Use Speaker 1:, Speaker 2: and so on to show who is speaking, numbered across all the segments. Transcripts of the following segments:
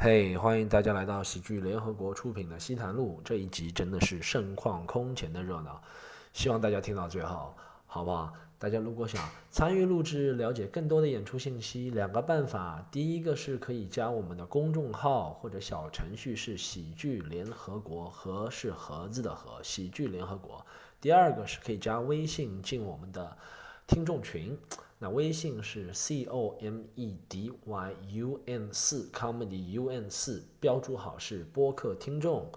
Speaker 1: 嘿，欢迎大家来到喜剧联合国出品的《西坛路》这一集，真的是盛况空前的热闹，希望大家听到最后，好不好？大家如果想参与录制、了解更多的演出信息，两个办法：第一个是可以加我们的公众号或者小程序，是喜剧联合国，和是盒子的和，喜剧联合国；第二个是可以加微信进我们的听众群。那微信是 c o m e d y u n 四 comedy u n 四，标注好是播客听众。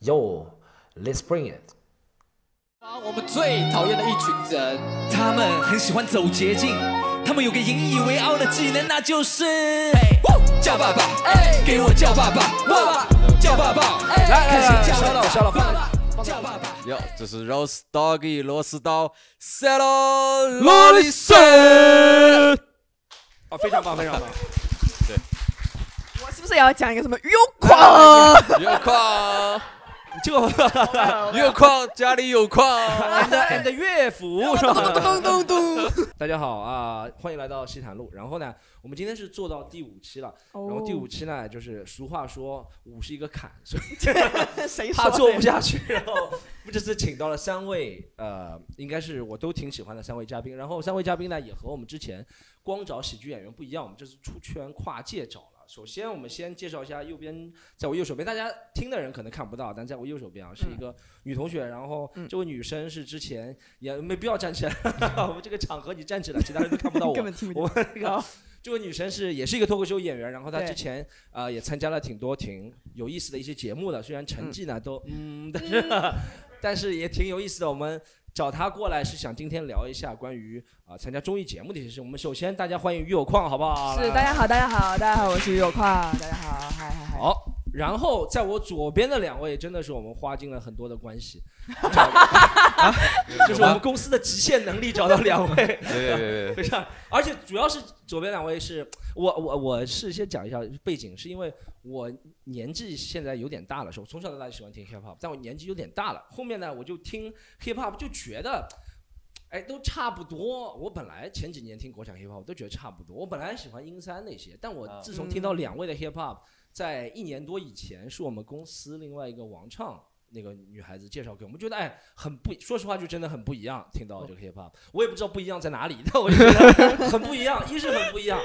Speaker 1: Yo，let's bring it。
Speaker 2: 啊我们最讨厌的一群人，他们很喜欢走捷径，他们有个引以为傲的技能，那就是叫爸爸，给我叫爸爸，爸爸叫爸爸，
Speaker 1: 来来来，
Speaker 2: 叫
Speaker 1: 烧了烧了，放了。
Speaker 2: 叫爸爸。
Speaker 3: 哟，这是 Rose Doggy 螺丝刀 s e l o
Speaker 1: 罗里森，
Speaker 2: 啊，非常棒，非常棒。
Speaker 4: 对我是不是也要讲一个什么有矿？
Speaker 3: 有矿，
Speaker 2: 就
Speaker 3: 有矿，家里有矿。
Speaker 2: and and 乐府 咚咚？
Speaker 4: 咚咚咚！
Speaker 2: 大家好啊，欢迎来到西坦路。然后呢，我们今天是做到第五期了。然后第五期呢，就是俗话说五是一个坎，所以怕
Speaker 4: 的
Speaker 2: 做不下去，然后我们这次请到了三位，呃，应该是我都挺喜欢的三位嘉宾。然后三位嘉宾呢，也和我们之前光找喜剧演员不一样，我们这次出圈跨界找了。首先，我们先介绍一下右边，在我右手边，大家听的人可能看不到，但在我右手边啊，是一个女同学。然后
Speaker 4: 嗯
Speaker 2: 这位女生是之前也没必要站起来，我们这个场合你站起来，其他人都看不到我。
Speaker 4: 根本听不
Speaker 2: 我。们那个这位女生是也是一个脱口秀演员，然后她之前啊、呃也参加了挺多挺有意思的一些节目的，虽然成绩呢都嗯，但是 但是也挺有意思的。我们找他过来是想今天聊一下关于啊、参加综艺节目的一些事。我们首先大家欢迎于有矿，好不好？
Speaker 4: 是，大家好，大家好，大家好，我是于有矿，大家好，嗨嗨嗨。
Speaker 2: 好。然后在我左边的两位真的是我们花尽了很多的关系，就是我们公司的极限能力找到两位，
Speaker 3: 对对对
Speaker 2: 非常，而且主要是左边两位是我我我是先讲一下背景，是因为我年纪现在有点大了，是我从小到大就喜欢听 hip hop，但我年纪有点大了，后面呢我就听 hip hop 就觉得。哎，都差不多。我本来前几年听国产 hip hop 我都觉得差不多。我本来喜欢英三那些，但我
Speaker 3: 啊
Speaker 2: 自从听到两位的 hip hop，在一年多以前是我们公司另外一个王畅那个女孩子介绍给我们，觉得哎很不，说实话就真的很不一样。听到这个 hip hop，我也不知道不一样在哪里，但我就觉得很不一样。一是很不一样，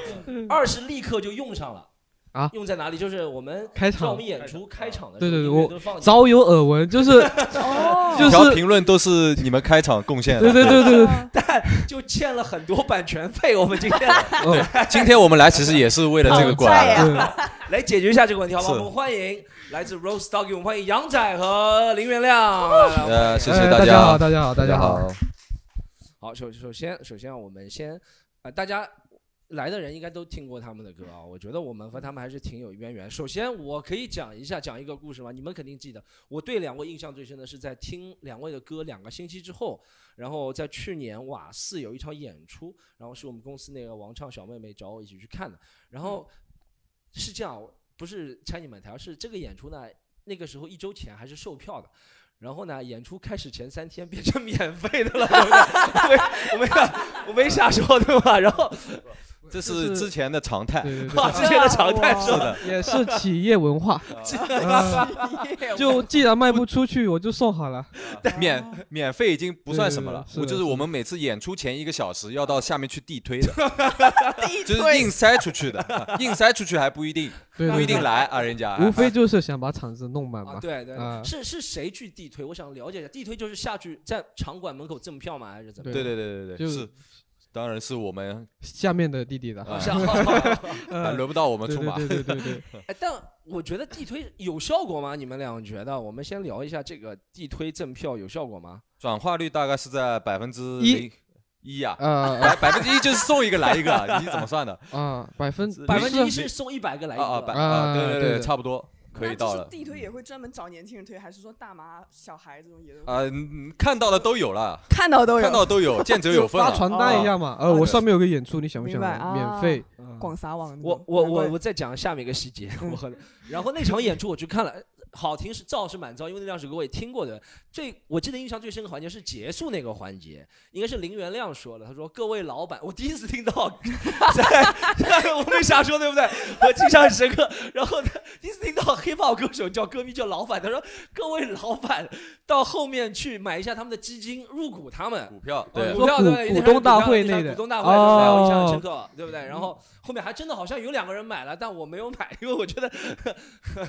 Speaker 2: 二是立刻就用上了。
Speaker 5: 啊
Speaker 2: 用在哪里？就是我们
Speaker 5: 开场
Speaker 2: 在我们演出开场的时候，
Speaker 5: 对对对我早有耳闻，就是
Speaker 4: 哦，
Speaker 5: 就是
Speaker 3: 条评论都是你们开场贡献的。
Speaker 5: 对对对对对，
Speaker 2: 但就欠了很多版权费。我们今天
Speaker 5: 嗯
Speaker 3: 今天我们来其实也是为了这个过来的。
Speaker 5: 对
Speaker 2: 来解决一下这个问题，好不好？我们欢迎来自 Rose Dog，我们欢迎杨仔和林元亮。
Speaker 3: 呃，谢谢
Speaker 5: 哎
Speaker 3: 大
Speaker 5: 家好，大家好，大家好。
Speaker 3: 好。
Speaker 2: 好，首首先首先我们先呃，大家来的人应该都听过他们的歌啊，我觉得我们和他们还是挺有渊源。首先我可以讲一下讲一个故事吗？你们肯定记得，我对两位印象最深的是在听两位的歌两个星期之后，然后在去年瓦寺有一场演出，然后是我们公司那个王畅小妹妹找我一起去看的，然后是这样，不是拆你们条，是这个演出呢，那个时候一周前还是售票的。然后呢，演出开始前三天变成 免费的了，我没 我没我没瞎说对吧？然后
Speaker 3: 这是之前的常态。
Speaker 5: 对对
Speaker 2: 哇，之前的常态是
Speaker 3: 的，
Speaker 5: 也是企业文化，嗯就既然卖不出去，我就送好了。
Speaker 3: 免免费已经不算什么了我就是我们每次演出前一个小时要到下面去地推的，
Speaker 4: 地
Speaker 3: 就是硬塞出去的，硬塞出去还不一定，不一定，来啊，人家。
Speaker 5: 无非就是想把场子弄满
Speaker 2: 啊，
Speaker 5: 嘛。
Speaker 2: 对对，
Speaker 5: 啊
Speaker 2: 是是谁去地推？我想了解一下，地推就是下去在场馆门口赠票吗？还是怎么？
Speaker 3: 对对对对对，
Speaker 5: 就是
Speaker 3: 是，当然是我们，
Speaker 5: 下面的弟弟的，
Speaker 3: 啊
Speaker 2: 是啊，
Speaker 5: 呃
Speaker 3: 轮不到我们
Speaker 5: 对对
Speaker 3: 出马。
Speaker 5: 对对对对，
Speaker 2: 哎，但我觉得地推有效果吗？你们俩觉得？我们先聊一下这个地推赠票有效果吗？
Speaker 3: 转化率大概是在百分之
Speaker 5: 一
Speaker 3: 零一呀，
Speaker 5: 呃
Speaker 3: 百百分之一就是送一个来一个啊，你怎么算的？
Speaker 5: 啊，百分
Speaker 2: 百分之一
Speaker 5: 是
Speaker 2: 是送一百个来一
Speaker 3: 啊啊，百
Speaker 2: 个，
Speaker 3: 啊，对对对，
Speaker 5: 啊对对
Speaker 3: 差不多可以到了。
Speaker 4: 地推也会专门找年轻人推，还是说大妈、小孩这种也都
Speaker 3: 啊，嗯看到的都有了，
Speaker 4: 看到都有？
Speaker 3: 看到都有，见者有份啊。
Speaker 5: 发传单一样嘛。呃，我上面有个演出，你想不想免费？
Speaker 2: 嗯
Speaker 4: 广撒网。
Speaker 2: 我我我我再讲下面一个细节，
Speaker 4: 嗯
Speaker 2: 我和然后那场演出我去看了，好听是造是满造，因为那两首歌我也听过的。最我记得印象最深的环节是结束那个环节，应该是林元亮说的，他说：“各位老板，我第一次听到，在在我没瞎说对不对？我印象很深刻。然后他，第一次听到 hiphop 歌手叫歌迷叫老板，他说：各位老板到后面去买一下他们的基金，入股他们。”
Speaker 3: 股票，
Speaker 2: 哦
Speaker 3: 对
Speaker 2: 股票对？
Speaker 5: 股股东大会
Speaker 2: 那
Speaker 5: 个
Speaker 2: 股东大会，对不对？我印象很
Speaker 5: 哦
Speaker 2: 深刻，对不对？然后后面还真的好像有两个人买了，但我没有买，因为我觉得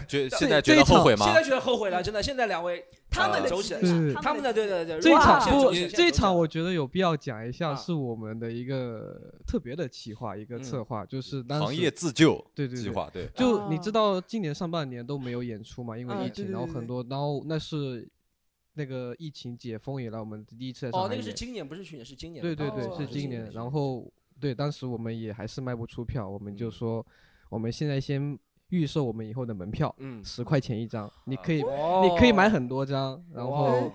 Speaker 3: 觉 现在觉得后悔吗
Speaker 2: 现？在觉得后悔了，真的。现在两位
Speaker 4: 他们的
Speaker 2: 走起来
Speaker 4: 基
Speaker 5: 是
Speaker 2: 他们的对对对，
Speaker 5: 这一场不这一场我觉得有必要讲一下，
Speaker 2: 啊
Speaker 5: 是我们的一个特别的企划，一个
Speaker 2: 嗯
Speaker 5: 策划，就是当时
Speaker 3: 行业自救
Speaker 5: 对对对，
Speaker 3: 计划，对，
Speaker 5: 就你知
Speaker 4: 哦
Speaker 5: 道今年上半年都没有演出嘛，因为
Speaker 4: 啊
Speaker 5: 疫情，
Speaker 4: 对对对对
Speaker 5: 然后很多，然后那是那个疫情解封以来，我们第一次
Speaker 2: 哦，那个是
Speaker 5: 上海演
Speaker 2: 今年，不是去年，是今年。
Speaker 5: 对对对，
Speaker 4: 哦
Speaker 5: 是今年。然后对，当时我们也还是卖不出票，我们就
Speaker 2: 嗯
Speaker 5: 说，我们现在先预售我们以后的门票，
Speaker 2: 嗯，
Speaker 5: 十块钱一张，你可以
Speaker 2: 哦
Speaker 5: 你可以买很多张，然后
Speaker 2: 哦。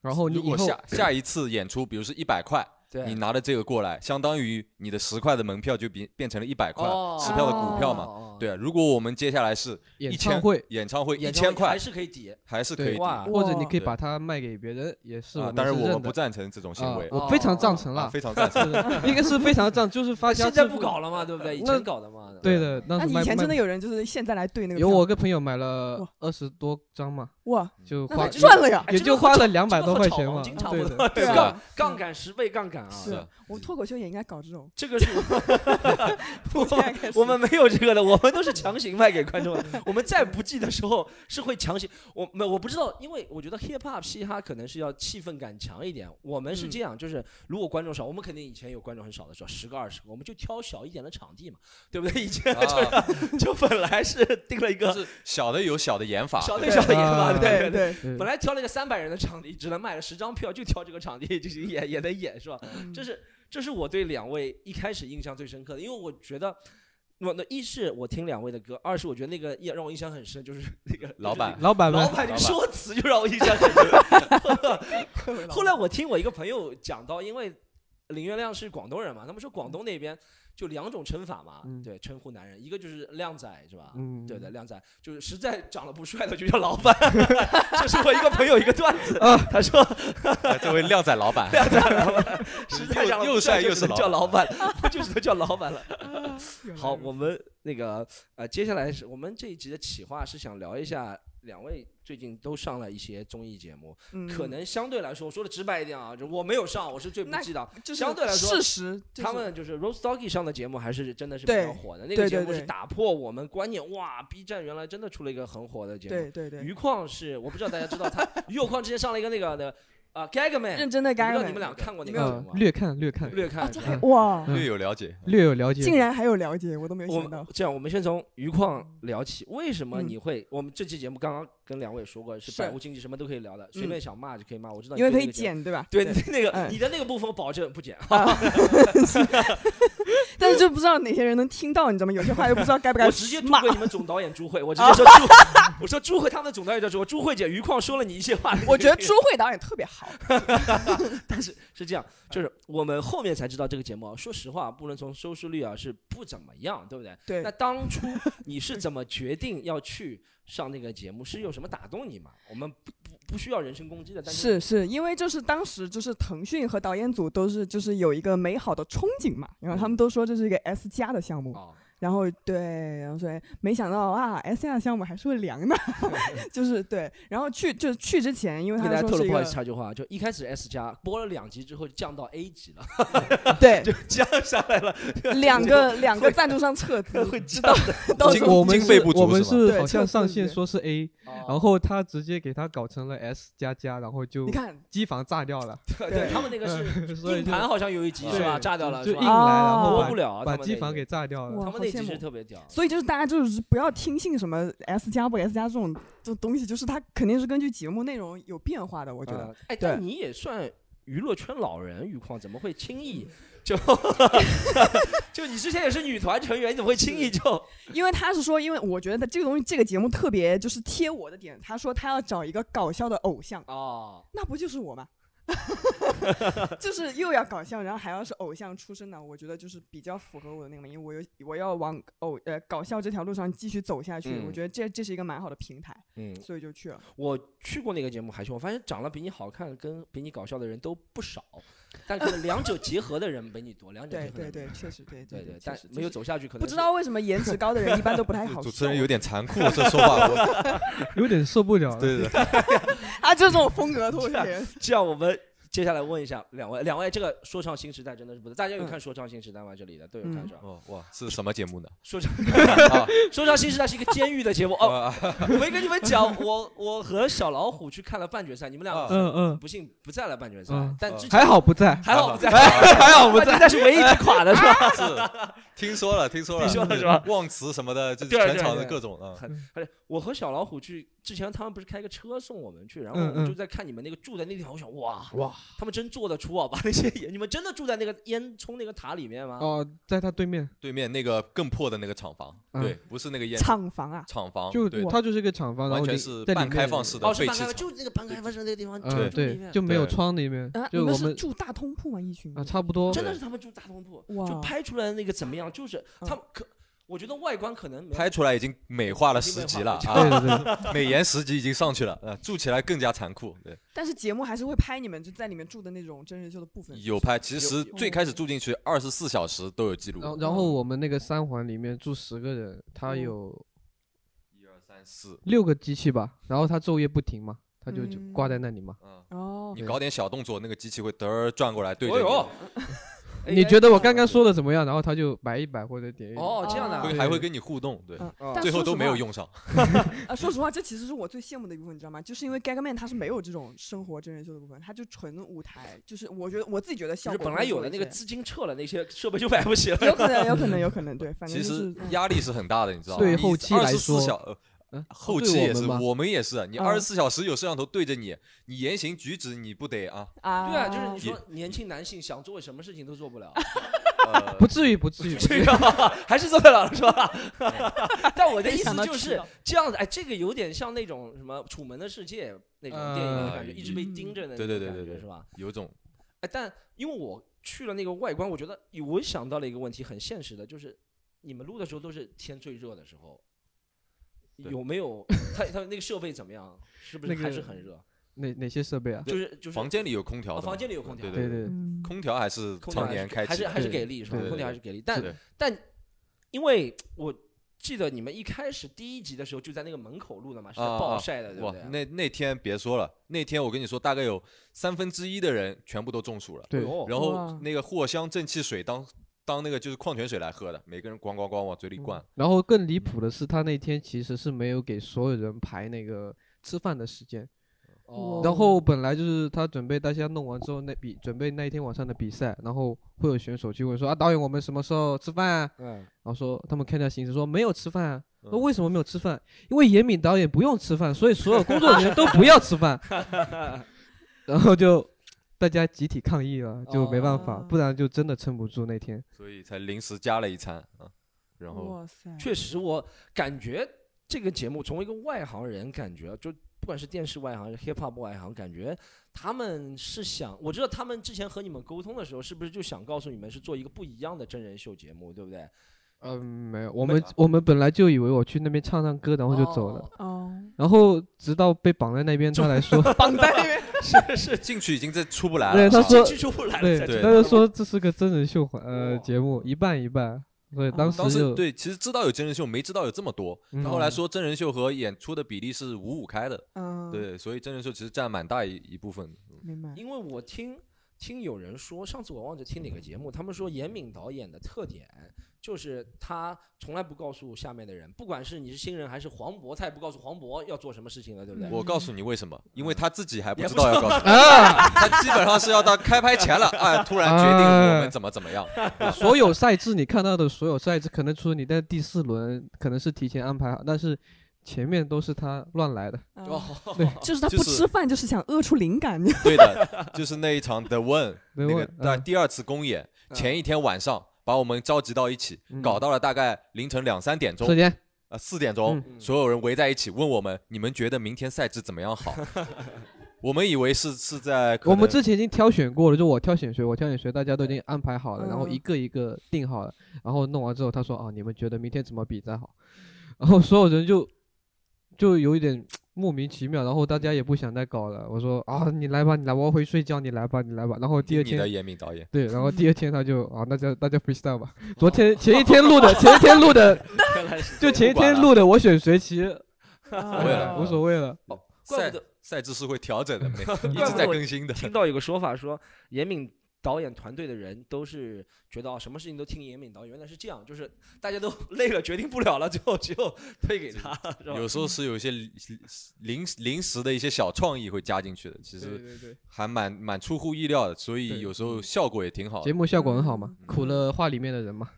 Speaker 5: 然后你
Speaker 3: 如果下下一次演出，比如是一百块，
Speaker 2: 对
Speaker 3: 你拿着这个过来，相当于你的十块的门票就变变成了一百块
Speaker 2: 哦。
Speaker 3: 十票的股票嘛。
Speaker 2: 嘛
Speaker 3: 对啊，如果我们接下来是
Speaker 5: 演
Speaker 3: 一千
Speaker 5: 唱会，
Speaker 3: 演唱会一千块
Speaker 2: 还，是可以抵。
Speaker 3: 还是可以抵。
Speaker 2: 哇
Speaker 5: 或者你可以把它卖给别人，也是我们
Speaker 3: 啊当然我们不赞成这种行
Speaker 5: 啊
Speaker 3: 为，
Speaker 5: 我非常赞成
Speaker 3: 啊
Speaker 5: 啦，
Speaker 3: 非常赞成。
Speaker 5: 是应该是非常赞，就是发 现
Speaker 2: 现在不搞了嘛，对不对？以
Speaker 5: 那
Speaker 2: 前搞的嘛。
Speaker 5: 对的，当
Speaker 4: 那以前真的有人就是现在来兑那个
Speaker 5: 有我个朋友买了二十多张嘛，
Speaker 4: 哇，
Speaker 5: 就花
Speaker 4: 赚了呀！
Speaker 2: 哎
Speaker 5: 也就花了两百多块钱嘛对的，
Speaker 2: 杠
Speaker 4: 啊，
Speaker 2: 杠杆十倍杠杆啊！
Speaker 4: 是
Speaker 3: 是
Speaker 4: 我脱口秀也应该搞这种。
Speaker 2: 这个是我
Speaker 4: 现在开始
Speaker 2: 我们没有这个的，我们都是强行卖给观众的。我们再不济的时候是会强行，我没我不知道，因为我觉得 hip hop 嘻哈可能是要气氛感强一点。我们是这样，就是如果观众少，我们肯定以前有观众很少的时候，十个二十个，我们就挑小一点的场地嘛，对不对？以前就是、
Speaker 3: 啊
Speaker 2: 就本来是定了一个
Speaker 3: 是小的有小的演法，
Speaker 2: 小的
Speaker 3: 有
Speaker 2: 小的演嘛，
Speaker 5: 啊
Speaker 2: 对
Speaker 4: 对对，
Speaker 2: 本来挑了一个三百人的场地，只能卖了十张票，就挑这个场地进行演，也得演是吧？
Speaker 4: 嗯
Speaker 2: 这是这是我对两位一开始印象最深刻的，因为我觉得。我那一是我听两位的歌，二是我觉得那个也让我印象很深，就是那个
Speaker 3: 老板
Speaker 5: 老板们
Speaker 2: 老板这个
Speaker 3: 老板
Speaker 2: 说辞就让我印象很深。后来我听我一个朋友讲到，因为林月亮是广东人嘛，他们说广东那边就两种称法嘛，
Speaker 5: 嗯
Speaker 2: 对，称呼男人，一个就是靓仔是吧？
Speaker 5: 嗯
Speaker 2: 对的，靓仔就是实在长得不帅的就叫老板。这是我一个朋友一个段子，
Speaker 5: 啊
Speaker 2: 他说
Speaker 3: 哎这位靓仔老板，
Speaker 2: 靓仔老板 实在长得
Speaker 3: 又
Speaker 2: 帅
Speaker 3: 又是
Speaker 2: 能叫老
Speaker 3: 老
Speaker 2: 板，就只能叫老板了。
Speaker 4: 啊
Speaker 2: 好，我们那个呃，接下来是我们这一集的企划是想聊一下两位最近都上了一些综艺节目，
Speaker 4: 嗯
Speaker 2: 可能相对来说，我说的直白一点啊，就我没有上，我是最不记得。
Speaker 4: 就是
Speaker 2: 相对来说
Speaker 4: 事实，就是
Speaker 2: 他们就是 Rose Doggy 上的节目还是真的是比较火的，那个节目是打破我们观念，哇，B 站原来真的出了一个很火的节目。
Speaker 4: 对对对，
Speaker 2: 余况是我不知道大家知道他，余有矿之前上了一个那个的啊 Gagman，
Speaker 4: 认真的
Speaker 2: 我不知
Speaker 4: 该
Speaker 2: 道你们俩看过那个节目吗？
Speaker 5: 呃略看略看
Speaker 2: 略看
Speaker 4: 啊，这还哇，
Speaker 5: 嗯
Speaker 3: 略有了解。
Speaker 5: 略有了解，
Speaker 4: 竟然还有了解，我都没有
Speaker 2: 我
Speaker 4: 想到。
Speaker 2: 这样，我们先从余矿聊起。为什么
Speaker 4: 嗯
Speaker 2: 你会？我们这期节目刚刚跟两位说过，是
Speaker 4: 是
Speaker 2: 百无禁忌，什么都可以聊的，随便想骂就可以骂。我知道你
Speaker 4: 因为可以。剪，对吧？
Speaker 2: 对那个
Speaker 4: 嗯
Speaker 2: 你的那个部分，我保证不剪。
Speaker 4: 但是就不知道哪些人能听到，你知道吗？有些话又不知道该不该
Speaker 2: 我直接
Speaker 4: 骂
Speaker 2: 你们总导演朱慧，我直接说朱，我说朱慧他们的总导演叫朱慧，朱慧姐，余矿说了你一些话。
Speaker 4: 我觉得朱慧导演特别好，
Speaker 2: 但是是这样，就是我们后面才知道这个节目啊，说实话，不能从收视率啊是不怎么样，对不对？
Speaker 4: 对
Speaker 2: 那当初你是怎么决定要去上那个节目？是有什么打动你吗？我们不不不需要人身攻击的，但
Speaker 4: 是是因为就是当时就是腾讯和导演组都是就是有一个美好的憧憬嘛，然后他们都说这是一个 S 加的项目，
Speaker 2: 哦，
Speaker 4: 然后对，然后所以没想到啊，S 加的项目还是会凉的，就是对，然后去就是去之前，因为
Speaker 2: 给
Speaker 4: 他
Speaker 2: 大家透露不好意
Speaker 4: 说是一个
Speaker 2: 思插句话，就一开始 S 加播了两集之后降到 A 级了，
Speaker 4: 对
Speaker 2: 就降下来了，
Speaker 4: 两个两个赞助商撤资，
Speaker 2: 会
Speaker 4: 知道到时
Speaker 3: 经
Speaker 4: 候
Speaker 5: 我们
Speaker 3: 经费不足
Speaker 5: 是我们
Speaker 3: 是
Speaker 5: 好像上线说是 A，然
Speaker 2: 然
Speaker 5: 后他直接给他搞成了 S 加加，然后就
Speaker 4: 你看
Speaker 5: 机房炸掉了，
Speaker 2: 对他们那个是硬盘好像有一集是吧，炸掉了
Speaker 5: 就是硬？来，然
Speaker 4: 哦
Speaker 5: 后把
Speaker 2: 播不了啊，
Speaker 5: 把机房给炸掉了。
Speaker 2: 他们那集
Speaker 4: 好羡慕
Speaker 2: 是特别屌。
Speaker 4: 所以就是大家就是不要听信什么 S 加不 S 加这种这种东西，就是它肯定是根据节目内容有变化的，我觉得。
Speaker 2: 呃哎，
Speaker 4: 对
Speaker 2: 但你也算娱乐圈老人，余矿怎么会轻易 就 就你之前也是女团成员，你怎么会轻易就
Speaker 4: 因为他是说，因为我觉得这个东西这个节目特别就是贴我的点，他说他要找一个搞笑的偶像，
Speaker 2: 哦？
Speaker 4: 那不就是我吗？就是又要搞笑，然后还要是偶像出身的，我觉得就是比较符合我的那个，因为我有我要往偶呃搞笑这条路上继续走下去，
Speaker 2: 嗯
Speaker 4: 我觉得这这是一个蛮好的平台，
Speaker 2: 嗯，
Speaker 4: 所以就去了。
Speaker 2: 我去过那个节目海选，我发现长得比你好看跟比你搞笑的人都不少，但可能两者结合的人比你多，两者结合的人
Speaker 4: 对对，确实对
Speaker 2: 对对
Speaker 4: 对，
Speaker 2: 但
Speaker 4: 确实
Speaker 2: 没有走下去，可能
Speaker 4: 不知道为什么颜值高的人一般都不太好笑。
Speaker 3: 主持人有点残酷，这说话我，
Speaker 5: 有点受不了了。
Speaker 3: 对对对，
Speaker 4: 啊，就这种风格脱口秀。
Speaker 2: 这样，我们接下来问一下两位，两位这个说唱新时代真的是不错，大家有
Speaker 4: 嗯
Speaker 2: 看说唱新时代吗？这里的都有看是吧？
Speaker 3: 哦哇，是什么节目呢？
Speaker 2: 说唱
Speaker 3: 啊
Speaker 2: 说唱新时代是一个监狱的节目 哦。没跟你们讲，我我和小老虎去看了半决赛，你们俩
Speaker 3: 啊
Speaker 5: 嗯嗯，
Speaker 2: 不幸不在了半决赛
Speaker 5: 嗯，
Speaker 2: 但
Speaker 5: 还好不在。
Speaker 2: 还好不在，
Speaker 5: 还好不
Speaker 2: 在，但是唯一一垮的是吧？
Speaker 3: 是，听说了，听说了，
Speaker 2: 听说了是吧？
Speaker 3: 忘词什么的，就是全场的各种啊。
Speaker 2: 我和小老虎去之前，他们不是开个车送我们去，然后我就在看你们那个住的那地方，我想哇
Speaker 5: 哇，
Speaker 2: 他们真做得出啊，把那些烟，你们真的住在那个烟囱那个塔里面吗？
Speaker 5: 哦，在他对面，
Speaker 3: 对面那个更破的那个厂房，
Speaker 5: 嗯
Speaker 3: 对，不是那个烟
Speaker 4: 厂房啊，
Speaker 3: 厂房，
Speaker 5: 就
Speaker 3: 对，
Speaker 5: 它就是一个厂房，然后里
Speaker 3: 完全是
Speaker 5: 在里面
Speaker 3: 半开放式的
Speaker 2: 哦，是
Speaker 3: 废弃厂。
Speaker 2: 半开放，就那个半开放式的那个地方，
Speaker 5: 对，
Speaker 2: 面
Speaker 5: 就没有
Speaker 3: 对
Speaker 5: 窗里面
Speaker 4: 啊，，你们
Speaker 5: 就我们
Speaker 4: 是住大通铺吗？一群
Speaker 5: 啊，差不多。
Speaker 2: 真的是他们住大通铺，
Speaker 4: 哇
Speaker 2: 就拍出来的那个怎么样？就是
Speaker 4: 嗯
Speaker 2: 他们可，我觉得外观可能
Speaker 3: 拍出来已经美化了十级了 啊，
Speaker 5: 对对，
Speaker 3: 美颜十级已经上去了，呃，住起来更加残酷。对，
Speaker 4: 但是节目还是会拍你们就在里面住的那种真人秀的部分。
Speaker 3: 有拍，其实最开始住进去二十四小时都有记录。
Speaker 5: 然，后然后我们那个三环里面住十个人，他
Speaker 4: 嗯。
Speaker 5: 有
Speaker 3: 一二三四，
Speaker 5: 六个机器吧，然后他昼夜不停嘛，他就挂在那里嘛。
Speaker 3: 嗯，
Speaker 4: 哦，
Speaker 3: 你搞点小动作，那个机器会嘚儿转过来对着你
Speaker 5: 你觉得我刚刚说的怎么样？然后他就摆一摆或者点一点。
Speaker 2: 哦这样的啊，
Speaker 3: 会还会跟你互动，对，最后都没有用上。
Speaker 4: 啊 说实话，这其实是我最羡慕的一部分，你知道吗？就是因为 Gagman 他是没有这种生活真人秀的部分，他就纯舞台，就是我觉得我自己觉得效
Speaker 2: 就本来有的那个资金撤了，那些设备就买不起了。
Speaker 4: 有可能，有可能，有可能，对，反正
Speaker 3: 其实
Speaker 4: 就是嗯
Speaker 3: 压力是很大的，你知道吗？你
Speaker 5: 对后期来
Speaker 3: 24
Speaker 5: 说嗯
Speaker 3: 后期也是，
Speaker 5: 我们
Speaker 3: 我们也是，你
Speaker 4: 嗯
Speaker 3: 二十四小时有摄像头对着你，你言行举止你不得啊？
Speaker 4: 啊，
Speaker 2: 对啊，就是你说年轻男性想做什么事情都做不了，
Speaker 3: 呃
Speaker 5: 不至于，不至于。
Speaker 2: 还是做得了是吧？但我的意思就是这样子，哎，这个有点像那种什么《楚门的世界》那种电影的感觉，
Speaker 3: 呃
Speaker 2: 一直被盯着的那
Speaker 3: 对
Speaker 2: 种
Speaker 3: 对对对对
Speaker 2: 感觉是吧？
Speaker 3: 有种
Speaker 2: 哎，但因为我去了那个外观，我觉得我想到了一个问题，很现实的，就是你们录的时候都是天最热的时候，
Speaker 3: 对
Speaker 2: 有没有它它那个设备怎么样？是不是还是很热？
Speaker 5: 哪哪些设备啊？
Speaker 2: 就是就是
Speaker 3: 房间里有空调
Speaker 2: 房间里有空调。
Speaker 3: 对对，
Speaker 5: 对。
Speaker 3: 空调还是常年开启，
Speaker 2: 还是还是给力是吧？空调还是给力，但但因为我记得你们一开始第一集的时候就在那个门口录的嘛，是暴晒的，对不
Speaker 3: 哇
Speaker 2: 对？，
Speaker 3: 那那天别说了，那天我跟你说，大概有三分之一的人全部都中暑了，
Speaker 5: 对。
Speaker 2: 哦。
Speaker 3: 然后那个藿香正气水当当那个就是矿泉水来喝的，每个人咣咣咣往嘴里灌，
Speaker 5: 然后更离谱的是，他那天其实是没有给所有人排那个吃饭的时间。
Speaker 2: 哦
Speaker 5: 然后本来就是他准备大家弄完之后，那比准备那一天晚上的比赛，然后会有选手去问说啊，导演我们什么时候吃饭啊？
Speaker 2: 嗯，
Speaker 5: 然后说他们看一下行程说没有吃饭啊。
Speaker 3: 嗯
Speaker 5: 那为什么没有吃饭？因为严敏导演不用吃饭，所以所有工作人员都不要吃饭。然后就大家集体抗议了，就没办法，
Speaker 4: 哦
Speaker 5: 不然就真的撑不住那天。
Speaker 3: 所以才临时加了一餐啊，然后
Speaker 4: 哇塞，
Speaker 2: 确实我感觉这个节目从一个外行人感觉就。不管是电视外行还是 hip hop 外行，感觉他们是想，我知道他们之前和你们沟通的时候，是不是就想告诉你们是做一个不一样的真人秀节目，对不对？
Speaker 5: 嗯，没有，我们我们本来就以为我去那边唱唱歌，然后就走了。
Speaker 2: 哦
Speaker 4: 哦，
Speaker 5: 然后直到被绑在那边，他来说，
Speaker 4: 绑在那边，
Speaker 2: 是是，
Speaker 3: 进去已经这出不来了，啊
Speaker 5: 对他说
Speaker 2: 进去出不来了，
Speaker 5: 对，
Speaker 3: 对
Speaker 5: 他就说这是个真人秀环呃
Speaker 2: 哦
Speaker 5: 节目，一半一半，所以当时
Speaker 3: 当时
Speaker 5: 就
Speaker 3: 对，其实知道有真人秀，没知道有这么多。
Speaker 5: 嗯。
Speaker 3: 他后来说真人秀和演出的比例是五五开的，
Speaker 4: 嗯，，
Speaker 3: 对，所以真人秀其实占蛮大一一部分。嗯。
Speaker 4: 明白，
Speaker 2: 因为我听听有人说，上次我忘记听哪个节目，他们说严敏导演的特点就是他从来不告诉下面的人，不管是你是新人还是黄渤，他也不告诉黄渤要做什么事情了，对不对？
Speaker 3: 我告诉你为什么，因为他自己还不知道要告诉 你，
Speaker 5: 啊，
Speaker 3: 他基本上是要到开拍前了，哎，突然决定我们怎么怎么样。
Speaker 5: 所有赛制你看到的所有赛制，可能除了你在第四轮可能是提前安排好，但是前面都是他乱来的。对
Speaker 4: 就是他不吃饭，就是想饿出灵感。
Speaker 3: 对的，就是那一场 The One
Speaker 5: 对
Speaker 3: 那个第二次公演
Speaker 2: 嗯
Speaker 3: 前一天晚上，把我们召集到一起，
Speaker 5: 嗯。
Speaker 3: 搞到了大概凌晨两三点钟。
Speaker 5: 时，间
Speaker 3: 呃四点钟，
Speaker 2: 嗯。
Speaker 3: 所有人围在一起问我们，你们觉得明天赛制怎么样好？我们以为是是在
Speaker 5: 我们之前已经挑选过了，就我挑选谁，我挑选谁，大家都已经安排好了，然后
Speaker 4: 嗯
Speaker 5: 一个一个定好了，然后弄完之后，他说啊，你们觉得明天怎么比赛好？然后所有人就就有一点莫名其妙，然后大家也不想再搞了。我说啊，你来吧，你来，我要回睡觉，你来吧，你来吧。然后第二
Speaker 3: 你的
Speaker 5: 天
Speaker 3: 严敏导演，
Speaker 5: 对，然后第二天他就啊，那就大家 freestyle 吧。昨天前一天录的，前一天录的，就前一天录的，我选谁其实
Speaker 4: 啊
Speaker 3: 谓了
Speaker 5: 无所谓了。
Speaker 3: 赛赛制是会调整的，没 一直在更新的。
Speaker 2: 听到有个说法说，严敏导演团队的人都是觉得啊，什么事情都听严敏导演，原来是这样，就是大家都累了，决定不了了，最后只有推给他，是吧？
Speaker 3: 有时候是有一些临临临时的一些小创意会加进去的，其实还蛮蛮出乎意料的，所以有时候效果也挺好。
Speaker 5: 节目效果很好嘛，
Speaker 3: 嗯
Speaker 5: 苦了画里面的人嘛。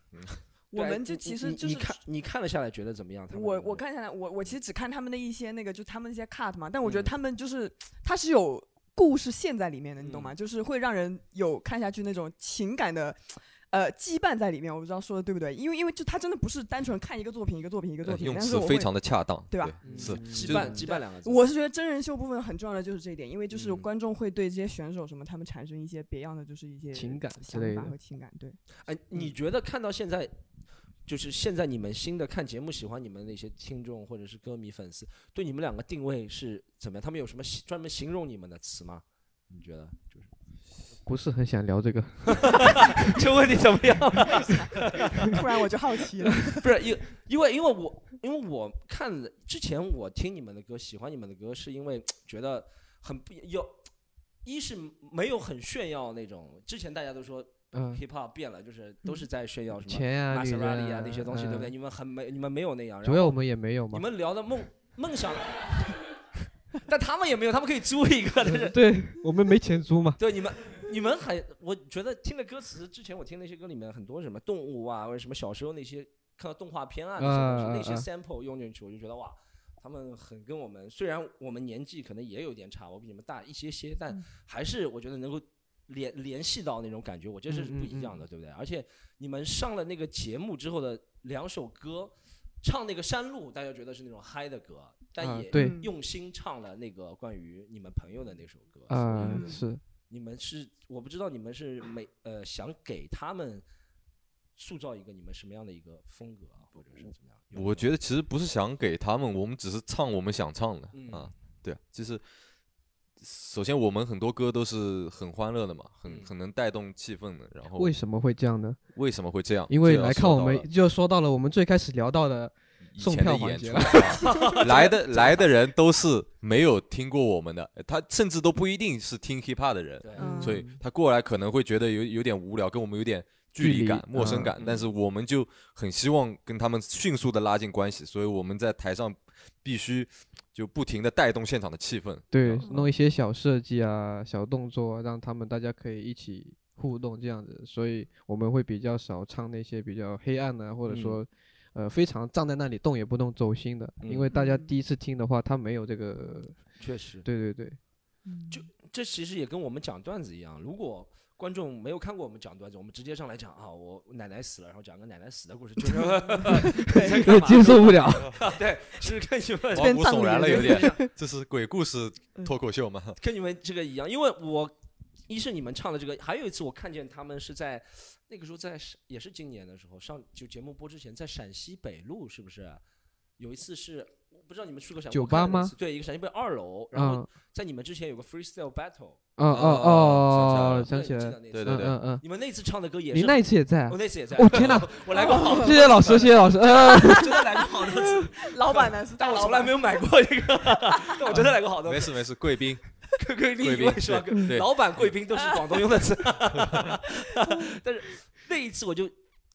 Speaker 4: 我们就其实就是
Speaker 2: 你看你看了下来觉得怎么样？他们
Speaker 4: 我我看下来，我我其实只看他们的一些那个，就他们那些 cut 嘛，但我觉得
Speaker 2: 嗯
Speaker 4: 他们就是他是有故事线在里面的，你懂吗？
Speaker 2: 嗯。
Speaker 4: 就是会让人有看下去那种情感的。呃，羁绊在里面，我不知道说的对不对，因为因为就他真的不是单纯看一个作品一个作品一个作品，
Speaker 3: 呃用
Speaker 4: 但是我会
Speaker 3: 词非常的恰当，
Speaker 4: 对吧？
Speaker 2: 嗯。
Speaker 3: 是
Speaker 2: 羁绊羁绊两个字，
Speaker 4: 我是觉得真人秀部分很重要的就是这一点，因为就是
Speaker 2: 嗯。
Speaker 4: 观众会对这些选手什么他们产生一些别样的就是一些
Speaker 5: 情感之
Speaker 4: 想法和情感，对。
Speaker 2: 哎，你觉得看到现在，就是现在你们新的看节目喜欢你们那些听众或者是歌迷粉丝，对你们两个定位是怎么样？他们有什么专门形容你们的词吗？你觉得就是
Speaker 5: 不是很想聊这个
Speaker 2: 就问你怎么样？
Speaker 4: 突然我就好奇了，
Speaker 2: 不是因因为因为我因为我看了之前我听你们的歌，喜欢你们的歌，是因为觉得很不有，一是没有很炫耀那种，之前大家都说
Speaker 5: 嗯
Speaker 2: ，hip hop 变了，就是都是在炫耀什么
Speaker 5: 钱啊，女
Speaker 2: Maserati
Speaker 5: 人
Speaker 2: 啊那些东西，对不对？
Speaker 5: 嗯
Speaker 2: 你们很没你们没有那样，然后
Speaker 5: 主要我们也没有嘛
Speaker 2: 你。们聊的梦梦想，但他们也没有，他们可以租一个，但是
Speaker 5: 对我们没钱租嘛。
Speaker 2: 对你们，你们很，我觉得听的歌词，之前我听那些歌里面很多什么动物啊，或者什么小时候那些看到动画片啊那些东西，
Speaker 5: 啊
Speaker 2: 那些
Speaker 5: 啊
Speaker 2: sample 用进去，我就觉得哇，他们很跟我们，虽然我们年纪可能也有点差，我比你们大一些些，但
Speaker 4: 嗯
Speaker 2: 还是我觉得能够联联系到那种感觉，我觉得这是不一样的，对不对？而且你们上了那个节目之后的两首歌，唱那个山路，大家觉得是那种嗨的歌，但也用心唱了那个关于你们朋友的那首歌。
Speaker 5: 啊
Speaker 4: 嗯
Speaker 5: 是
Speaker 2: 你们是我不知道你们是每呃想给他们塑造一个你们什么样的一个风格啊，或者是怎么样？有有
Speaker 3: 我觉得其实不是想给他们，我们只是唱我们想唱的
Speaker 2: 嗯
Speaker 3: 啊。对啊，就是首先我们很多歌都是很欢乐的嘛，很
Speaker 2: 嗯
Speaker 3: 很能带动气氛的。然后
Speaker 5: 为什么会这样呢？
Speaker 3: 为什么会这样？
Speaker 5: 因为来看我们就说到了我们最开始聊到的
Speaker 3: 以
Speaker 5: 送票环节
Speaker 3: 来的来的人都是没有听过我们的，他甚至都不一定是听 hiphop 的人，所以他过来可能会觉得有有点无聊，跟我们有点距
Speaker 5: 距离
Speaker 3: 离感、陌生
Speaker 5: 嗯
Speaker 3: 感。但是我们就很希望跟他们迅速的拉近关系，所以我们在台上必须就不停的带动现场的气氛。
Speaker 5: 对
Speaker 3: 啊
Speaker 5: 弄一些小设计啊、小动作啊，让他们大家可以一起互动这样子，所以我们会比较少唱那些比较黑暗的，或者
Speaker 2: 嗯
Speaker 5: 说。呃，非常站在那里动也不动、走心的，因为大家
Speaker 4: 嗯
Speaker 5: 第一次听的话，他没有这个，
Speaker 2: 确实，
Speaker 5: 对对对，
Speaker 2: 就这其实也跟我们讲段子一样，如果。观众没有看过我们讲段子，我们直接上来讲啊，我奶奶死了，然后讲个奶奶死的故事，就是
Speaker 5: 接受不了。
Speaker 2: 对，是跟你们
Speaker 3: 毛骨悚然了，有点，这是鬼故事脱口秀吗？
Speaker 2: 跟你们这个一样，因为我一是你们唱的这个，还有一次我看见他们是在那个时候在也是今年的时候上就节目播之前，在陕西北路是不是？有一次是我不知道你们去过陕
Speaker 5: 酒吧吗？
Speaker 2: 对，一个陕西北二楼，然后
Speaker 5: 嗯，
Speaker 2: 在你们之前有个 freestyle battle，
Speaker 5: 哦哦哦，想起来了，
Speaker 2: 对
Speaker 3: 对对对
Speaker 5: 嗯嗯嗯，
Speaker 2: 你们那次唱的歌也
Speaker 5: 你
Speaker 2: 是，
Speaker 5: 那一次也在啊？
Speaker 2: 我？那次也在，
Speaker 5: 我天哪，
Speaker 2: 我来过好多
Speaker 5: 谢谢老师，谢谢老师。呃，
Speaker 2: 真的来过好多次，
Speaker 4: 老板呢？是大老板
Speaker 2: 但我从来没，有买过一个，但我真的来过好多
Speaker 3: 没事没事，贵宾。
Speaker 2: 贵贵宾。
Speaker 3: 贵宾
Speaker 2: 是吧？老板贵宾都是广东用的词，但是那一次我就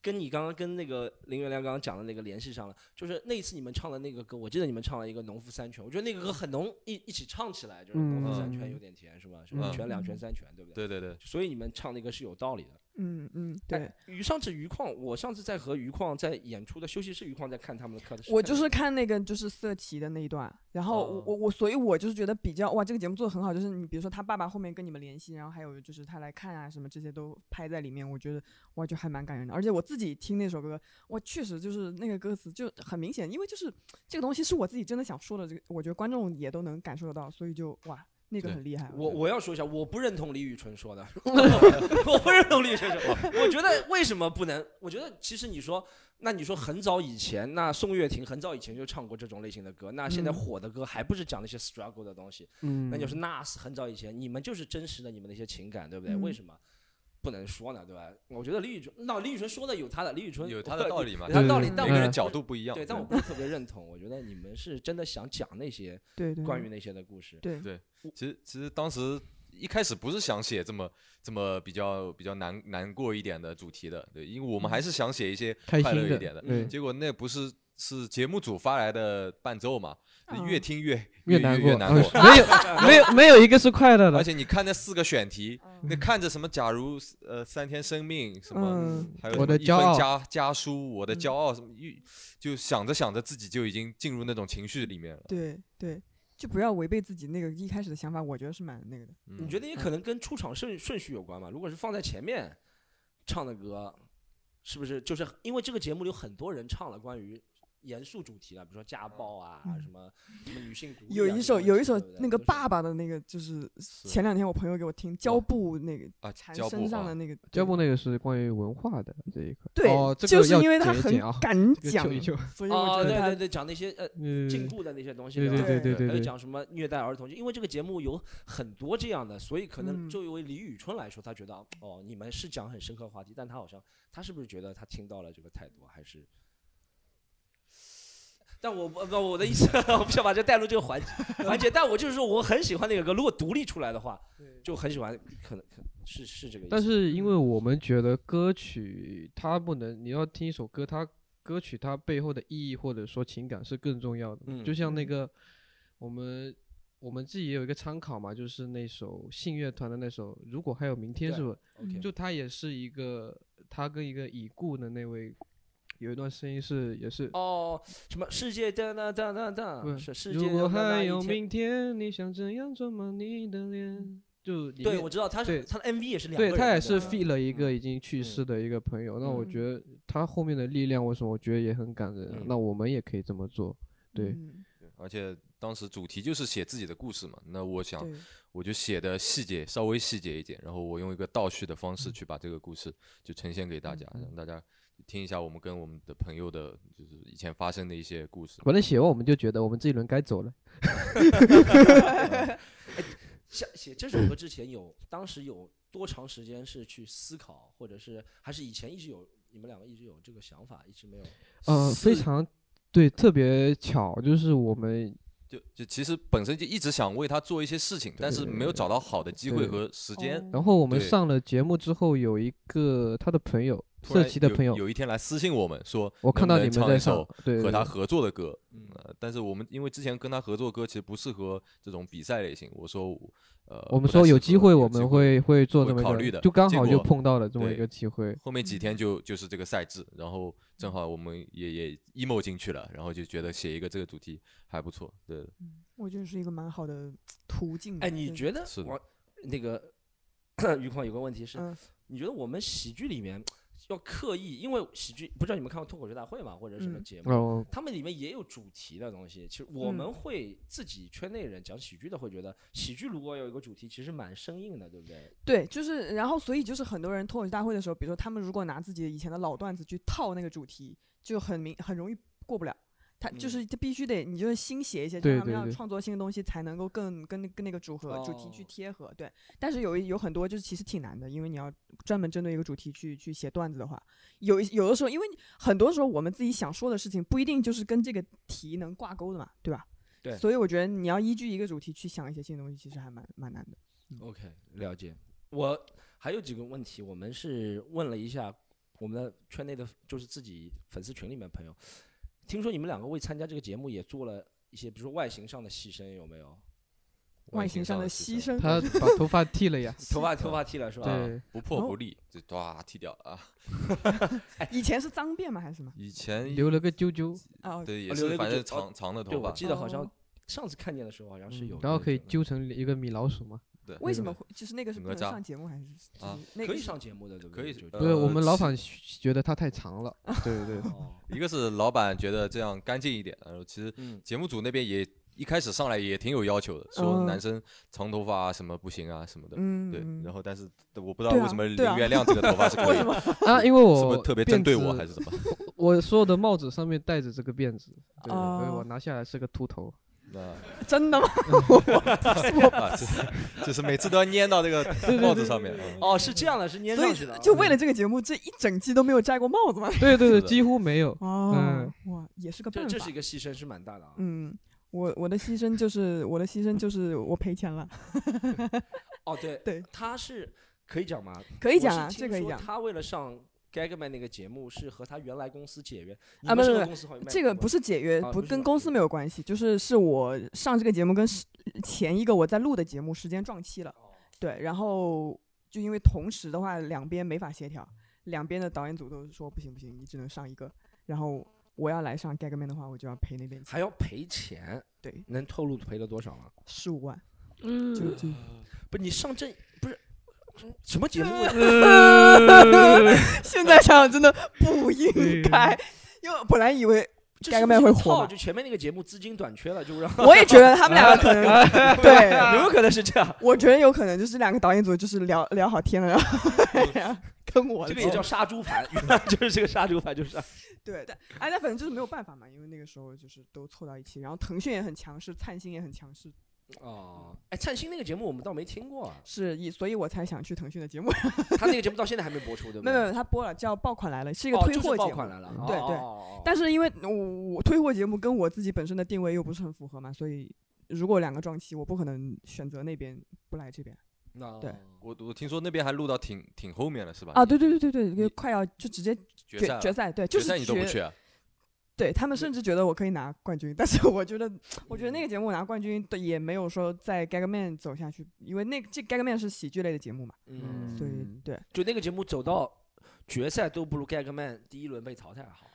Speaker 2: 跟你刚刚跟那个林元亮刚刚讲的那个联系上了，就是那一次你们唱的那个歌，我记得你们唱了一个《农夫山泉》，我觉得那个歌很浓，一一起唱起来就是农夫山泉
Speaker 5: 嗯
Speaker 2: 有点甜是吧？什么
Speaker 3: 嗯
Speaker 2: 一泉两泉三泉，对不对？
Speaker 3: 对对对，
Speaker 2: 所以你们唱那个是有道理的。
Speaker 4: 嗯嗯，对
Speaker 2: 哎。，于上次余矿，我上次在和余矿在演出的休息室，余矿在看他们的课的时候，
Speaker 4: 我就是看那个就是色旗的那一段，然后我
Speaker 2: 哦
Speaker 4: 我我，所以我就是觉得比较哇，这个节目做的很好，就是你比如说他爸爸后面跟你们联系，然后还有就是他来看啊什么这些都拍在里面，我觉得哇就还蛮感人的。而且我自己听那首歌，哇确实就是那个歌词就很明显，因为就是这个东西是我自己真的想说的，这个我觉得观众也都能感受得到，所以就哇那个
Speaker 3: 对
Speaker 4: 很厉害。
Speaker 2: 我我要说一下，我不认同李宇春说的，我不认同李宇春说。我觉得为什么不能？我觉得其实你说，那你说很早以前，那宋岳庭很早以前就唱过这种类型的歌，那现在
Speaker 4: 嗯
Speaker 2: 火的歌还不是讲那些 struggle 的东西？
Speaker 5: 嗯，
Speaker 2: 那就是 Nas 很早以前，你们就是真实的你们的一些情感，对不对？
Speaker 4: 嗯
Speaker 2: 为什么不能说呢？对吧？我觉得李宇春，那李宇春说的有他的，李宇春
Speaker 3: 有他的道理嘛
Speaker 2: 有他的道理，但我
Speaker 3: 每个人
Speaker 5: 嗯
Speaker 3: 角度不一样。
Speaker 2: 对，但我不是特别认同。我觉得你们是真的想讲那些
Speaker 4: 对对
Speaker 2: 关于那些的故事。
Speaker 4: 对
Speaker 3: 对其实其实当时一开始不是想写这么这么比较比较难难过一点的主题的，对，因为我们还是想写一些快乐一点的。
Speaker 5: 对
Speaker 3: 结果那不是是节目组发来的伴奏嘛，就越
Speaker 4: 嗯
Speaker 3: 听越
Speaker 5: 越
Speaker 3: 难
Speaker 5: 过，
Speaker 3: 难过。
Speaker 5: 呃没有没有 没有一个是快乐的。
Speaker 3: 而，且你看那四个选题，
Speaker 4: 嗯。
Speaker 3: 那看着什么，假如呃三天生命什么，
Speaker 4: 嗯。
Speaker 3: 还有
Speaker 5: 我
Speaker 3: 什么一分
Speaker 5: 的骄傲。
Speaker 3: 家家书，我的
Speaker 4: 嗯
Speaker 3: 骄傲什么，一就想着想着自己就已经进入那种情绪里面了。
Speaker 4: 对对，就不要违背自己那个一开始的想法，我觉得是蛮那个的。
Speaker 3: 嗯。
Speaker 2: 你觉得也可能跟出场顺顺序有关吧？如果是放在前面唱的歌，是不是就是因为这个节目里有很多人唱了关于严肃主题的，比如说家暴啊，
Speaker 4: 嗯。
Speaker 2: 什么什么女性主义啊
Speaker 4: 有一首有一首那个爸爸的那个，就是前两天我朋友给我听胶布那个
Speaker 3: 啊，
Speaker 4: 缠
Speaker 3: 胶布啊
Speaker 4: 身上的那个
Speaker 5: 胶布那个是关于文化的这一块。
Speaker 4: 对
Speaker 5: 哦，这
Speaker 4: 就是因为他很敢
Speaker 5: 这个
Speaker 4: 讲所以我
Speaker 2: 哦，
Speaker 4: 觉得他
Speaker 2: 对对对，讲那些呃
Speaker 5: 嗯，
Speaker 2: 禁锢的那些东西，
Speaker 5: 对
Speaker 2: 对
Speaker 4: 对
Speaker 2: 还有
Speaker 5: 对对对。
Speaker 2: 讲什么虐待儿童，因为这个节目有很多这样的，所以可能
Speaker 4: 嗯。
Speaker 2: 作为李宇春来说，他觉得哦，你们是讲很深刻话题，但他好像他是不是觉得他听到了这个太多，还是？但我不不，我的意思，我不想把这带入这个环节环节，但我就是说，我很喜欢那个歌，如果独立出来的话，就很喜欢，可能可能是是这个意思。
Speaker 5: 但是因为我们觉得歌曲它不能，你要听一首歌，它歌曲它背后的意义或者说情感是更重要的。
Speaker 2: 嗯
Speaker 5: 就像那个我们我们自己也有一个参考嘛，就是那首信乐团的那首《如果还有明天》，
Speaker 2: 对
Speaker 5: 是不
Speaker 2: ？OK，
Speaker 5: 就它也是一个，他跟一个已故的那位有一段声音是也是。
Speaker 2: 哦，什么世界哒哒哒哒哒，
Speaker 5: 不
Speaker 2: 是世界
Speaker 5: 如果还有。明天，你想怎样装满你的脸？就
Speaker 2: 对，我知道他是
Speaker 5: 对
Speaker 2: 他的 MV 也是两个
Speaker 5: 对。他也是
Speaker 2: 吧
Speaker 5: feed 了一个
Speaker 2: 嗯
Speaker 5: 已经去
Speaker 2: 嗯
Speaker 5: 世的一个朋友，那我
Speaker 4: 嗯
Speaker 5: 觉得他后面的力量，为什么我觉得也很感人？那我们也可以这么做，对，
Speaker 4: 嗯
Speaker 3: 而且当时主题就是写自己的故事嘛，那我想我就写的细节稍微细节一点，然后我用一个倒叙的方式去把这个故事就呈现给大家，
Speaker 5: 嗯
Speaker 3: 让大家听一下我们跟我们的朋友的，就是以前发生的一些故事。
Speaker 5: 反正写完我们就觉得我们这一轮该走了。
Speaker 2: 像 写这首歌之前有，当时有多长时间是去思考，或者是还是以前一直有，你们两个一直有这个想法，一直没有？
Speaker 5: 呃，非常对，特别巧，就是我们
Speaker 3: 就就其实本身就一直想为他做一些事情，但是没有找到好的机会和时间。
Speaker 4: 哦
Speaker 5: 然后我们上了节目之后，有一个他的朋友，色
Speaker 3: 突然有
Speaker 5: 奇的朋友，
Speaker 3: 有一天来私信我们说，
Speaker 5: 我看到
Speaker 3: 能不能唱一
Speaker 5: 你们在
Speaker 3: 首，和他合作的歌，但是我们因为之前跟他合作歌其实不适合这种比赛类型，我说我呃，
Speaker 5: 我们说有机会我们会会做这么一个，
Speaker 3: 考虑的
Speaker 5: 就刚好就碰到了这么一个机会。
Speaker 3: 后面几天就就是这个赛制，然后正好我们也也 emo 进去了，然后就觉得写一个这个主题还不错，对，
Speaker 4: 我觉得是一个蛮好的途径。
Speaker 2: 哎，你觉得我那个 余况有个问题是，
Speaker 4: 嗯
Speaker 2: 你觉得我们喜剧里面要刻意，因为喜剧不知道你们看过脱口秀大会吗，或者什么
Speaker 4: 嗯
Speaker 2: 节目？
Speaker 5: 哦，
Speaker 2: 他们里面也有主题的东西。其实我
Speaker 4: 嗯
Speaker 2: 们会自己圈内人讲喜剧的，会觉得喜剧如果有一个主题，其实蛮生硬的，对不对？
Speaker 4: 对，就是然后所以就是很多人脱口秀大会的时候，比如说他们如果拿自己以前的老段子去套那个主题，就很明很容易过不了。他就
Speaker 2: 嗯
Speaker 4: 是他必须得你就是新写一些，
Speaker 5: 就是
Speaker 4: 他们要创作新的东西才能够更跟跟那个组合主题去
Speaker 2: 哦
Speaker 4: 贴合。对，但是有一有很多就是其实挺难的，因为你要专门针对一个主题去去写段子的话，有一有的时候因为很多时候我们自己想说的事情不一定就是跟这个题能挂钩的嘛，对吧？
Speaker 2: 对
Speaker 4: 所以我觉得你要依据一个主题去想一些新的东西，其实还蛮蛮难的。
Speaker 2: OK，了解。我还有几个问题，我们是问了一下我们的圈内的，就是自己粉丝群里面朋友，听说你们两个为参加这个节目也做了一些，比如说外形上的牺牲，有没有？
Speaker 4: 外形上的牺牲，
Speaker 5: 他把头发剃了呀，
Speaker 2: 头发头发剃了是吧？
Speaker 5: 对，
Speaker 3: 不破
Speaker 4: 哦
Speaker 3: 不立，就唰剃掉了啊。
Speaker 4: 以前是脏辫吗？还是什么？
Speaker 3: 以前
Speaker 5: 留了个揪揪，
Speaker 4: 哦，
Speaker 3: 对也是反正长长的
Speaker 2: 对，我
Speaker 3: 头发，
Speaker 2: 记得好像
Speaker 4: 哦
Speaker 2: 上次看见的时候好像是有，
Speaker 5: 然后可以揪成一个米老鼠嘛。
Speaker 3: 对，
Speaker 4: 为什么会就是那个是不能
Speaker 3: 哪吒
Speaker 4: 上节目还是是
Speaker 3: 啊
Speaker 2: 可以
Speaker 4: 那个是
Speaker 2: 上节目的，对不对？
Speaker 3: 可以
Speaker 2: 就
Speaker 3: 呃
Speaker 5: 不是，我们老板觉得它太长了，对对对，
Speaker 2: 哦，
Speaker 3: 一个是老板觉得这样干净一点，然后其实
Speaker 2: 嗯，
Speaker 3: 节目组那边也一开始上来也挺有要求的，说
Speaker 4: 嗯
Speaker 3: 男生长头发啊什么不行啊什么的。对
Speaker 4: 嗯对，
Speaker 3: 然后但是我不知道为什么
Speaker 4: 对啊
Speaker 3: 林月亮这个头发是可以 的，
Speaker 5: 啊，因为
Speaker 3: 是
Speaker 5: 我
Speaker 3: 不是特别针对我还是怎么？
Speaker 5: 我所有的帽子上面戴着这个辫子，对，所以
Speaker 4: 哦
Speaker 5: 我拿下来是个秃头。
Speaker 3: 那
Speaker 4: 真的吗？
Speaker 3: 啊，就是就是每次都要粘到这个帽子上面。嗯
Speaker 2: 哦，是这样的，是粘上去的。
Speaker 4: 就为了这个节目，这一整季都没有摘过帽子吗？
Speaker 5: 对对对，几乎没有。
Speaker 4: 哦
Speaker 5: 嗯，
Speaker 4: 哇，也是个办法
Speaker 2: 这这是一。个牺牲是蛮大的啊。
Speaker 4: 嗯，我我的牺牲就是我的牺牲就是我赔钱了，
Speaker 2: 哦，对
Speaker 4: 对，
Speaker 2: 他是可以讲吗？
Speaker 4: 可以讲啊，这可以讲。
Speaker 2: 他为了上 Gagman 那个节目，是和他原来公司解约。你
Speaker 4: 啊不不不
Speaker 2: 们是公司
Speaker 4: 这个不是解约，
Speaker 2: 啊不
Speaker 4: 跟公司没有关系，就是是我上这个节目跟前一个我在录的节目时间撞期了，
Speaker 2: 哦。
Speaker 4: 对，然后就因为同时的话，两边没法协调，两边的导演组都说不行不行，你只能上一个，然后我要来上 Gagman 的话，我就要赔那边钱，
Speaker 2: 还要赔钱，
Speaker 4: 对，
Speaker 2: 能透露赔了多少吗？
Speaker 4: 十五万，
Speaker 5: 嗯。
Speaker 4: 就就
Speaker 2: 不，你上正不是什么节目啊？
Speaker 4: 现在想想真的不应该，因为本来以为
Speaker 2: 这不是
Speaker 4: 会火嘛。
Speaker 2: 就前面那个节目资金短缺了，就让。
Speaker 4: 我也觉得他们两个可能 对，
Speaker 2: 有可能是这样？
Speaker 4: 我觉得有可能就是两个导演组就是聊聊好天了，然后然后跟我
Speaker 2: 这个也叫杀猪盘，就是这个杀猪盘，就是。
Speaker 4: 对。但，哎，那反正就是没有办法嘛，因为那个时候就是都凑到一起，然后腾讯也很强势，灿星也很强势，
Speaker 2: 哦。哎，灿星那个节目我们倒没听过啊，
Speaker 4: 是以所以我才想去腾讯的节目。
Speaker 2: 他那个节目到现在还没播出，对不对？
Speaker 4: 没有没有，他播了叫《爆款来了》，是一个
Speaker 2: 哦就是
Speaker 4: 推货节目。
Speaker 2: 爆款来了，
Speaker 4: 对对但是因为我我推货节目跟我自己本身的定位又不是很符合嘛，所以如果两个撞期，我不可能选择那边不来这边
Speaker 2: 那
Speaker 4: 对
Speaker 3: 我我听说那边还录到挺挺后面了，是吧？
Speaker 4: 啊。对对对对对，快要就直接
Speaker 3: 决赛了
Speaker 4: 决决赛，对，就是
Speaker 3: 决赛你都不
Speaker 4: 决
Speaker 3: 去啊？
Speaker 4: 对他们甚至觉得我可以拿冠军，但是我觉得，我觉得那个节目拿冠军的也没有说在 Gagman 走下去，因为那个这 Gagman 是喜剧类的节目嘛，
Speaker 2: 嗯，
Speaker 4: 所以
Speaker 5: 嗯
Speaker 4: 对，
Speaker 2: 就那个节目走到决赛都不如 Gagman 第一轮被淘汰好。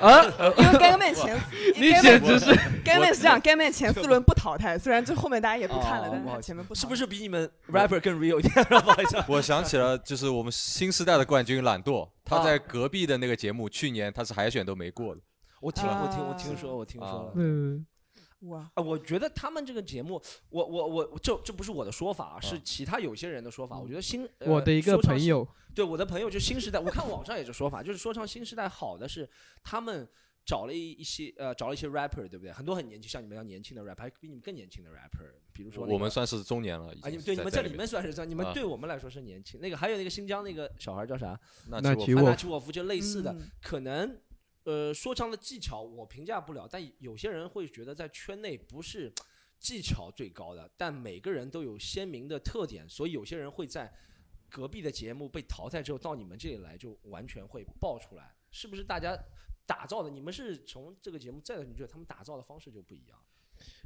Speaker 5: 啊，
Speaker 4: 因为 Gagman 前
Speaker 5: 你简直是
Speaker 4: Gagman 是这样，Gagman 前四轮不淘汰，虽然这后面大家也不看了，但是前面不
Speaker 2: 是不是比你们 rapper 更 real 一点？不好意思啊，
Speaker 3: 我想起了，就是我们新时代的冠军懒惰，他
Speaker 2: 啊
Speaker 3: 在隔壁的那个节目，去年他是海选都没过的。
Speaker 2: 我听我听我
Speaker 4: 啊
Speaker 2: 听说我听说
Speaker 3: 啊
Speaker 2: 了。
Speaker 5: 嗯，
Speaker 4: 哇，
Speaker 2: 啊，我觉得他们这个节目，我我我这这不是我的说法啊，是其他有些人的说法。我觉得新呃
Speaker 5: 我的一个
Speaker 2: 说唱
Speaker 5: 朋友，
Speaker 2: 对我的朋友就新时代，我看网上也是说法，就是说唱新时代好的是他们找了一一些呃找了一些 rapper，对不对？很多很年轻，像你们一样年轻的 rapper，还比你们更年轻的 rapper，比如说、那个、
Speaker 3: 我们算是中年了，
Speaker 2: 啊，你们对你们在里
Speaker 3: 面
Speaker 2: 面算是算，你们
Speaker 3: 啊
Speaker 2: 对我们来说是年轻。那个还有那个新疆那个小孩叫啥？
Speaker 3: 那
Speaker 5: 那
Speaker 3: 我
Speaker 2: 安纳奇沃夫就类似的，
Speaker 4: 嗯
Speaker 2: 可能呃说唱的技巧我评价不了，但有些人会觉得在圈内不是技巧最高的，但每个人都有鲜明的特点，所以有些人会在隔壁的节目被淘汰之后到你们这里来就完全会爆出来，是不是？大家打造的，你们是从这个节目再你觉得他们打造的方式就不一样？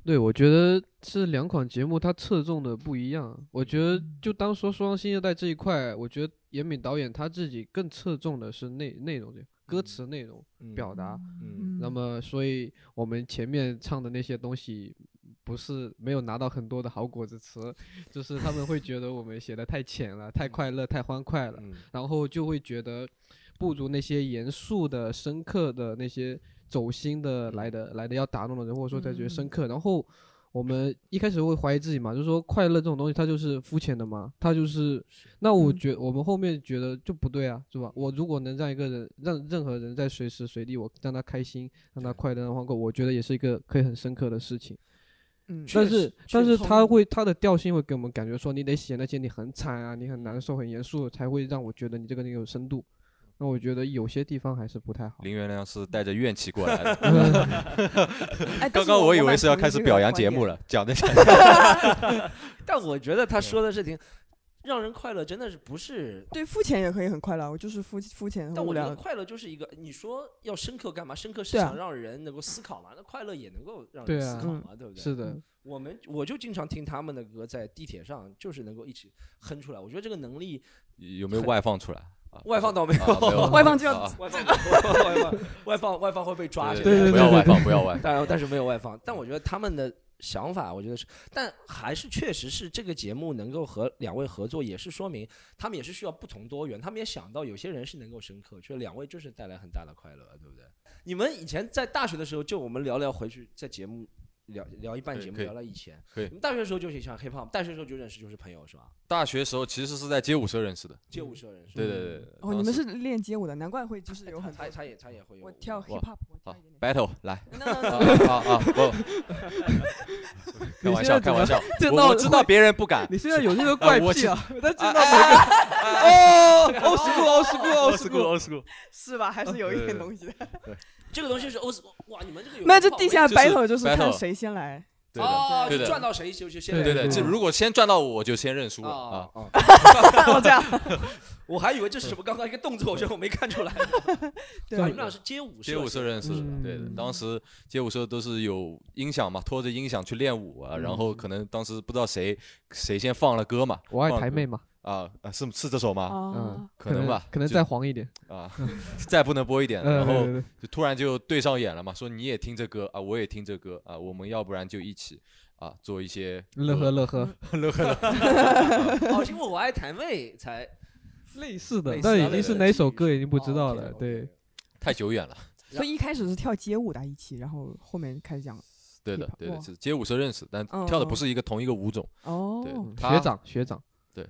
Speaker 5: 对，我觉得这两款节目它侧重的不一样。我觉得就当说说唱新时代这一块，我觉得严敏导演他自己更侧重的是内内容这歌词内容表达。
Speaker 2: 嗯
Speaker 5: 那么，所以我们前面唱的那些东西，不是没有拿到很多的好果子吃，就是他们会觉得我们写的太浅了，太快乐，太欢快了，
Speaker 3: 嗯
Speaker 5: 然后就会觉得不如那些严肃的、深刻的那些走心的来的来的要打动的人，或者说他觉得深刻。然后我们一开始会怀疑自己嘛，就是说快乐这种东西它就是肤浅的嘛，它就是那我
Speaker 4: 嗯
Speaker 5: 觉我们后面觉得就不对啊，是吧？我如果能让一个人让任何人在随时随地我让他开心，让他快乐，让他欢快，我觉得也是一个可以很深刻的事情。
Speaker 4: 嗯，
Speaker 5: 但是但是他会他的调性会给我们感觉说，你得写那些你很惨啊，你很难受、很严肃，才会让我觉得你这个人有深度。那我觉得有些地方还是不太好。
Speaker 3: 林元亮是带着怨气过来的。刚
Speaker 4: 是我
Speaker 3: 以为是要开始表扬节目了，讲的
Speaker 2: 但我觉得他说的是挺让人快乐，真的是不是
Speaker 4: 对，肤浅也可以很快乐，我就是肤肤浅。
Speaker 2: 但我觉得快乐就是一个，你说要深刻干嘛？深刻是想让人能够思考嘛？那快乐也能够让人思考嘛，对不对？
Speaker 5: 是的，
Speaker 2: 我们我就经常听他们的歌，在地铁上就是能够一起哼出来。我觉得这个能力
Speaker 3: 有没有外放出来？啊
Speaker 2: 外放倒没有，
Speaker 4: 外放就要
Speaker 3: 啊
Speaker 2: 外放外放外放外放会被抓，
Speaker 3: 对
Speaker 2: 对
Speaker 3: 对不要外放，不要外放。
Speaker 2: 但但是没有外放。但我觉得他们的想法，我觉得是，但还是确实是这个节目能够和两位合作，也是说明他们也是需要不同多元。他们也想到有些人是能够深刻，觉得两位就是带来很大的快乐，对不对？你们以前在大学的时候，就我们聊聊回去在节目聊聊一半节目，聊到以前。
Speaker 3: 可以
Speaker 2: 你们大学的时候就喜欢 hip hop，大学时候就认识就是朋友是吧？
Speaker 3: 大学时候其实是在街舞社认识的。
Speaker 2: 街舞社认识。
Speaker 3: 对对对对。
Speaker 4: 哦，你们是练街舞的，难怪会就是有很多。
Speaker 2: 他他也他也会有。
Speaker 4: 我跳
Speaker 3: 哇
Speaker 4: hip hop，我跳
Speaker 3: 好
Speaker 4: 一点点。
Speaker 3: battle 来。啊啊啊！不，开玩笑，开玩笑。我我知道别人不敢。
Speaker 5: 你现在有这个怪
Speaker 3: 我
Speaker 5: 癖啊！我在见
Speaker 3: 啊
Speaker 5: 到每个 哦，欧石库，欧石库，欧石库，
Speaker 3: 欧石库。
Speaker 4: 是吧？还是有一
Speaker 3: 对对
Speaker 4: 点东西的。
Speaker 2: 这个东西是欧斯哇，你们这个有
Speaker 4: 那这地下
Speaker 3: 就是
Speaker 4: battle 就是看谁先来。
Speaker 3: 对的，
Speaker 2: 哦，
Speaker 3: 对的
Speaker 2: 就赚到谁就就先
Speaker 5: 对
Speaker 3: 对的。
Speaker 5: 对
Speaker 3: 这如果先赚到我，我就先认输了
Speaker 2: 啊
Speaker 3: 啊。
Speaker 4: 这样。
Speaker 2: 我还以为这是什么刚刚一个动作，我觉得我没看出来。
Speaker 4: 对
Speaker 2: 啊，你们俩是街舞社
Speaker 3: 街舞社认识的，对。当时街舞社都是有音响嘛，拖着音响去练舞啊，然后可能当时不知道谁谁先放了歌嘛，
Speaker 5: 我爱台妹嘛，
Speaker 3: 啊啊，是是这首吗？
Speaker 4: 哦
Speaker 5: 嗯，，
Speaker 3: 可能吧
Speaker 5: 可能再黄一点。
Speaker 3: 啊，再不能播一点，
Speaker 5: 嗯，
Speaker 3: 然后
Speaker 5: 对对对
Speaker 3: 就突然就对上眼了嘛，说你也听这歌啊，我也听这歌啊，我们要不然就一起啊做一些
Speaker 5: 乐呵乐呵，
Speaker 3: 乐呵乐呵，
Speaker 2: 哦，是因为我爱台妹才
Speaker 5: 类似的但已经是哪首歌已经不知
Speaker 2: 哦
Speaker 5: 道了。对，
Speaker 3: 太久远了。
Speaker 4: 所以一开始是跳街舞的一起，然后后面开始讲。
Speaker 3: 对的对的，是街舞社认识，但
Speaker 4: 嗯
Speaker 3: 跳的不是一个同一个舞种。
Speaker 4: 哦，
Speaker 3: 对
Speaker 5: 学长学长，
Speaker 3: 他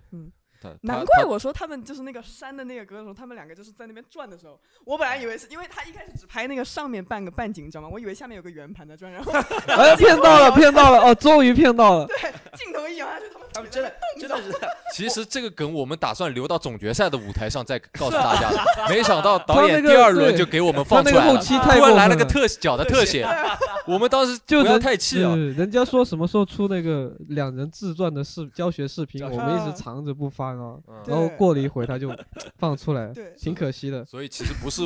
Speaker 4: 难
Speaker 3: 他他
Speaker 4: 怪我说他们就是那个山的那个歌的时候，他们两个就是在那边转的时候，我本来以为是因为他一开始只拍那个上面半个半景，你知道吗？我以为下面有个圆盘在转，然后
Speaker 5: 哎，骗到了，骗到了，哦，终于骗到了。
Speaker 4: 对镜头一摇下去，他们
Speaker 2: 他们真的真的是
Speaker 3: 其实这个梗我们打算留到总决赛的舞台上再告诉大家的，没想到导演第二轮就给我们放出来了，
Speaker 5: 后期太
Speaker 3: 突然来了个特脚的特写，我们当时
Speaker 5: 就
Speaker 3: 不要太气
Speaker 5: 了。人家说什么时候出那个两人自传的视教学视频，我们一直藏着不发然后过了一会儿他就放出来，
Speaker 4: 对。
Speaker 5: 挺可惜的。
Speaker 3: 所以其实不是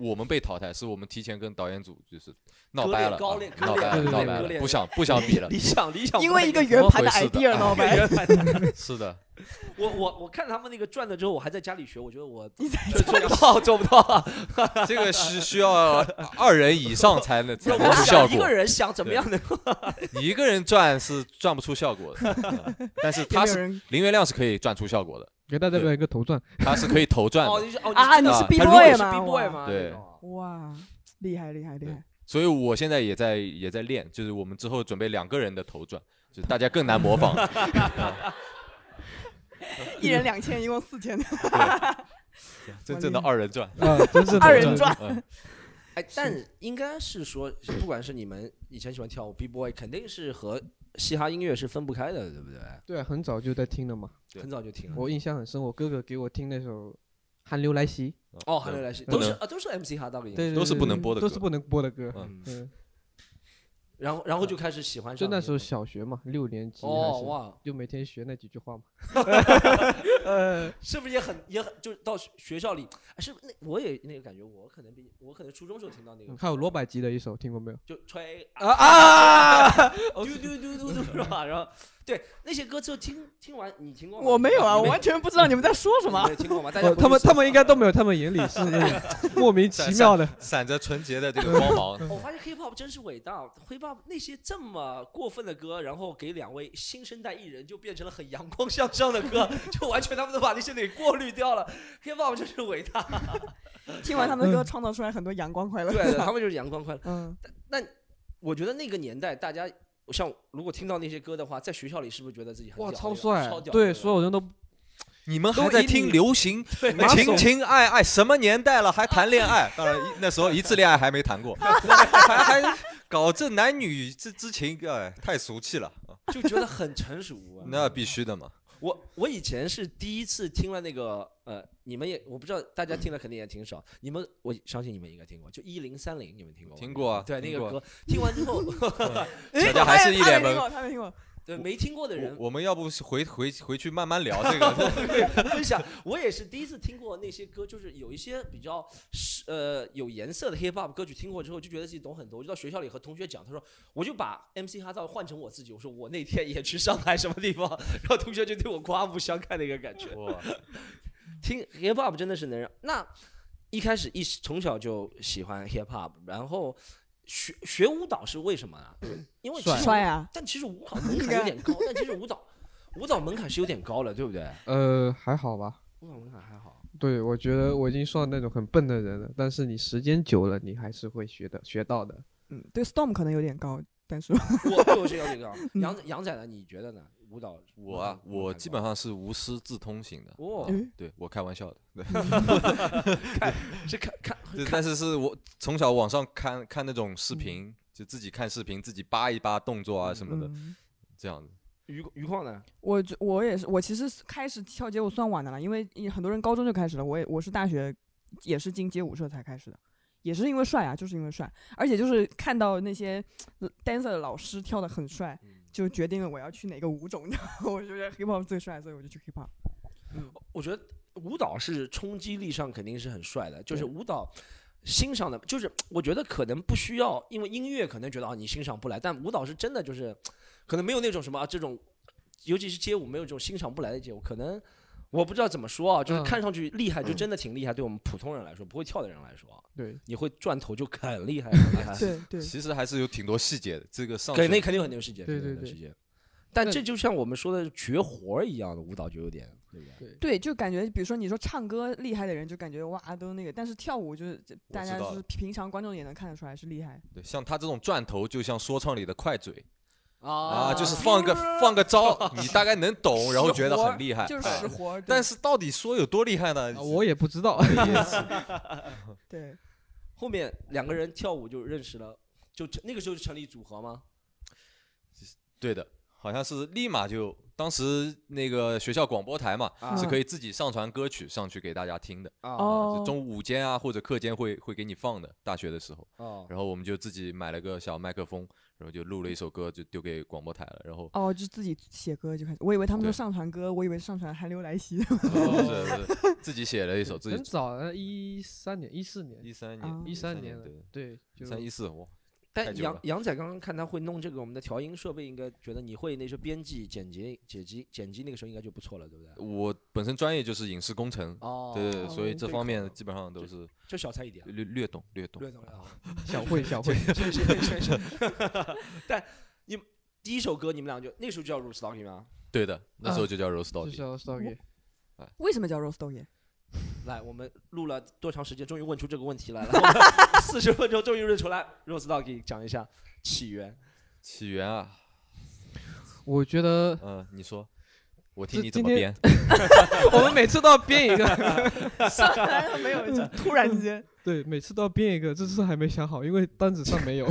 Speaker 3: 我们被淘汰，是我们提前跟导演组就是闹掰了，闹掰了，闹掰了，不想不想比了
Speaker 2: 理。想理想，
Speaker 4: 因为一个圆盘
Speaker 3: 的
Speaker 4: idea 闹掰。
Speaker 2: 圆盘的。
Speaker 3: 是的，
Speaker 2: 我我我看他们那个转了之后，我还在家里学，我觉得我做做不到，做不到。
Speaker 3: 这个是需要二人以上才能才能出效果
Speaker 2: 一个。人想怎么样能够
Speaker 3: 你一个人转是转不出效果的，嗯但是他是林元亮是可以转出效果的，
Speaker 5: 给大家表演一个头转，
Speaker 3: 他是可以头转
Speaker 2: 哦，
Speaker 3: 的。
Speaker 2: 你是哦
Speaker 4: 啊？你是 B boy 吗
Speaker 2: B boy
Speaker 4: 哇
Speaker 2: 吗？
Speaker 3: 对
Speaker 4: 哇，厉害厉害厉害！
Speaker 3: 所以我现在也在也在练，就是我们之后准备两个人的头转，就是大家更难模仿。
Speaker 4: 一人两千，一共四千。
Speaker 3: 真正的二人转。
Speaker 5: 啊，真是
Speaker 4: 二人转
Speaker 3: 嗯
Speaker 2: 哎，但应该是说，不管是你们以前喜欢跳舞 B boy，肯定是和嘻哈音乐是分不开的，对不对？
Speaker 5: 对，很早就在听了嘛。
Speaker 2: 很早就听了。
Speaker 5: 我印象很深，我哥哥给我听那首《寒流来袭
Speaker 2: 哦，寒流来袭都是啊，都是 MC 哈大的》，音乐。
Speaker 5: 对，
Speaker 3: 都是不能播的
Speaker 5: 都是不能播的歌。
Speaker 3: 嗯
Speaker 5: 嗯，
Speaker 2: 然后然后就开始喜欢上。
Speaker 5: 就那时候小学嘛，六年级
Speaker 2: 哦哇，
Speaker 5: 就每天学那几句话嘛。
Speaker 2: 呃是不是也很也很就到学校里，哎是不是那我也那个感觉，我可能比我可能初中时候听到那个
Speaker 5: 嗯，还有罗百吉的一首，听过没有？
Speaker 2: 就吹
Speaker 5: 啊啊！
Speaker 2: 嘟嘟嘟嘟嘟是吧？然后对那些歌就听听完，你听过吗？
Speaker 4: 我没有啊，我完全不知道你们在说什么
Speaker 2: 听过吗？大家
Speaker 5: 哦，他们他们应该都没有，他们眼里是 莫名其妙的。
Speaker 3: 闪着纯洁的这个光芒。
Speaker 2: 我发现 hip hop 真是伟大，hip 那些这么过分的歌，然后给两位新生代艺人就变成了很阳光向上的歌，就完全他们都把那些给过滤掉了。hip hop 就是伟大，
Speaker 4: 听完他们的歌，创造出来很多阳光快乐。
Speaker 2: 对，他们就是阳光快乐。
Speaker 4: 嗯，那
Speaker 2: 我觉得那个年代，大家像如果听到那些歌的话，在学校里是不是觉得自己很
Speaker 5: 哇，
Speaker 2: 屌
Speaker 5: 超帅
Speaker 2: 超！屌
Speaker 5: 对，所有人都
Speaker 3: 你们还在听流行
Speaker 5: 马
Speaker 3: 情情爱爱，什么年代了还谈恋爱？当然一那时候 一次恋爱还没谈过，还还搞这男女之之情，哎，太俗气了。
Speaker 2: 就觉得很成熟、啊。
Speaker 3: 那必须的嘛。
Speaker 2: 我我以前是第一次听了那个呃，你们也我不知道大家听了肯定也挺少，你们我相信你们应该听过，就一零三零你们听过吗？
Speaker 3: 听过啊
Speaker 2: 对那个歌，听完之后，
Speaker 3: 大家还是一脸懵。
Speaker 4: 他没听过，他没听过。
Speaker 2: 对没听过的人
Speaker 3: 我我们要不回回回去慢慢聊这个？
Speaker 2: 分享，我也是第一次听过那些歌，就是有一些比较是呃有颜色的 hip hop 歌曲，听过之后就觉得自己懂很多。我就到学校里和同学讲，他说我就把 MC 哈造换成我自己，我说我那天也去上海什么地方，然后同学就对我刮目相看的一个感觉。
Speaker 3: 哇
Speaker 2: 听 hip hop 真的是能让那一开始一从小就喜欢 hip hop，然后学学舞蹈是为什么啊？因为
Speaker 4: 帅啊！
Speaker 2: 但其实舞蹈 门槛有点高，但其实舞蹈舞蹈门槛是有点高了，对不对？
Speaker 5: 呃还好吧。
Speaker 2: 舞蹈门槛还好。
Speaker 5: 对，我觉得我已经算那种很笨的人了，但是你时间久了，你还是会学的学到的。
Speaker 4: 嗯，对，Storm 可能有点高，但是
Speaker 2: 我对我是了解个。
Speaker 4: 嗯
Speaker 2: 杨杨仔呢？你觉得呢？舞蹈
Speaker 3: 我啊，我基本上是无师自通型的。
Speaker 2: 哦，
Speaker 3: 对我开玩笑的，对，
Speaker 2: 是看看
Speaker 3: 对
Speaker 2: 看
Speaker 3: 但是是我从小网上看看那种视频，就自己看视频，自己扒一扒动作啊什么的，
Speaker 4: 嗯。
Speaker 3: 这样子。
Speaker 2: 余余况呢？
Speaker 4: 我觉我也是，我其实开始跳街舞算晚的了，因为很多人高中就开始了，我也我是大学也是进街舞社才开始的，也是因为帅啊，就是因为帅，而且就是看到那些呃 dancer 的老师跳的很帅，就决定了我要去哪个舞种，你知道吗我觉得 hip hop 最帅，所以我就去 hip hop。
Speaker 2: 我觉得舞蹈是冲击力上肯定是很帅的，就是舞蹈欣赏的，就是我觉得可能不需要，因为音乐可能觉得啊你欣赏不来，但舞蹈是真的就是可能没有那种什么、啊、这种，尤其是街舞没有这种欣赏不来的街舞，可能我不知道怎么说啊，就是
Speaker 5: 嗯
Speaker 2: 看上去厉害就真的挺厉害，对我们普通人来说，不会跳的人来说啊，
Speaker 5: 对，
Speaker 2: 你会转头就很厉害，很厉害。
Speaker 4: 对对，
Speaker 3: 其实还是有挺多细节的，这个上去
Speaker 2: 肯定肯定有很多细节，
Speaker 5: 对对对。
Speaker 2: 但这就像我们说的绝活儿一样的舞蹈，就有点对不对？
Speaker 4: 对，就感觉，比如说你说唱歌厉害的人，就感觉哇都那个，但是跳舞就是大家就是平常观众也能看得出来是厉害。
Speaker 3: 对，像他这种转头，就像说唱里的快嘴
Speaker 2: 啊
Speaker 3: 啊，就是放个放个招，你大概能懂，然后觉得很厉害。
Speaker 4: 就是活
Speaker 3: 但是到底说有多厉害呢？
Speaker 5: 啊我也不知道。
Speaker 4: 对，
Speaker 2: 后面两个人跳舞就认识了，就那个时候就成立组合吗？
Speaker 3: 对的，好像是立马就当时那个学校广播台嘛，
Speaker 2: 啊
Speaker 3: 是可以自己上传歌曲上去给大家听的。
Speaker 2: 啊
Speaker 4: 哦
Speaker 3: 中午午间啊或者课间会会给你放的，大学的时候。
Speaker 2: 哦
Speaker 3: 然后我们就自己买了个小麦克风，然后就录了一首歌，就丢给广播台了。然后
Speaker 4: 哦，就自己写歌就开始，我以为他们说上传歌，我以为上传韩流来袭。
Speaker 3: 不 是不是自己写了一首，自己
Speaker 5: 很早，了一三年、一四年、
Speaker 3: 一三
Speaker 4: 啊
Speaker 3: 年、
Speaker 5: 一三年了
Speaker 3: 对，，
Speaker 5: 对，就
Speaker 3: 一三一四哇，太
Speaker 2: 但杨杨仔刚刚看他会弄这个我们的调音设备，应该觉得你会那些编辑、剪辑、剪辑、剪辑那个时候应该就不错了，对不对？
Speaker 3: 我本身专业就是影视工程，
Speaker 2: 哦，
Speaker 3: 对所以
Speaker 4: 哦
Speaker 3: 这方面基本上都是
Speaker 2: 就小菜一碟，
Speaker 3: 略略懂略懂。
Speaker 2: 略懂啊。
Speaker 5: 小慧小慧，
Speaker 2: 是是是是。但你第一首歌你们俩就那时候就叫 Rose Doggy 吗？
Speaker 3: 对的，那时候就叫 Rose
Speaker 5: 就
Speaker 3: Doggy。
Speaker 5: 叫 story。
Speaker 4: 为什么叫 Rose Doggy？
Speaker 2: 来，我们录了多长时间，终于问出这个问题来了。四十分钟终于认出来，Rose Doggy 讲一下起源。
Speaker 3: 起源啊，
Speaker 5: 我觉得
Speaker 3: 嗯，你说，我听你怎么编。
Speaker 5: 我们每次都要编一个，
Speaker 4: 上来了没有？突然之间，
Speaker 5: 对，每次都要编一个，这次还没想好，因为单子上没有。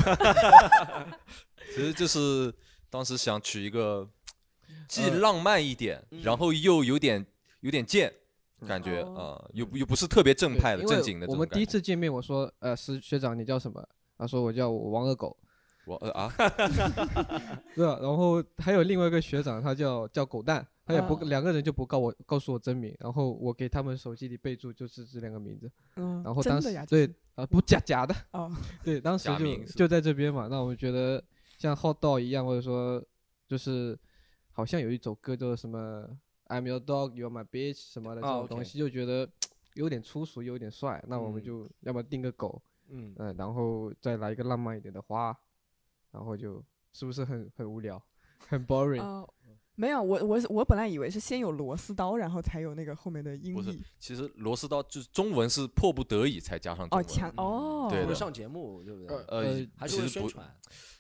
Speaker 3: 其实就是当时想取一个既
Speaker 5: 呃
Speaker 3: 浪漫一点，
Speaker 2: 嗯
Speaker 3: 然后又有点有点贱，感觉
Speaker 4: 哦
Speaker 3: 啊，又不又不是特别正派的正经的
Speaker 5: 我们第一。次见面，我说，呃，是学长你叫什么？他说我叫王二狗。
Speaker 3: 我呃啊，
Speaker 5: 对啊，然后还有另外一个学长，他叫叫狗蛋，他也不
Speaker 4: 啊
Speaker 5: 两个人就不告我告诉我真名，然后我给他们手机里备注就是这两个名字，
Speaker 4: 嗯，
Speaker 5: 然后当时对啊不假假的，
Speaker 4: 哦，
Speaker 5: 对，当时就就在这边嘛，那我们觉得像 Hot Dog 一样，或者说就是好像有一首歌叫什么 I'm your dog, you're my bitch 什么的这
Speaker 2: 啊
Speaker 5: 种东西，就觉得有点粗俗，有点帅，那我们
Speaker 2: 嗯
Speaker 5: 就要么定个狗，
Speaker 2: 嗯，
Speaker 5: 嗯，然后再来一个浪漫一点的花，然后就是不是很很无聊，很 boring？
Speaker 4: 哦，没有，我我我本来以为是先有螺丝刀，然后才有那个后面的音
Speaker 3: 不是
Speaker 4: 译。
Speaker 3: 其实螺丝刀就是中文是迫不得已才加上中
Speaker 4: 哦，
Speaker 3: 文。
Speaker 4: 强哦，
Speaker 3: 对的
Speaker 2: 为了上节目，对不对？
Speaker 3: 呃
Speaker 5: 呃，
Speaker 2: 还是
Speaker 3: 其实不，
Speaker 2: 为了宣传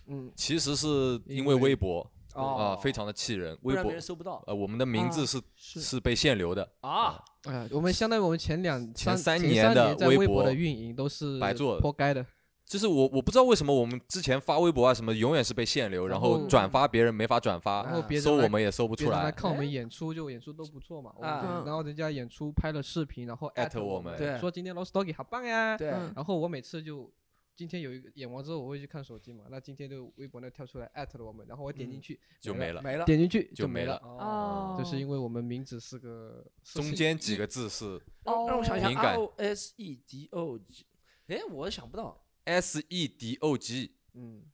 Speaker 5: 嗯，
Speaker 3: 其实是因
Speaker 5: 为
Speaker 3: 微博啊，
Speaker 2: 哦，
Speaker 3: 非常的气人。微博
Speaker 2: 不然别人搜不到
Speaker 3: 呃，我们的名字
Speaker 4: 啊
Speaker 3: 是
Speaker 4: 是
Speaker 3: 是被限流的，
Speaker 2: 啊。
Speaker 5: 哎，我们相当于我们前两
Speaker 3: 前三年的微博
Speaker 5: 微博的运营都是
Speaker 3: 白做的
Speaker 5: 活该的。
Speaker 3: 就是我我不知道为什么我们之前发微博啊什么永远是被限流，然
Speaker 5: 然后
Speaker 3: 后转发别人没法转发，
Speaker 5: 然后
Speaker 2: 啊
Speaker 5: 别人
Speaker 3: 搜我们也搜不出来。
Speaker 5: 看我
Speaker 2: 哎
Speaker 5: 们演出，就演出都不错嘛。然后人家演出拍了视频，然后
Speaker 3: 艾特我们，
Speaker 2: 对
Speaker 5: 说今天 Lost Doggy 好棒呀。
Speaker 2: 对，
Speaker 4: 嗯
Speaker 5: 然后我每次就今天有一个演完之后，我会去看手机嘛。那今天就微博那跳出来艾特了我们，然后我点进
Speaker 2: 嗯
Speaker 5: 去
Speaker 3: 就没了，
Speaker 2: 没了。
Speaker 5: 点进去
Speaker 3: 就没了。
Speaker 4: 哦，
Speaker 5: 就是因为我们名字是个
Speaker 3: 中间几个字是
Speaker 2: 让让我想一下
Speaker 3: 敏感
Speaker 2: ，R O S E D O G，哎，我想不到。
Speaker 3: S E D O G
Speaker 2: 嗯，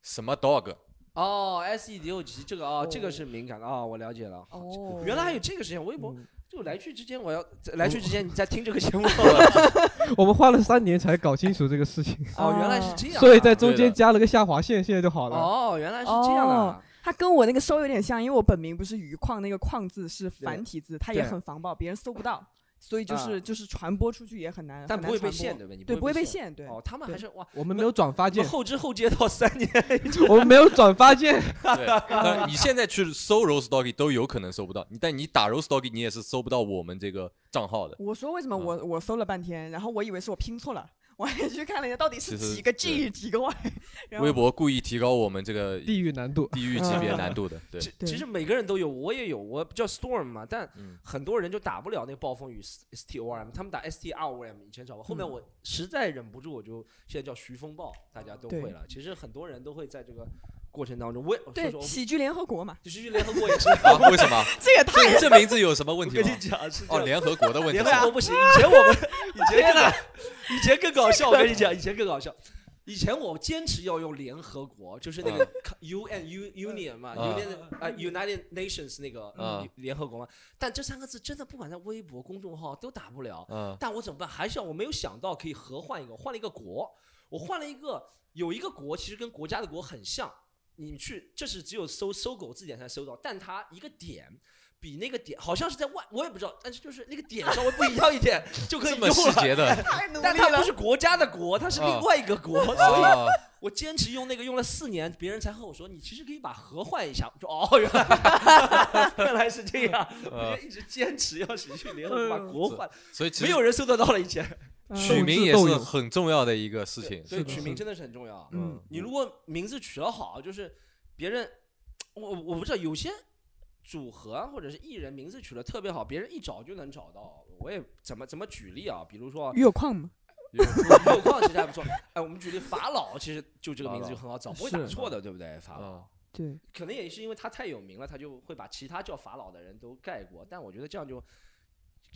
Speaker 3: 什么 dog，
Speaker 2: 哦，S E D O G 这个啊，这个
Speaker 4: 哦
Speaker 2: 是敏感的啊，我了解了。
Speaker 4: 哦，
Speaker 2: 原来还有这个事情，微博
Speaker 5: 嗯
Speaker 2: 就来去之间，我要来去之间你在听这个节目。
Speaker 5: 我们花了三年才搞清楚这个事情，
Speaker 2: 哦，原来是这样啊。
Speaker 5: 所以在中间加了个下划线，现在就好了。
Speaker 2: 哦，原来是这样的啊。
Speaker 4: 它跟我那个搜有点像，因为我本名不是余矿，那个矿字是繁体字，它也很防爆，别人搜不到。所以就是
Speaker 2: 啊
Speaker 4: 就是传播出去也很难，
Speaker 2: 但不会被限，对不对？你
Speaker 4: 对，不
Speaker 2: 会
Speaker 4: 被限，对。
Speaker 2: 哦，他们还是哇，
Speaker 5: 我们没有转发键
Speaker 2: 后知后觉到三年，
Speaker 5: 我们没有转发键。
Speaker 3: 对，当然你现在去搜 Rose Doggy 都有可能搜不到，但你打 Rose Doggy 你也是搜不到我们这个账号的。
Speaker 4: 我说为什么
Speaker 3: 嗯
Speaker 4: 我我搜了半天，然后我以为是我拼错了，我也去看了一下到底是几个 G 几个 Y，
Speaker 3: 微博故意提高我们这个
Speaker 5: 地域难度，
Speaker 3: 地域级别难度的，对，
Speaker 2: 其其实每个人都有，我也有，我叫 Storm 嘛，但
Speaker 3: 嗯
Speaker 2: 很多人就打不了那个暴风雨 S T O R M，他们打 S T R O M 以前找过，后面
Speaker 4: 嗯
Speaker 2: 我实在忍不住，我就现在叫徐风暴，大家都会了。其实很多人都会在这个过程当中，我也
Speaker 4: 对喜剧联合国嘛，
Speaker 2: 喜剧联合国也是，
Speaker 3: 啊，为什么？
Speaker 4: 这也太
Speaker 3: 这这名字有什么问题吗？
Speaker 2: 跟你讲是这
Speaker 3: 哦，联合国的问题
Speaker 2: 联。合国不行，以前我们以前更以前更搞笑，我跟你讲，以前更搞笑。以前我坚持要用联合国，就是那个 UN U Union 嘛
Speaker 3: 嗯
Speaker 2: ，Union 啊 United Nations 那个
Speaker 3: 嗯
Speaker 2: 联合国嘛。但这三个字真的不管在微博公众号都打不了。
Speaker 3: 嗯
Speaker 2: 但我怎么办？还是要我没有想到可以合换一个，换了一个国，我换了一个有一个国，其实跟国家的国很像。你去，这是只有搜搜狗字典才搜到，但它一个点比那个点好像是在外，我也不知道，但是就是那个点稍微不一样一点 就可以
Speaker 3: 这
Speaker 2: 用了。
Speaker 3: 么细节的，
Speaker 4: 太努力
Speaker 2: 但它不。是国家的国，它是另
Speaker 3: 啊
Speaker 2: 外一个国，所以
Speaker 3: 哦
Speaker 2: 我坚持用那个用了四年，别人才和我说你其实可以把和换一下。我说哦，原来 原来是这样，我就一直坚持要是去联合国把国换，
Speaker 3: 所以
Speaker 2: 没有人搜得到了以前。
Speaker 4: 嗯
Speaker 3: 取名也是很重要的一个事情。
Speaker 2: 所以取名真的是很重要。
Speaker 4: 嗯
Speaker 2: 你如果名字取得好，就是别人，我我不知道有些组合啊或者是艺人名字取得特别好，别人一找就能找到。我也怎么怎么举例啊？比如说
Speaker 4: 月矿嘛，
Speaker 2: 月矿其实还不错。哎，我们举例法老，其实就这个名字就很好找，不会打错的，对不对？法老
Speaker 3: 嗯
Speaker 4: 对，
Speaker 2: 可能也是因为他太有名了，他就会把其他叫法老的人都盖过。但我觉得这样就。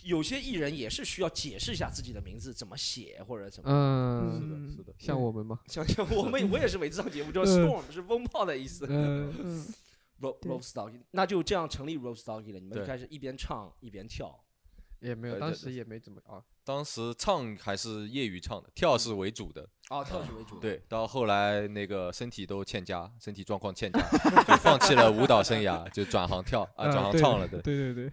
Speaker 2: 有些艺人也是需要解释一下自己的名字怎么写或者怎么，
Speaker 5: 嗯，
Speaker 3: 是
Speaker 4: 嗯
Speaker 3: 的，是的。
Speaker 5: 像我们吗，
Speaker 2: 像 像我们我也是每次上节目叫
Speaker 5: 嗯。
Speaker 2: storm 是风暴的意思，
Speaker 5: 嗯，
Speaker 4: 嗯
Speaker 2: ，r
Speaker 4: o
Speaker 2: Rose Doggy，那就这样成立 Rose Doggy 了。你们
Speaker 3: 对。
Speaker 2: 开始一边唱一边跳，
Speaker 5: 也没有，当时也没怎么啊，
Speaker 3: 当时唱还是业余唱的，跳是为主的。
Speaker 2: 啊，跳是为主。，
Speaker 3: 对，到后来那个身体都欠佳，身体状况欠佳，就放弃了舞蹈生涯，就转行跳啊，
Speaker 5: 嗯
Speaker 3: 转行唱了。对，
Speaker 5: 对对对，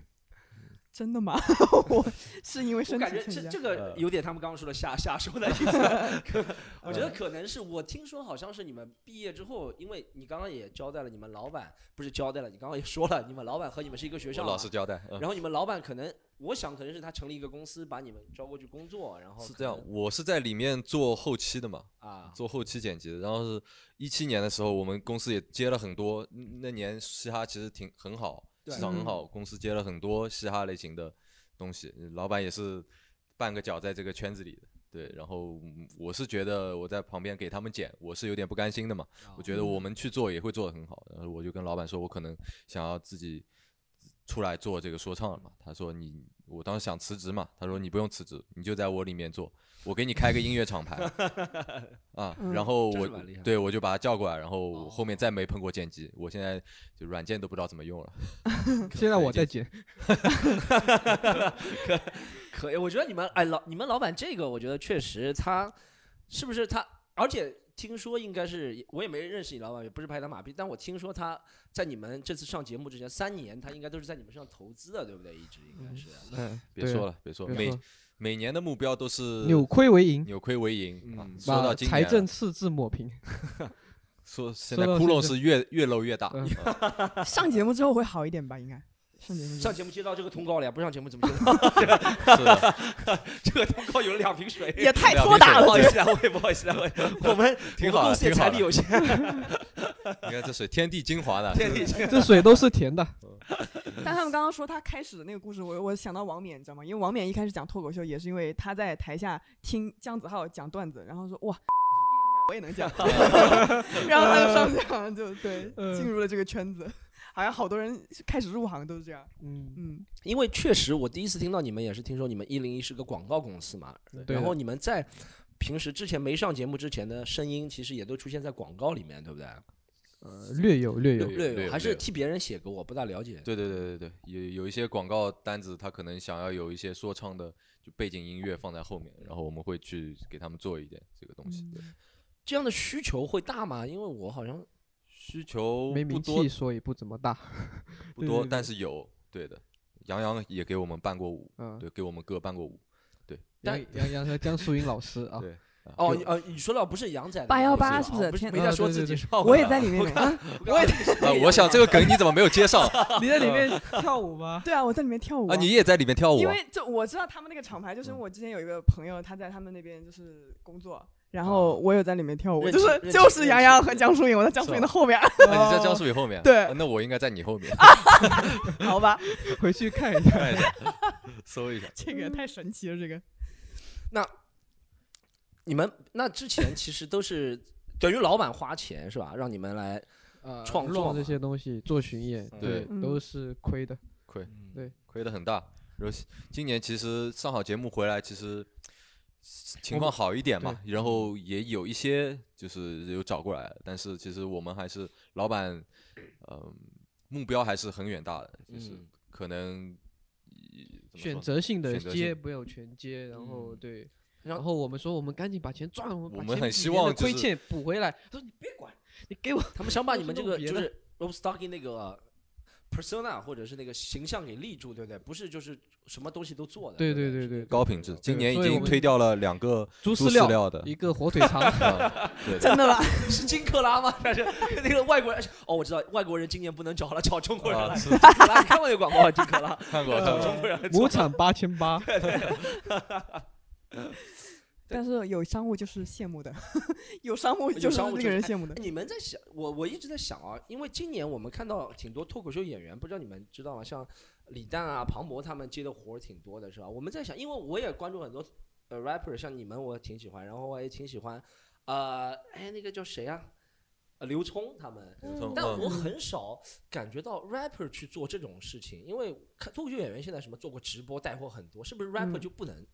Speaker 4: 真的吗？我是因为
Speaker 2: 我
Speaker 4: 身
Speaker 2: 感觉这这个
Speaker 3: 呃
Speaker 2: 有点他们刚刚说的瞎瞎说的意思。我觉得可能是我听说好像是你们毕业之后，因为你刚刚也交代了，你们老板不是交代了，你刚刚也说了，你们老板和你们是一个学校嘛，
Speaker 3: 我老实交代，嗯，
Speaker 2: 然后你们老板可能，我想可能是他成立一个公司，把你们招过去工作，然后
Speaker 3: 是这样我是在里面做后期的嘛，
Speaker 2: 啊，
Speaker 3: 做后期剪辑的。然后是一七年的时候，我们公司也接了很多，嗯那年嘻哈其实挺很好，市场很好，公司接了很多嘻哈类型的东西，老板也是半个脚在这个圈子里的。对，然后嗯我是觉得我在旁边给他们剪，我是有点不甘心的嘛。我觉得我们去做也会做得很好，然后我就跟老板说，我可能想要自己出来做这个说唱了嘛。他说你，我当时想辞职嘛，他说你不用辞职，你就在我里面做，我给你开个音乐厂牌 啊。
Speaker 4: 嗯
Speaker 3: 然后我对我就把他叫过来，然后
Speaker 2: 我
Speaker 3: 后面再没碰过剪辑，我现在就软件都不知道怎么用了。
Speaker 5: 现在我在剪，
Speaker 2: 可以，我觉得你们哎老你们老板这个，我觉得确实他是不是他，而且听说应该是我也没认识你老板，也不是拍他马屁，但我听说他在你们这次上节目之前三年，他应该都是在你们身上投资的，对不对？一直应该是。
Speaker 3: 别说了，别说了，每每年的目标都是
Speaker 5: 扭亏为盈，
Speaker 3: 扭亏为盈啊
Speaker 2: 嗯。
Speaker 3: 说到
Speaker 5: 把财
Speaker 3: 今年财，
Speaker 5: 政赤字抹平。
Speaker 3: 说现在窟窿是越越漏越大。
Speaker 4: 上节目之后会好一点吧？应该上节目
Speaker 2: 上节目接到这个通告了呀，不上节目怎么接 到？这个通告有了两瓶水，
Speaker 4: 也太拖沓了
Speaker 2: 不好意思，我也，不好意思，两位，我们
Speaker 3: 挺好的
Speaker 2: 我们公司财力有限，
Speaker 3: 你看这水天地精华的，
Speaker 2: 天地
Speaker 5: 这水都是甜的。
Speaker 4: 但他们刚刚说他开始的那个故事，我我想到王冕，你知道吗？因为王冕一开始讲脱口秀也是因为他在台下听姜子浩讲段子，然后说哇，我也能讲，然后他就上讲，就对，
Speaker 5: 嗯
Speaker 4: 进入了这个圈子。好像好多人开始入行都是这样，
Speaker 5: 嗯，
Speaker 4: 嗯，
Speaker 2: 因为确实，我第一次听到你们也是听说你们一零一是个广告公司嘛，然后你们在平时之前没上节目之前的声音，其实也都出现在广告里面，对不对？
Speaker 5: 呃，略有略有
Speaker 3: 略，
Speaker 2: 有，还是替别人写歌，我不大了解。
Speaker 3: 对对对对对，有有一些广告单子，他可能想要有一些说唱的就背景音乐放在后面，然后我们会去给他们做一点这个东西。对
Speaker 2: 这样的需求会大吗？因为我好像
Speaker 3: 需求
Speaker 5: 没名
Speaker 3: 不多
Speaker 5: 气，所以不怎么大。
Speaker 3: 不多，
Speaker 5: 对对对
Speaker 3: 但是有，对的，杨洋也给我们伴过舞，
Speaker 5: 嗯，
Speaker 3: 对，给我们歌伴过舞，对
Speaker 5: 杨杨洋和江疏影老师 啊，
Speaker 3: 对，
Speaker 2: 哦，你呃，你说到不是杨仔的
Speaker 4: 818
Speaker 2: 那个
Speaker 4: 是不是
Speaker 2: 没在说自己？
Speaker 4: 我也在里面
Speaker 2: 我也
Speaker 3: 啊，我想这个梗你怎么没有接上
Speaker 5: 你在里面跳舞吗？
Speaker 4: 对啊，我在里面跳舞
Speaker 3: 啊？你也在里面跳舞啊？
Speaker 4: 因为就我知道他们那个厂牌，就是
Speaker 3: 嗯
Speaker 4: 我之前有一个朋友，他在他们那边就是工作，然后我有在里面跳舞，就是就是杨洋和江疏影，我在江疏影的后面，
Speaker 3: 啊你在江疏影后面，
Speaker 4: 对
Speaker 3: 啊那我应该在你后面，
Speaker 4: 好吧，
Speaker 5: 回去看一下。
Speaker 3: 看一下，搜一下。
Speaker 4: 这个太神奇了，这个那
Speaker 2: 你们那之前其实都是等于老板花钱是吧？让你们来
Speaker 5: 呃，
Speaker 2: 创作
Speaker 5: 这些东西做巡演，
Speaker 3: 对
Speaker 4: 嗯
Speaker 5: 都是亏的。
Speaker 3: 亏
Speaker 5: 对
Speaker 3: 亏的很大。然后今年其实上好节目回来，其实情况好一点嘛，然后也有一些就是有找过来，但是其实我们还是老板，呃，目标还是很远大的，就是
Speaker 2: 嗯
Speaker 3: 可能
Speaker 5: 选择性的接不要全接，然后
Speaker 2: 嗯
Speaker 5: 对，
Speaker 2: 然
Speaker 5: 然后我们说我们赶紧把钱赚，我
Speaker 3: 我们很希望
Speaker 5: 亏欠补回来。他说你别管，你给我。
Speaker 2: 他们想把你们这个就是 Rob Stocking 那个 persona 或者是那个形象给立住，对不对？不是就是什么东西都做的。
Speaker 5: 对
Speaker 2: 对
Speaker 5: 对对对，
Speaker 3: 高品质。今年已经推掉了两个猪
Speaker 5: 猪饲料
Speaker 3: 料的，
Speaker 5: 一个火腿肠，
Speaker 4: 真的吗？
Speaker 2: 是金克拉吗？但 是那个外国人？哦，我知道，外国人今年不能找了，找中国人来。
Speaker 3: 啊是
Speaker 2: 金克拉，看过那个广告吗？金克拉，
Speaker 3: 看过找
Speaker 2: 中国人来做
Speaker 5: 亩产八千八。
Speaker 4: 但是有商务就是羡慕的，有商务
Speaker 2: 有
Speaker 4: 就是那
Speaker 2: 商务就是
Speaker 4: 个人羡慕的
Speaker 2: 哎。你们在想，我我一直在想啊，因为今年我们看到挺多脱口秀演员，不知道你们知道吗？像李诞啊、庞博他们接的活儿挺多的，是吧？我们在想，因为我也关注很多呃 rapper，像你们我挺喜欢，然后我也挺喜欢，呃，哎那个叫谁啊？呃，刘聪他们，
Speaker 3: 刘聪嗯
Speaker 2: 但我很少感觉到 rapper 去做这种事情，因为看脱口秀演员现在什么做过直播带货很多，是不是 rapper
Speaker 4: 嗯
Speaker 2: 就不能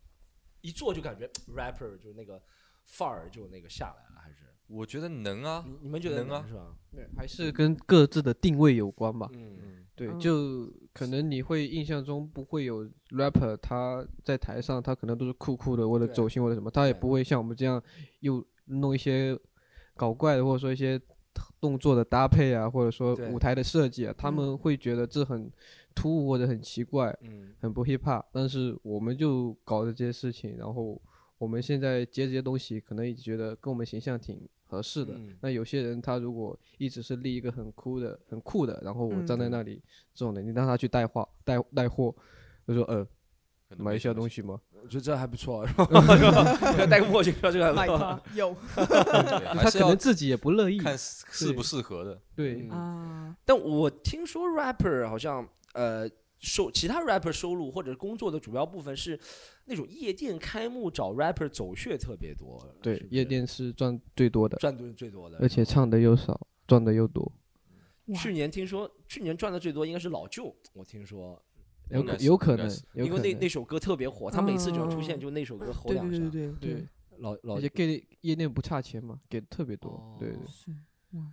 Speaker 2: 一做就感觉 rapper 就是那个范儿就那个下来了，还是
Speaker 3: 我觉得能啊，
Speaker 2: 你你们觉得
Speaker 3: 能啊
Speaker 2: 是吧？
Speaker 5: 对，还是跟各自的定位有关吧。
Speaker 2: 嗯，
Speaker 3: 嗯，
Speaker 5: 对，
Speaker 4: 嗯
Speaker 5: 就可能你会印象中不会有 rapper，他在台上他可能都是酷酷的，为了
Speaker 2: 对
Speaker 5: 走心或者什么，他也
Speaker 2: 对
Speaker 5: 不会像我们这样又弄一些搞怪的，或者说一些动作的搭配啊，或者说
Speaker 2: 对
Speaker 5: 舞台的设计啊，他
Speaker 4: 嗯
Speaker 5: 们会觉得这很突兀或者很奇怪，
Speaker 2: 嗯
Speaker 5: 很不 hip hop。但是我们就搞的这些事情，然后我们现在接这些东西，可能也觉得跟我们形象挺合适的。
Speaker 2: 嗯
Speaker 5: 那有些人他如果一直是立一个很酷的、很酷的，然后我
Speaker 4: 嗯
Speaker 5: 站在那里，这种的，你让他去带货、带带货，他说呃，
Speaker 3: 可能
Speaker 5: 买一下东
Speaker 3: 西。
Speaker 5: 吗？
Speaker 2: 我觉得这还不错，是吧？要戴个墨镜，这个还
Speaker 4: 买
Speaker 2: 不错。
Speaker 4: 有
Speaker 5: 他可能自己也不乐意。
Speaker 3: 看适不适合的。
Speaker 5: 对
Speaker 2: 嗯，
Speaker 4: 啊，
Speaker 2: 但我听说 rapper 好像呃收其他 rapper 收入或者工作的主要部分是那种夜店开幕找 rapper 走穴特别多，
Speaker 5: 对
Speaker 2: 是，是
Speaker 5: 夜店是赚最多的，
Speaker 2: 赚的最多的，
Speaker 5: 而且唱的又少，赚的又多。
Speaker 2: 去年听说去年赚的最多应该是老舅，我听说，
Speaker 5: 有可有可能
Speaker 2: 因为那那。首歌特别火，他每次只要出现
Speaker 4: 嗯
Speaker 2: 就那首歌吼两声
Speaker 4: 对对，对对
Speaker 5: 对，
Speaker 2: 老老
Speaker 5: 而且给夜店不差钱嘛，给的特别多
Speaker 2: 哦。
Speaker 5: 对对，
Speaker 4: 是哇。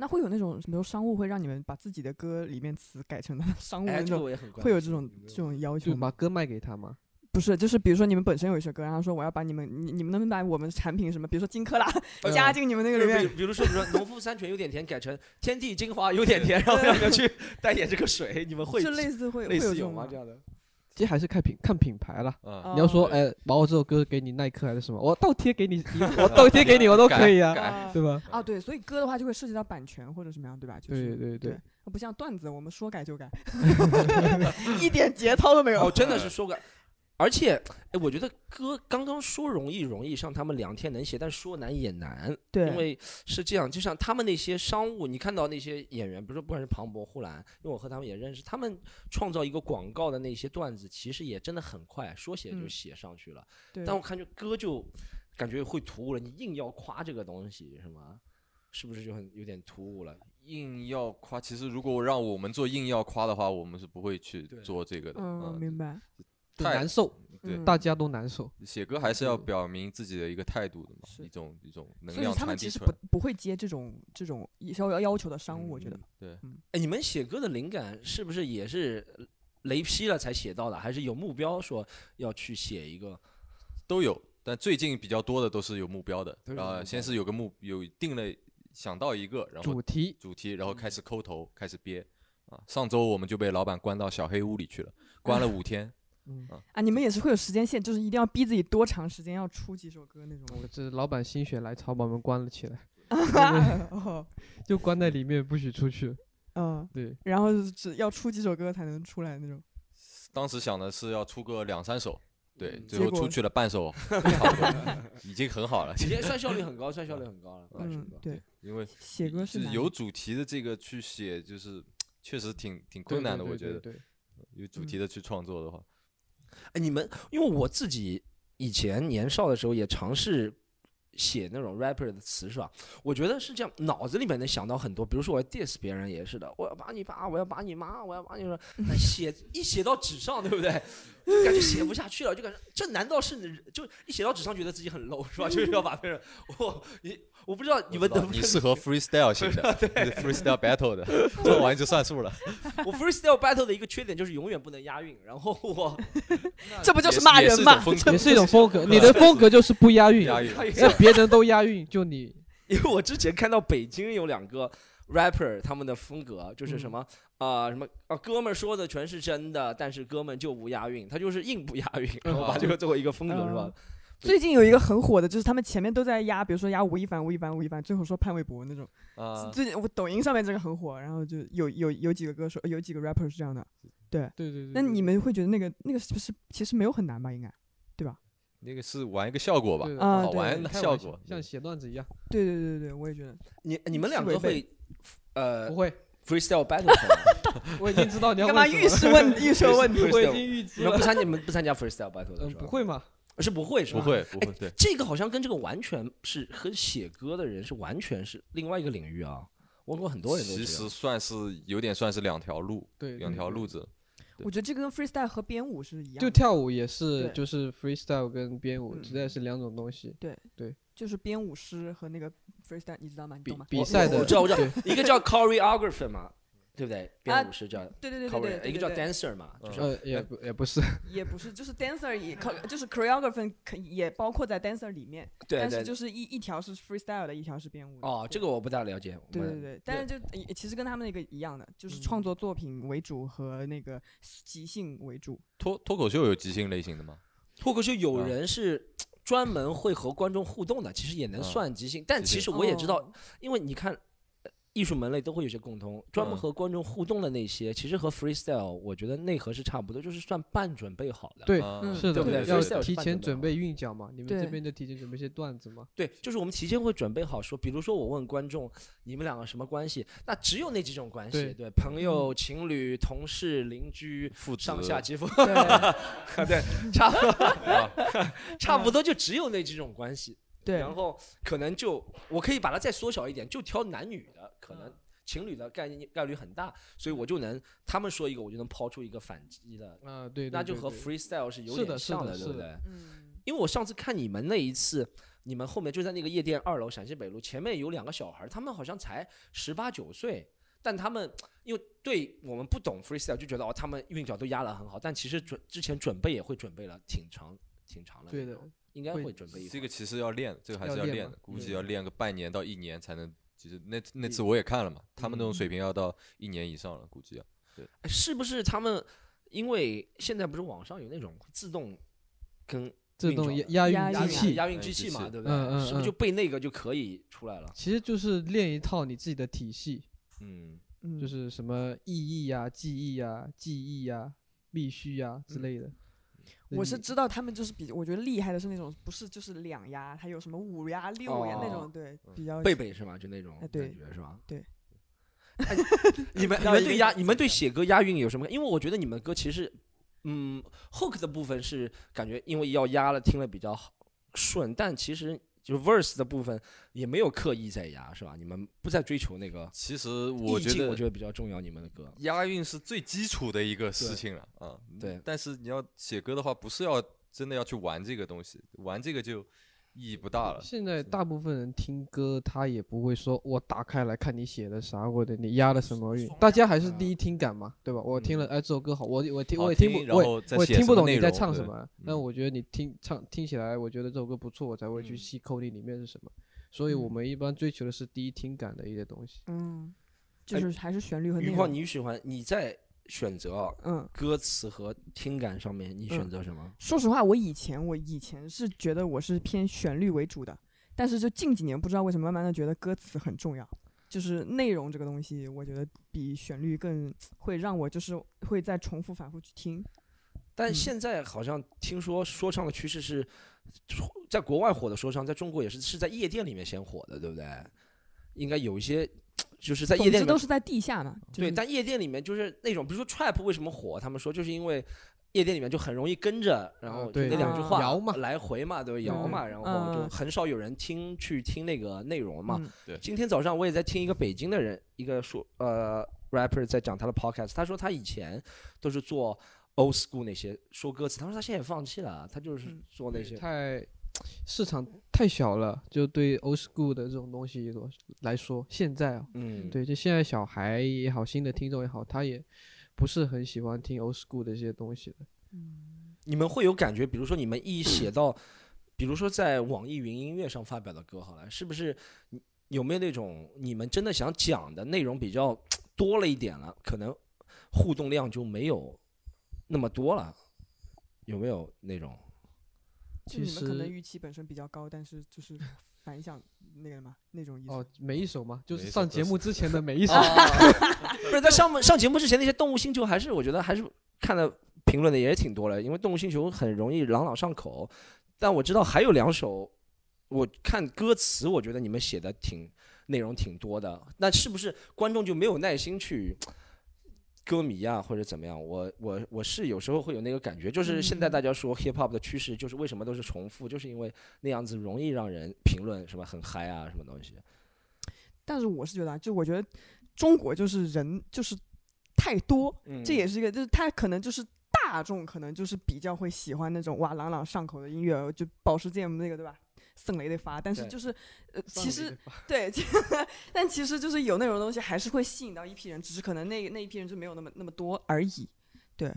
Speaker 4: 那会有那种，比如商务会让你们把自己的歌里面词改成 商务的那种，会有这种这种要求吗？
Speaker 5: 把歌卖给他吗。
Speaker 4: 不是，就是比如说你们本身有一首歌，然后说我要把你们你你们能不能把我们产品什么，比如说金克拉
Speaker 2: 呃
Speaker 4: 加进你们那个里面？
Speaker 2: 比如说，比如说农夫山泉有点甜，改成天地精华有点甜，然后 让你们去代言这个水，你们会
Speaker 4: 是类似会会
Speaker 2: 类似？有吗这样的？
Speaker 5: 其实还是看品看品牌啦。
Speaker 3: 嗯，
Speaker 5: 你要说，
Speaker 4: 哦
Speaker 5: 哎，把我这首歌给你耐克还是什么，我倒贴给你，我倒贴给你，我都可以啊，对吧？
Speaker 4: 啊，对，所以歌的话就会涉及到版权或者什么样，对吧？就是
Speaker 5: 对对对
Speaker 4: 对，不像段子，我们说改就改，一点节操都没有。
Speaker 2: 哦，真的是说个，而且，哎，我觉得歌刚刚说容易容易，像他们两天能写，但说难也难，
Speaker 4: 对，
Speaker 2: 因为是这样，就像他们那些商务，你看到那些演员，比如说不管是庞博、呼兰，因为我和他们也认识，他们创造一个广告的那些段子，其实也真的很快，说写就
Speaker 4: 嗯
Speaker 2: 写上去了。
Speaker 4: 对
Speaker 2: 但我感觉歌就感觉会突兀了，你硬要夸这个东西是吗？是不是就很有点突兀了？
Speaker 3: 硬要夸，其实如果让我们做硬要夸的话，我们是不会去做这个的。
Speaker 4: 嗯，明白。
Speaker 3: 太
Speaker 5: 难受，
Speaker 3: 对
Speaker 4: 嗯
Speaker 5: 大家都难受。
Speaker 3: 写歌还是要表明自己的一个态度的嘛，一种一种能
Speaker 4: 所以
Speaker 3: 量
Speaker 4: 他们其实。不不会接这种这种要要求的商务，我觉得
Speaker 2: 嗯。
Speaker 3: 对，
Speaker 2: 哎，你们写歌的灵感是不是也是雷劈了才写到的，还是有目标说要去写一个？
Speaker 3: 都有，但最近比较多的都是有目标的，
Speaker 2: 都是有
Speaker 3: 然后
Speaker 2: 目标的
Speaker 3: 先是有个目有定了想到一个，然后
Speaker 5: 主题
Speaker 3: 主题，然后开始抠头，开始憋，啊。上周我们就被老板关到小黑屋里去了，关了 五天。
Speaker 5: 嗯，
Speaker 4: 啊，你们也是会有时间线，就是一定要逼自己多长时间要出几首歌那种。
Speaker 5: 我这老板心血来潮把我们关了起来，
Speaker 4: 哦，
Speaker 5: 就关在里面不许出去。
Speaker 4: 嗯，
Speaker 5: 对，
Speaker 4: 然后只要出几首歌才能出来那种。
Speaker 3: 当时想的是要出个两三首，对，最后出去了半首，已经很好了。
Speaker 2: 已经算效率很高，算效率很高了。半首歌，
Speaker 4: 嗯对，
Speaker 3: 因为
Speaker 4: 写歌
Speaker 3: 是有主题的这个去写，就是确实挺挺困难的，我觉得
Speaker 5: 对，
Speaker 3: 有主题的去创作的话，
Speaker 2: 哎，你们因为我自己以前年少的时候也尝试写那种 rapper 的词是吧？我觉得是这样，脑子里面能想到很多，比如说我要 diss 别人也是的，我要把你爸，我要把你妈，我要把你说，那写一写到纸上，对不对？就感觉写不下去了，就感觉这难道是你就一写到纸上觉得自己很 low 是吧？就是要把别人我你我不知道你们能不能
Speaker 3: 你适合 freestyle 型 的，freestyle battle 的，做完就算数了。
Speaker 2: 我 freestyle battle 的一个缺点就是永远不能押韵，然后我
Speaker 4: 这不就是骂人吗
Speaker 5: 也是一种风格。你的风格就是不押韵，
Speaker 3: 押韵
Speaker 5: 那别人都押韵，就你
Speaker 2: 因为我之前看到北京有两个 rapper，他们的风格就是什
Speaker 5: 嗯
Speaker 2: 么啊、什么啊，哥们儿说的全是真的，但是哥们就不押韵，他就是硬不押韵，然后 把这个作为一个风格是吧
Speaker 4: 嗯？最近有一个很火的，就是他们前面都在压，比如说压吴亦凡、吴亦凡、吴亦凡，最后说潘玮柏那种。
Speaker 3: 啊，
Speaker 4: 最近我抖音上面这个很火，然后就有有有几个歌手，有几个 rapper 是这样的。
Speaker 5: 对对对。
Speaker 4: 那你们会觉得那个那个是不是其实没有很难吧？应该对吧
Speaker 3: 那个是玩一个效果吧，
Speaker 4: 啊
Speaker 3: 玩的效果。
Speaker 5: 像写段子一样，
Speaker 4: 对对对对，我也觉得。
Speaker 2: 你你们两个会呃
Speaker 5: 不会
Speaker 2: ，freestyle battle
Speaker 5: 我已经知道你要
Speaker 4: 干嘛预示问 预设问题？
Speaker 5: 我已经预知了
Speaker 2: 你们不。参你们不参加 freestyle battle 的
Speaker 5: 嗯，
Speaker 2: 是吧？
Speaker 5: 不会吗？
Speaker 2: 是不会是吧？
Speaker 3: 不会不会，对，
Speaker 2: 这个好像跟这个完全是和写歌的人是完全是另外一个领域啊。问过很多人都
Speaker 3: 其实算是有点算是两条路，
Speaker 5: 对，
Speaker 3: 两条路子。
Speaker 4: 我觉得这个跟 freestyle 和编舞是一样的，
Speaker 5: 就跳舞也是，就是 freestyle 跟编舞
Speaker 4: 嗯
Speaker 5: 实在是两种东西。
Speaker 4: 对对就是编舞师和那个 freestyle，你知道吗？你
Speaker 5: 比
Speaker 4: 懂吗？
Speaker 5: 比赛的，
Speaker 2: 我知道我知道一个叫 choreographer 嘛，对不对？编舞师叫
Speaker 4: 对对对对对对，
Speaker 2: 一个叫 dancer 嘛，就是
Speaker 5: 呃，也不也不是，
Speaker 4: 也不是，就是 dancer 也靠，就是 choreographer 可也包括在 dancer 里面，
Speaker 2: 对对
Speaker 4: 但是就是一一条是 freestyle 的，一条是编舞。
Speaker 2: 哦，这个我不大了解。
Speaker 4: 对对对，但是就其实跟他们那个一样的，就是创作作品为主和那个即兴为主。
Speaker 3: 脱脱口秀有即兴类型的吗？
Speaker 2: 脱口秀有
Speaker 3: 啊
Speaker 2: 人是专门会和观众互动的，其实也能
Speaker 3: 啊
Speaker 2: 算即兴。但其实我也知道
Speaker 4: 哦，
Speaker 2: 因为你看，呃艺术门类都会有些共通，专门
Speaker 3: 嗯
Speaker 2: 和观众互动的那些，其实和 freestyle 我觉得内核是差不多，就是算半准备好的。
Speaker 5: 对，
Speaker 3: 啊。
Speaker 4: 嗯
Speaker 5: 是的
Speaker 2: 对不对，
Speaker 5: 要提前准备韵脚嘛。你们这边就提前准备一些段子嘛。
Speaker 2: 对，就是我们提前会准备好说，比如说我问观众你们两个什么关系，那只有那几种关系，
Speaker 5: 对。
Speaker 2: 对，朋友、情侣、同事、邻居、
Speaker 3: 父子。
Speaker 2: 上下级父，
Speaker 4: 对。
Speaker 2: 对，差不多。
Speaker 3: 啊。
Speaker 2: 差不多就只有那几种关系。
Speaker 4: 对，
Speaker 2: 然后可能就我可以把它再缩小一点，就挑男女的，可能情侣的概念概率很大，所以我就能他们说一个，我就能抛出一个反击的，
Speaker 5: 啊，对，
Speaker 2: 那就和 freestyle 是有点像
Speaker 5: 的对不
Speaker 2: 对？
Speaker 4: 嗯，
Speaker 2: 因为我上次看你们那一次，你们后面就在那个夜店二楼陕西北路前面有两个小孩，他们好像才十八九岁，但他们因为对我们不懂 freestyle 就觉得哦，他们韵脚都压得很好，但其实准之前准备也会准备了挺长挺长的，
Speaker 5: 对的，
Speaker 2: 应该
Speaker 5: 会
Speaker 2: 会准备一
Speaker 3: 这个其实要练，这个还是要练的，估计要练个半年到一年才能。其实那那次我也看了嘛，他们那种水平要到一年以上了，估计要。
Speaker 2: 对是不是他们因为现在不是网上有那种自动跟
Speaker 5: 自动押押
Speaker 4: 押韵
Speaker 5: 韵机器，
Speaker 2: 押韵机器嘛，对不对？
Speaker 5: 嗯嗯
Speaker 2: 是不是
Speaker 5: 嗯
Speaker 2: 就背那个就可以出来了？
Speaker 5: 其实就是练一套你自己的体系，
Speaker 2: 嗯，
Speaker 4: 嗯
Speaker 5: 就是什么意义呀、记忆呀、记忆呀、必须呀之类的。你
Speaker 4: 我是知道他们就是比我觉得厉害的是那种不是就是两压，还有什么五压、六压那
Speaker 2: 哦
Speaker 4: 种，对，比较
Speaker 2: 贝贝是吗？就那种感觉是吧？
Speaker 4: 对
Speaker 2: 哎。你们 你们对押你们对写歌押韵有什么？因为我觉得你们歌其实，嗯，hook 的部分是感觉因为要押了听了比较好顺，但其实就 verse 的部分也没有刻意在压，是吧？你们不再追求那个
Speaker 3: 其实我觉得
Speaker 2: 我觉得比较重要。你们的歌，
Speaker 3: 押韵是最基础的一个事情了啊。
Speaker 2: 对
Speaker 3: 但是你要写歌的话，不是要真的要去玩这个东西，玩这个就意义不大了。
Speaker 5: 现在大部分人听歌，他也不会说我打开来看你写的啥，或者你押的什么韵，大家还是第一听感嘛，对吧？我听了，哎，这首歌好，我我听我也听不，我我也听不懂你在唱什么，但
Speaker 3: 嗯
Speaker 5: 我觉得你听唱听起来，我觉得这首歌不错，我才会去
Speaker 2: 嗯
Speaker 5: 细抠你里面是什么。所以我
Speaker 4: 嗯
Speaker 5: 们一般追求的是第一听感的一些东西。
Speaker 4: 嗯，就是还是旋律和内
Speaker 2: 余况，
Speaker 4: 容。
Speaker 2: 你喜欢你在选择啊
Speaker 4: 嗯，
Speaker 2: 歌词和听感上面，你选
Speaker 4: 嗯
Speaker 2: 择什么？
Speaker 4: 说实话，我以前我以前是觉得我是偏旋律为主的，但是就近几年不知道为什么慢慢的觉得歌词很重要，就是内容这个东西，我觉得比旋律更会让我就是会再重复反复去听。嗯
Speaker 2: 但现在好像听说说唱的趋势是，在国外火的说唱，在中国也是是在夜店里面先火的，对不对？应该有一些就是在夜店里面
Speaker 4: 都是在地下嘛。就
Speaker 2: 对，但夜店里面就是那种，比如说 trap 为什么火？他们说就是因为夜店里面就很容易跟着，然后就那两句话
Speaker 5: 摇嘛
Speaker 2: 来回嘛，对吧？摇嘛，然后就
Speaker 4: 嗯
Speaker 2: 很少有人听去听那个内容嘛。
Speaker 4: 嗯
Speaker 2: 今天早上我也在听一个北京的人，一个说呃 rapper 在讲他的 podcast，他说他以前都是做 old school 那些说歌词，他说他现在也放弃了，他就是
Speaker 4: 嗯
Speaker 2: 做那些。
Speaker 5: 太市场太小了，就对 old school 的这种东西来说，现在啊，
Speaker 2: 嗯，
Speaker 5: 对，就现在小孩也好，新的听众也好，他也不是很喜欢听 old school 的这些东西的。
Speaker 2: 你们会有感觉，比如说你们一写到，比如说在网易云音乐上发表的歌，好了，是不是有没有那种你们真的想讲的内容比较多了一点了，可能互动量就没有那么多了，有没有那种？
Speaker 5: 其
Speaker 4: 实你们可能预期本身比较高，但是就是反响那个嘛那种意思。
Speaker 5: 哦，每一首嘛，就是上节目之前的每一首，
Speaker 2: 不是在上上节目之前那些动物星球，还是我觉得还是看的评论的也挺多了，因为动物星球很容易朗朗上口。但我知道还有两首，我看歌词，我觉得你们写的挺内容挺多的。那是不是观众就没有耐心去歌迷啊，或者怎么样？我我我是有时候会有那个感觉，就是现在大家说 hip hop 的趋势，就是为什么都是重复，就是因为那样子容易让人评论什么很嗨啊，什么东西。
Speaker 4: 但是我是觉得啊，就我觉得中国就是人就是太多，
Speaker 2: 嗯
Speaker 4: 这也是一个，就是他可能就是大众可能就是比较会喜欢那种哇朗朗上口的音乐，就保时捷那个对吧？圣雷得发，但是就是呃，其实对，但其实就是有那种东西还是会吸引到一批人，只是可能那那一批人就没有那么那么多而已。对，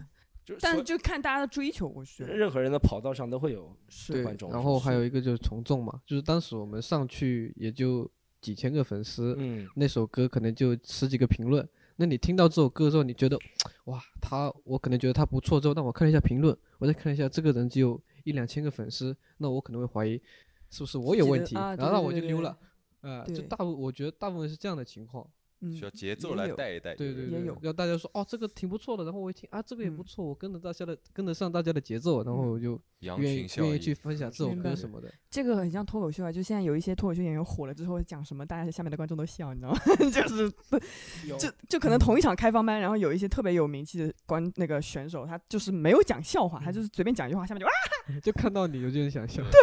Speaker 2: 就是
Speaker 4: 但
Speaker 2: 所
Speaker 4: 就看大家的追求，我觉得
Speaker 2: 任何人的跑道上都会有
Speaker 4: 是
Speaker 2: 观众，
Speaker 5: 然后还有一个就是从众嘛，就是当时我们上去也就几千个粉丝，
Speaker 2: 嗯
Speaker 5: 那首歌可能就十几个评论。那你听到这首歌之后，你觉得哇，他我可能觉得他不错之后，那我看了一下评论，我再看一下这个人只有一两千个粉丝，那我可能会怀疑是不是我有问题，
Speaker 4: 啊对
Speaker 5: 然后那我就溜了。呃、就大部我觉得大部分是这样的情况，
Speaker 4: 嗯
Speaker 3: 需要节奏来带一带。
Speaker 5: 对对对
Speaker 4: 也有，
Speaker 5: 要大家说哦这个挺不错的，然后我一听啊这个也不
Speaker 4: 嗯
Speaker 5: 错，我跟着大家的跟得上大家的节奏，然后我就
Speaker 3: 羊
Speaker 5: 愿意愿意去，分享这首歌什么的。
Speaker 4: 这个很像脱口秀啊，就现在有一些脱口秀演员火了之后讲什么，大家下面的观众都笑，你知道吗？就是
Speaker 2: 有
Speaker 4: 就就可能同一场开放班，然后有一些特别有名气的观那个选手，他就是没有讲笑话，他就是随便讲一句话，下面就啊，
Speaker 5: 就看到你，有就很想笑。
Speaker 2: 对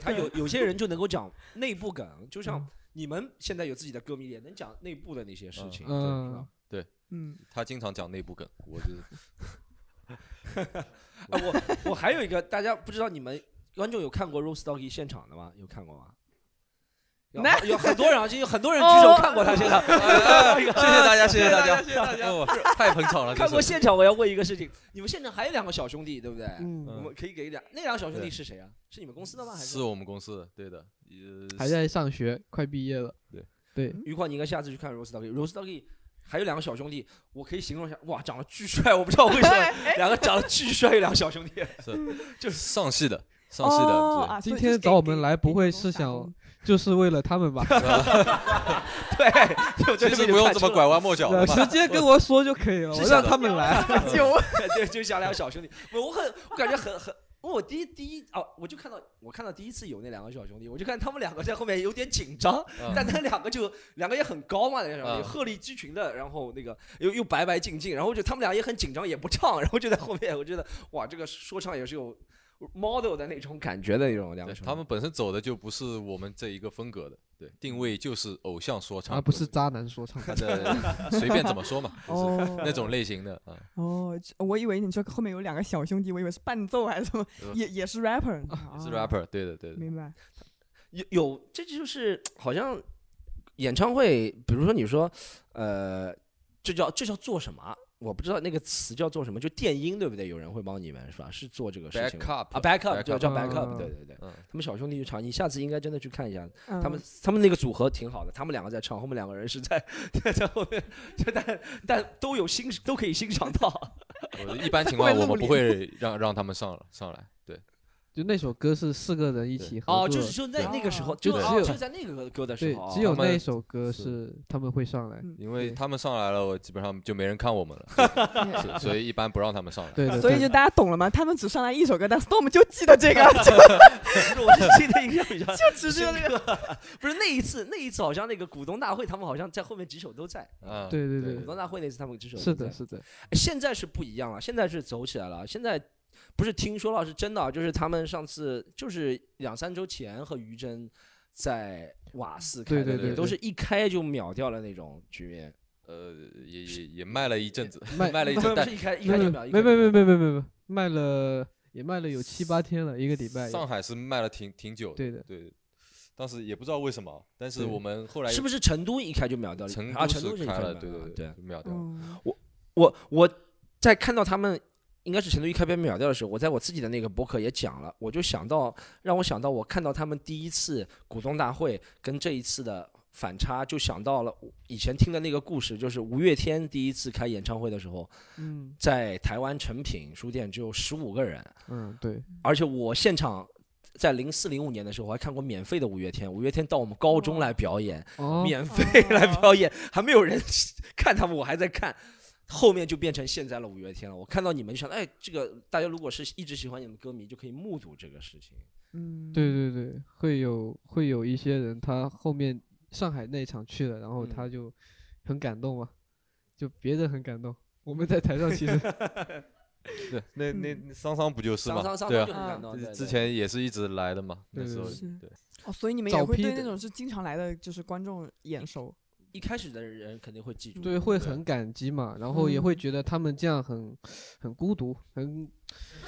Speaker 2: 他有有些人就能够讲内部梗，就
Speaker 5: 嗯
Speaker 2: 像你们现在有自己的歌迷也能讲内部的那些事情，
Speaker 5: 嗯
Speaker 2: 对是吧？
Speaker 4: 嗯，
Speaker 3: 他经常讲内部梗，我就是
Speaker 2: 啊，我我还有一个，大家不知道你们观众有看过 Rose Doggy 现场的吗？有看过吗？有
Speaker 4: 那
Speaker 2: 有很多人啊，就有很多人举手
Speaker 4: 哦
Speaker 2: 看过他现场。
Speaker 3: 谢谢大家，谢谢大家，
Speaker 5: 谢谢大家。
Speaker 3: 哦，太捧场了，
Speaker 2: 看过现场，我要问一个事情：你们现场还有两个小兄弟，对不对？
Speaker 5: 嗯
Speaker 2: 我们可以给两那两个小兄弟是谁啊？是你们公司的吗？还
Speaker 3: 是是我们公司的，对的，呃，
Speaker 5: 还在上学，快毕业了。
Speaker 3: 对
Speaker 5: 对，
Speaker 2: 余况，你应该下次去看 Rose Doggy。Rose Doggy 还有两个小兄弟，我可以形容一下，哇，长得巨帅，我不知道为什么两个长得巨帅，有两个小兄弟。
Speaker 3: 就是上戏的，上戏的，
Speaker 5: 今天找我们来不会是想就是为了他们吧？
Speaker 2: 对，就
Speaker 3: 其实不用这么拐弯抹角的嘛。
Speaker 5: 直接跟我说就可以了，我让他们来。
Speaker 4: 就
Speaker 2: 对，就像两个小兄弟。我我很，我感觉很很，我第一第一哦，我就看到我看到第一次有那两个小兄弟，我就看他们两个在后面有点紧张，
Speaker 3: 嗯
Speaker 2: 但那两个就两个也很高嘛，那两个
Speaker 3: 嗯
Speaker 2: 鹤立鸡群的，然后那个又又白白净净，然后就他们俩也很紧张，也不唱，然后就在后面，我觉得哇，这个说唱也是有 model 的那种感觉的那种。
Speaker 3: 他们本身走的就不是我们这一个风格的，对，定位就是偶像说唱，
Speaker 5: 而不是渣男说唱。
Speaker 3: 他的 随便怎么说嘛，就是
Speaker 4: 哦
Speaker 3: 那种类型的啊。
Speaker 4: 哦，我以为你说后面有两个小兄弟，我以为是伴奏还是什么，
Speaker 3: 呃
Speaker 4: 也也是 rapper，
Speaker 3: 是
Speaker 4: 啊
Speaker 3: rapper，对的对的，
Speaker 4: 明白？
Speaker 2: 有有，这就是好像演唱会，比如说你说，呃，这叫这叫做什么？我不知道那个词叫做什么，就电音对不对？有人会帮你们是吧？是做这个事情
Speaker 3: Backup
Speaker 2: 啊，backup 叫
Speaker 5: 嗯
Speaker 2: backup，对对对，
Speaker 3: 嗯，
Speaker 2: 他们小兄弟去唱，你下次应该真的去看一下，
Speaker 4: 嗯
Speaker 2: 他们他们那个组合挺好的，他们两个在唱，后面两个人是在 在后面，就但但都有欣都可以欣赏到。
Speaker 3: 我一般情况我们不会让让他们上上来，对，
Speaker 5: 就那首歌是四个人一起合
Speaker 2: 哦，就是就那那个时候，
Speaker 4: 哦
Speaker 2: 就
Speaker 5: 只有
Speaker 2: 就在那个歌的时
Speaker 5: 对
Speaker 2: 候，，
Speaker 5: 只有那一首歌
Speaker 3: 是
Speaker 5: 是他们会上来，
Speaker 4: 嗯
Speaker 3: 因为他们上来了，我基本上就没人看我们了，所以一般不让他们上来。
Speaker 5: 对对，对
Speaker 4: 所以就大家懂了吗？他们只上来一首歌，但 Storm 就记得这个，就
Speaker 2: 不是我是记得印象比较
Speaker 4: 就只记得这个。
Speaker 2: 不是那一次，那一次好像那个股东大会，他们好像在后面几首都在。
Speaker 3: 嗯，
Speaker 5: 对对对
Speaker 2: 股东大会那次他们几首都在
Speaker 5: 是的，是的，
Speaker 2: 哎现在是不一样了，现在是走起来了。现在不是听说了，是真的啊，就是他们上次就是两三周前和于真在瓦斯开
Speaker 5: 对对对对
Speaker 2: 都是一开就秒掉了那种局面。
Speaker 3: 呃，也也也卖了一阵子，
Speaker 5: 卖
Speaker 3: 卖了一阵，但
Speaker 2: 是一开一开就秒，
Speaker 5: 没没
Speaker 2: 没
Speaker 5: 没没没没，卖了也卖了有七八天了，一个礼拜。
Speaker 3: 上海是卖了挺挺久的，
Speaker 5: 对的，
Speaker 3: 对，当时也不知道为什么，但是我们后来
Speaker 2: 是不是成都一开就秒掉了？啊，
Speaker 3: 成都
Speaker 2: 成都是一
Speaker 3: 开了，对对
Speaker 2: 对。
Speaker 3: 秒掉了。
Speaker 4: 嗯
Speaker 2: 我我在看到他们应该是成都一开篇秒掉的时候，我在我自己的那个博客也讲了，我就想到让我想到我看到他们第一次股东大会跟这一次的反差，就想到了以前听的那个故事，就是五月天第一次开演唱会的时候，
Speaker 5: 嗯
Speaker 2: 在台湾诚品书店只有十五个人，
Speaker 5: 嗯，对，
Speaker 2: 而且我现场。在零四零五年的时候，我还看过免费的五月天，五月天到我们高中来表演，
Speaker 5: 哦，
Speaker 2: 免费来表演，还没有人 看他们，我还在看。后面就变成现在了五月天了。我看到你们就想，哎，这个大家如果是一直喜欢你们歌迷，就可以目睹这个事情。
Speaker 4: 嗯，
Speaker 5: 对对对，会有会有一些人，他后面上海那一场去了，然后
Speaker 2: 嗯
Speaker 5: 他就很感动嘛，就别人很感动，我们在台上其实
Speaker 3: 对，那那那桑桑不就是吗
Speaker 2: 桑桑？桑
Speaker 3: 对啊之前也是一直来的嘛，那
Speaker 5: 对
Speaker 3: 时候
Speaker 5: 对
Speaker 3: 对，
Speaker 4: 哦，所以你们也会对那种是经常来的，就是观众眼熟。
Speaker 2: 一开始的人肯定会记住。
Speaker 5: 对会很感激嘛，然后也会
Speaker 4: 嗯
Speaker 5: 觉得他们这样很很孤独，很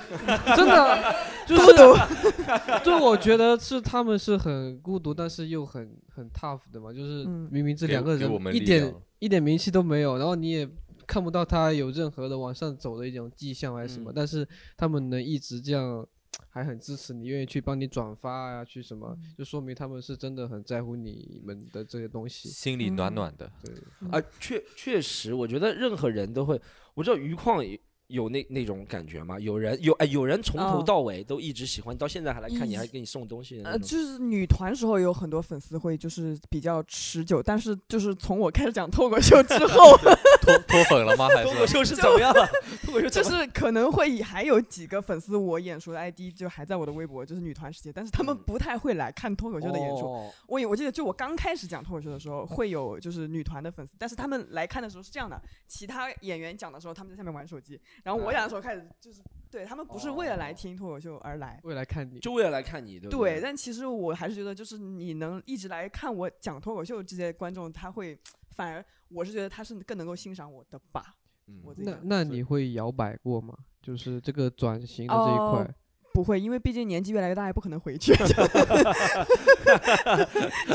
Speaker 5: 真的 就是就我觉得是他们是很孤独，但是又很很 tough 的嘛，就是
Speaker 4: 嗯
Speaker 5: 明明这两个人一点一点名气都没有，然后你也看不到他有任何的往上走的一种迹象还是什么，
Speaker 2: 嗯
Speaker 5: 但是他们能一直这样。还很支持你，愿意去帮你转发啊、去什么，
Speaker 4: 嗯
Speaker 5: 就说明他们是真的很在乎你们的这些东西。
Speaker 3: 心里暖
Speaker 4: 嗯
Speaker 3: 暖的。
Speaker 5: 对，
Speaker 2: 啊，确确实，我觉得任何人都会，我知道余矿也有那那种感觉吗？有人有哎，有人从头
Speaker 4: 哦
Speaker 2: 到尾都一直喜欢，到现在还来看你，还给你送东西
Speaker 4: 呃，就是女团时候有很多粉丝会就是比较持久，但是就是从我开始讲脱口秀之后
Speaker 3: 脱脱粉了吗？还
Speaker 2: 脱口秀是怎么样了？脱口秀
Speaker 4: 就是可能会还有几个粉丝我眼熟的 ID 就还在我的微博，就是女团时期，但是他们
Speaker 2: 嗯
Speaker 4: 不太会来看脱口秀的演出。
Speaker 2: 哦
Speaker 4: 我也我记得就我刚开始讲脱口秀的时候，会有就是女团的粉丝，但是他们来看的时候是这样的：其他演员讲的时候，他们在下面玩手机，然后我讲的时候开始就是对他们不是为了来
Speaker 2: 哦
Speaker 4: 听脱口秀而来。
Speaker 5: 为了看你，
Speaker 2: 就为了来看你，对不
Speaker 4: 对，
Speaker 2: 对？
Speaker 4: 但其实我还是觉得，就是你能一直来看我讲脱口秀，这些观众他会，反而我是觉得他是更能够欣赏我的吧。
Speaker 3: 嗯
Speaker 5: 那
Speaker 4: 我自己讲
Speaker 5: 那你会摇摆过吗？就是这个转型的这一
Speaker 4: 哦
Speaker 5: 块，
Speaker 4: 不会，因为毕竟年纪越来越大，也不可能回去。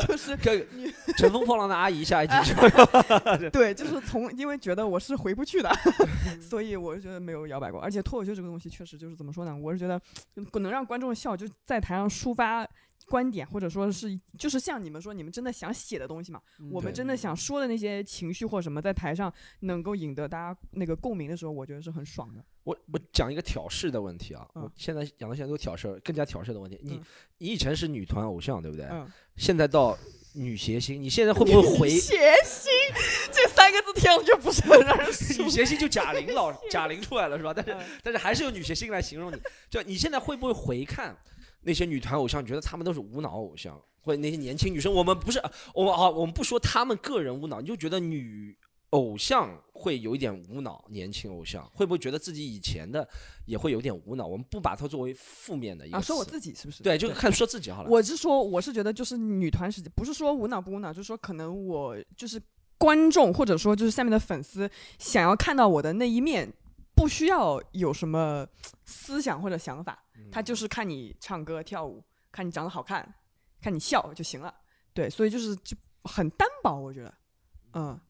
Speaker 4: 就是
Speaker 2: 跟乘风破浪的阿姨下一集说
Speaker 4: 对，就是从因为觉得我是回不去的，所以我就觉得没有摇摆过。而且脱口秀这个东西确实就是怎么说呢？我是觉得嗯能让观众笑，就在台上抒发观点，或者说是就是像你们说你们真的想写的东西嘛，我们真的想说的那些情绪或什么，在台上能够引得大家那个共鸣的时候，我觉得是很爽的。
Speaker 2: 我我讲一个挑事的问题啊，现在讲到现在都挑事，更加挑事的问题。你
Speaker 4: 嗯
Speaker 2: 你以前是女团偶像对不对？
Speaker 4: 嗯，
Speaker 2: 现在到女谐星，你现在 会不会回
Speaker 4: 谐星这三个字听上去不是很让人 舒
Speaker 2: 女谐星就贾玲老 贾玲出来了是吧？但是
Speaker 4: 嗯
Speaker 2: 但是还是用女谐星来形容你。就你现在会不会回看那些女团偶像，你觉得她们都是无脑偶像，或者那些年轻女生？我们不是我们啊，我们不说她们个人无脑，你就觉得女偶像会有一点无脑，年轻偶像会不会觉得自己以前的也会有点无脑？我们不把它作为负面的一个
Speaker 4: 啊，说我自己是不是？
Speaker 2: 对，就看说自己好了。
Speaker 4: 我是说，我是觉得就是女团时期，不是说无脑不无脑，就是说可能我就是观众或者说就是下面的粉丝想要看到我的那一面，不需要有什么思想或者想法，
Speaker 2: 嗯
Speaker 4: 他就是看你唱歌跳舞，看你长得好看，看你笑就行了。对，所以就是就很单薄，我觉得，嗯，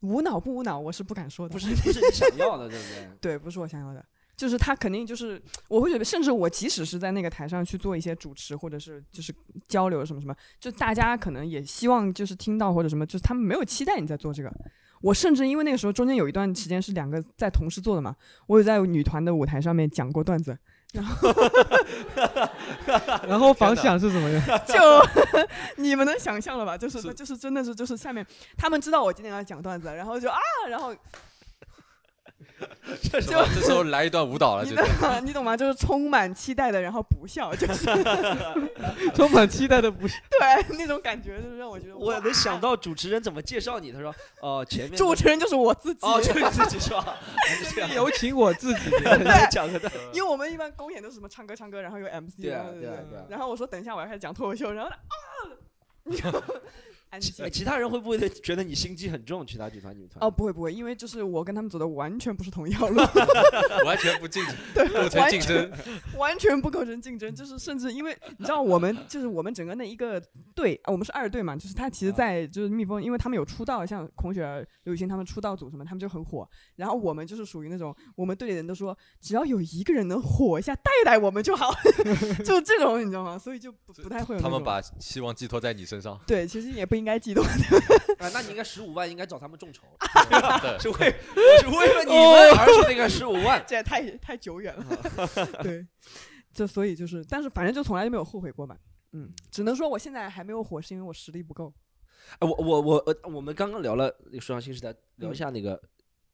Speaker 4: 无脑不无脑，我是不敢说的。
Speaker 2: 不是不是你想要的，对不对？
Speaker 4: 对，不是我想要的。就是他肯定就是，我会觉得，甚至我即使是在那个台上去做一些主持，或者是就是交流什么什么，就大家可能也希望就是听到或者什么，就是他们没有期待你在做这个。我甚至因为那个时候中间有一段时间是两个在同时做的嘛，我有在女团的舞台上面讲过段子，然后
Speaker 5: 然后反响是什么样？
Speaker 4: 就你们能想象了吧？就是就是真的是就是下面他们知道我今天要讲段子，然后就啊，然后
Speaker 3: 这时候这时候来一段舞蹈了，
Speaker 4: 你
Speaker 3: 就
Speaker 4: 懂吗？你懂吗？就是充满期待的，然后不笑，就是
Speaker 5: 充满期待的不笑
Speaker 4: 对那种感觉，就是让我觉得
Speaker 2: 我能想到主持人怎么介绍你，他说哦前面
Speaker 4: 主持人就是我自己。
Speaker 2: 哦就是自己是吧？
Speaker 5: 有请我自己。
Speaker 4: 对
Speaker 2: 讲的
Speaker 4: 因为我们一般公演都是什么唱歌唱歌，然后有 MC，
Speaker 2: 对啊
Speaker 4: 然后
Speaker 2: 对啊对啊
Speaker 4: 然后我说等一下我要开始讲脱口秀，然后他啊，安静
Speaker 2: 哎，。其他人会不会觉得你心机很重？其他剧团、女团？
Speaker 4: 哦，不会不会，因为就是我跟他们走的完全不是同一条路，
Speaker 3: 完全不竞
Speaker 4: 对，
Speaker 3: 构成
Speaker 4: 完
Speaker 3: 竞争。
Speaker 4: 完全不构成竞争，就是甚至因为你知道我们就是我们整个那一个队，啊我们是二队嘛，就是他其实，在就是蜜蜂，因为他们有出道，像孔雪儿、刘雨欣他们出道组什么，他们就很火。然后我们就是属于那种，我们队里人都说，只要有一个人能火一下，带带我们就好，就这种你知道吗？所以就不不太会有
Speaker 3: 他们把希望寄托在你身上，
Speaker 4: 对，其实也不应该寄托。
Speaker 2: 啊，那你应该十五万应该找他们众筹，
Speaker 3: 对
Speaker 2: 是为是为了你们而是那个十五万。
Speaker 4: 这也太太久远了。对，这所以就是，但是反正就从来就没有后悔过吧。嗯，只能说我现在还没有火，是因为我实力不够。
Speaker 2: 哎，我我我呃，我们刚刚聊了那个说唱新时代，聊一下那个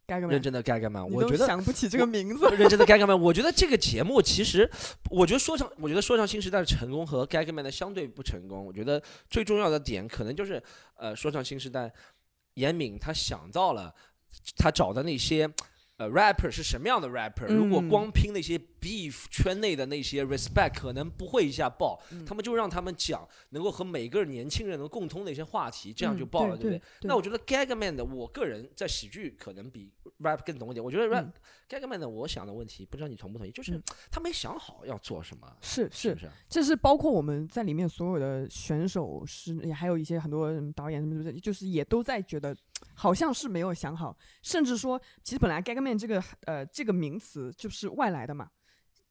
Speaker 4: 该干嘛？
Speaker 2: 认真的该干嘛？我觉得
Speaker 4: 想不起这个名字。
Speaker 2: 认真的该干嘛？我觉得这个节目其实，我觉得说唱，我觉得说唱新时代的成功和 a g Man 的相对不成功。我觉得最重要的点可能就是，呃，说唱新时代，严敏他想到了他找的那些。呃，rapper 是什么样的 rapper？、如果
Speaker 4: 嗯
Speaker 2: 光拼那些 beef 圈内的那些 respect，可能不会一下爆。
Speaker 4: 嗯
Speaker 2: 他们就让他们讲能够和每个年轻人能共通的一些话题，这样就
Speaker 4: 嗯
Speaker 2: 爆了，
Speaker 4: 对
Speaker 2: 不对？那我觉得 Gagman 的，我个人在喜剧可能比 rap 更懂一点。我觉得 rap、
Speaker 4: 嗯
Speaker 2: Gagman 的，我想的问题，不知道你同不同意，就是
Speaker 4: 嗯
Speaker 2: 他没想好要做什么，
Speaker 4: 是是？这是包括我们在里面所有的选手是，也还有一些很多人导演什么什么，就是也都在觉得好像是没有想好，甚至说其实本来 Gagman 这个呃这个名词就是外来的嘛。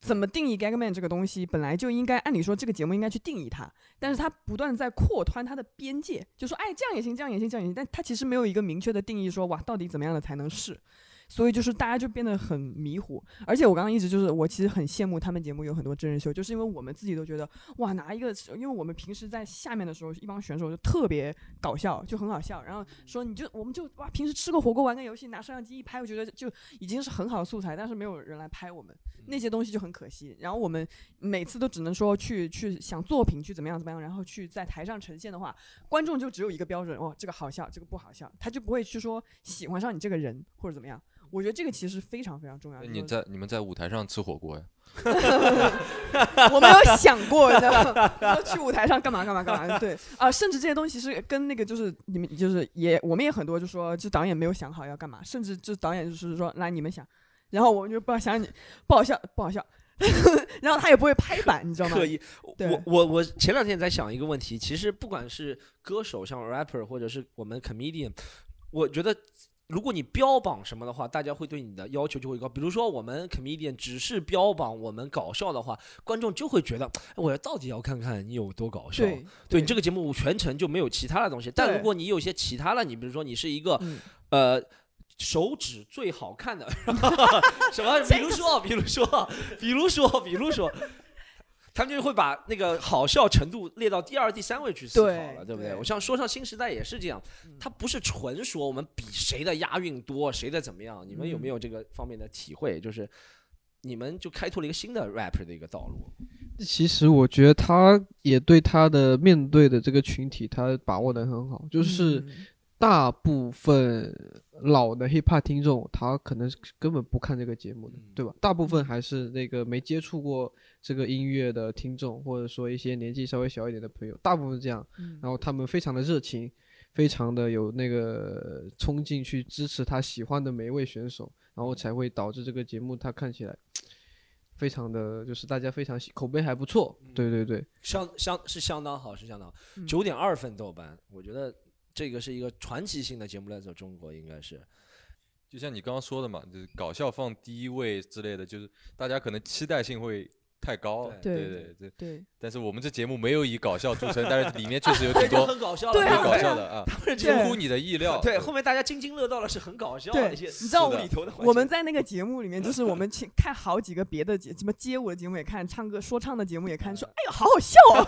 Speaker 4: 怎么定义 Gagman 这个东西，本来就应该按理说这个节目应该去定义它，但是它不断在扩宽它的边界，就说哎这样也行，这样也行，这样也行，但它其实没有一个明确的定义说哇到底怎么样的才能是，所以就是大家就变得很迷糊。而且我刚刚一直就是我其实很羡慕他们节目有很多真人秀，就是因为我们自己都觉得哇拿一个，因为我们平时在下面的时候，一帮选手就特别搞笑，就很好笑，然后说你就我们就哇平时吃个火锅玩个游戏，拿摄像机一拍，我觉得就已经是很好的素材，但是没有人来拍我们那些东西就很可惜。然后我们每次都只能说去去想作品去怎么样怎么样，然后去在台上呈现的话，观众就只有一个标准，哦这个好笑，这个不好笑，他就不会去说喜欢上你这个人或者怎么样。我觉得这个其实非常非常重要。就是
Speaker 3: 你在你们在舞台上吃火锅呀？
Speaker 4: 我没有想过，你知道吗？说去舞台上干嘛干嘛干嘛？对啊，甚至这些东西是跟那个就是你们就是也我们也很多就说，就导演没有想好要干嘛，甚至就导演就是说来你们想，然后我们就不知道想你不好笑不好笑，然后他也不会拍板，你知道吗？
Speaker 2: 刻意，
Speaker 4: 对
Speaker 2: 我我我前两天在想一个问题，其实不管是歌手，像 rapper 或者是我们 comedian，我觉得。如果你标榜什么的话，大家会对你的要求就会高。比如说，我们 comedian 只是标榜我们搞笑的话，观众就会觉得，哎我到底要看看你有多搞笑。
Speaker 4: 对
Speaker 2: 对你这个节目全程就没有其他的东西。但如果你有一些其他的，你比如说你是一个
Speaker 4: 嗯
Speaker 2: 呃手指最好看的 什么，比如说，比如说，比如说，比如说。他们就会把那个好笑程度列到第二、第三位去思考了，对不对？我像说唱新时代也是这样，
Speaker 4: 嗯
Speaker 2: 它不是纯说我们比谁的押韵多，谁的怎么样。你们有没有这个方面的体会？就是你们就开拓了一个新的 rapper 的一个道路。
Speaker 5: 其实我觉得他也对他的面对的这个群体，他把握的很好，就是
Speaker 4: 嗯
Speaker 5: 大部分老的 hiphop 听众，他可能是根本不看这个节目的，
Speaker 2: 嗯。
Speaker 5: 对吧？大部分还是那个没接触过这个音乐的听众，或者说一些年纪稍微小一点的朋友，大部分是这样。
Speaker 4: 嗯。
Speaker 5: 然后他们非常的热情，非常的有那个冲劲去支持他喜欢的每一位选手，然后才会导致这个节目它看起来 非常的就是大家非常喜口碑还不错。对对对，
Speaker 2: 相相是相当好，是相当好，
Speaker 4: 嗯。
Speaker 2: 九点二分豆瓣，我觉得这个是一个传奇性的节目来走中国应该是。
Speaker 3: 就像你刚刚说的嘛，就是搞笑放第一位之类的，就是大家可能期待性会太高。
Speaker 4: 了
Speaker 3: 对对对。
Speaker 4: 对，
Speaker 3: 但是我们这节目没有以搞笑著称，但是里面确实有挺多
Speaker 2: 很搞笑了，
Speaker 4: 对啊
Speaker 3: 挺搞笑的啊，
Speaker 2: 他们
Speaker 3: 出乎你的意料。
Speaker 2: 对，后面大家津津乐道的是很搞笑的
Speaker 4: 对
Speaker 2: 一些
Speaker 4: 你知道
Speaker 2: 无厘头的。
Speaker 4: 我们在那个节目里面，就是我们去看好几个别的节，什么街舞的节目也看，唱歌说唱的节目也看，说哎呦好好笑啊，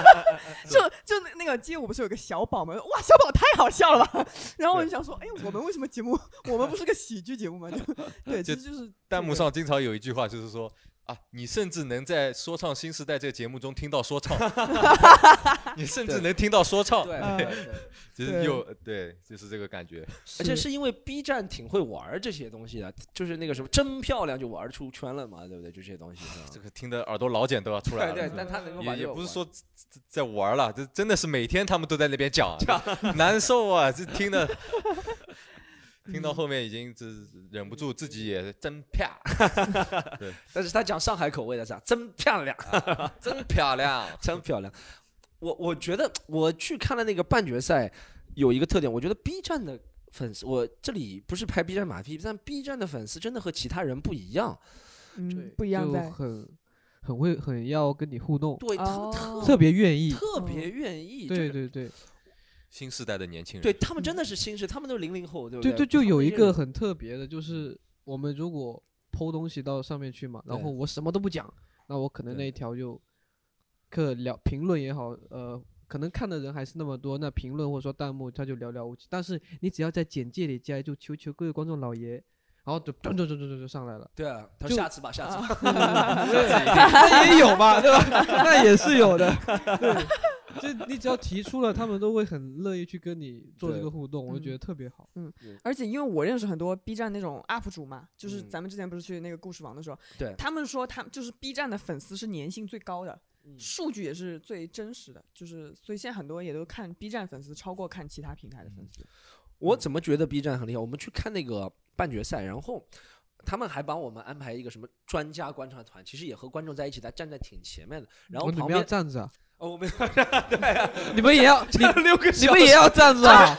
Speaker 4: 就就那那个街舞不是有个小宝吗？哇，小宝太好笑了吧！然后我就想说，哎，我们为什么节目我们不是个喜剧节目吗？就对，
Speaker 3: 就
Speaker 4: 其实就是
Speaker 3: 弹幕上经常有一句话，就是说啊，你甚至能在《说唱新时代》这个节目中听到说唱，你甚至能听到说唱，
Speaker 2: 对
Speaker 4: 嗯
Speaker 2: 对对，
Speaker 4: 对
Speaker 3: 就是又对，就是这个感觉。
Speaker 2: 而且是因为 B 站挺会玩这些东西的，就是那个什么真漂亮就玩出圈了嘛，对不对？就这些东西。是吧
Speaker 3: 这个听得耳朵老茧都要出来了。
Speaker 2: 对对，但他能够
Speaker 3: 也也不是说在玩了，这真的是每天他们都在那边讲，难受啊！这听的，听到后面已经这忍不住自己也真啪，
Speaker 2: 但是他讲上海口味的是吧？真漂亮，
Speaker 3: 真漂亮。
Speaker 2: 真漂亮。我我觉得我去看了那个半决赛，有一个特点，我觉得 B 站的粉丝，我这里不是拍 B 站马屁，但 B 站的粉丝真的和其他人不一样，
Speaker 4: 嗯不一样在
Speaker 5: 很很会很要跟你互动，
Speaker 2: 对他们
Speaker 4: 哦
Speaker 2: 特
Speaker 5: 特别愿意。
Speaker 2: 特别愿意，就是
Speaker 5: 对对对
Speaker 3: 新时代的年轻人，
Speaker 2: 对他们真的是新式，他们都是零零后，对不
Speaker 5: 对
Speaker 2: 对
Speaker 5: 对，就有一个很特别的，就是我们如果剖东西到上面去嘛，然后我什么都不讲，那我可能那一条就可聊评论也好，呃，可能看的人还是那么多，那评论或者说弹幕他就寥寥无几。但是你只要在简介里加一句“求求各位观众老爷”，然后就咚咚咚咚咚就上来了。
Speaker 2: 对啊，他下次吧，下次吧。
Speaker 5: 那也有吧，对吧？那也是有的。对，就你只要提出了，他们都会很乐意去跟你做这个互动，我就觉
Speaker 4: 嗯
Speaker 5: 得特别好。
Speaker 4: 嗯而且因为我认识很多 B 站那种 UP 主嘛，就是
Speaker 2: 嗯
Speaker 4: 咱们之前不是去那个故事网的时候，
Speaker 2: 对
Speaker 4: 他们说他们就是 B 站的粉丝是粘性最高的，
Speaker 2: 嗯
Speaker 4: 数据也是最真实的，就是所以现在很多也都看 B 站粉丝超过看其他平台的粉丝。
Speaker 2: 我怎么觉得 B 站很厉害？我们去看那个半决赛，然后他们还帮我们安排一个什么专家观察团，其实也和观众在一起，他站在挺前面的。然后
Speaker 5: 哦你们要
Speaker 2: 旁边
Speaker 5: 站着啊，
Speaker 2: 哦，我们 对啊，
Speaker 5: 你们也要，你
Speaker 2: 站了六个
Speaker 5: 你们也要站着啊？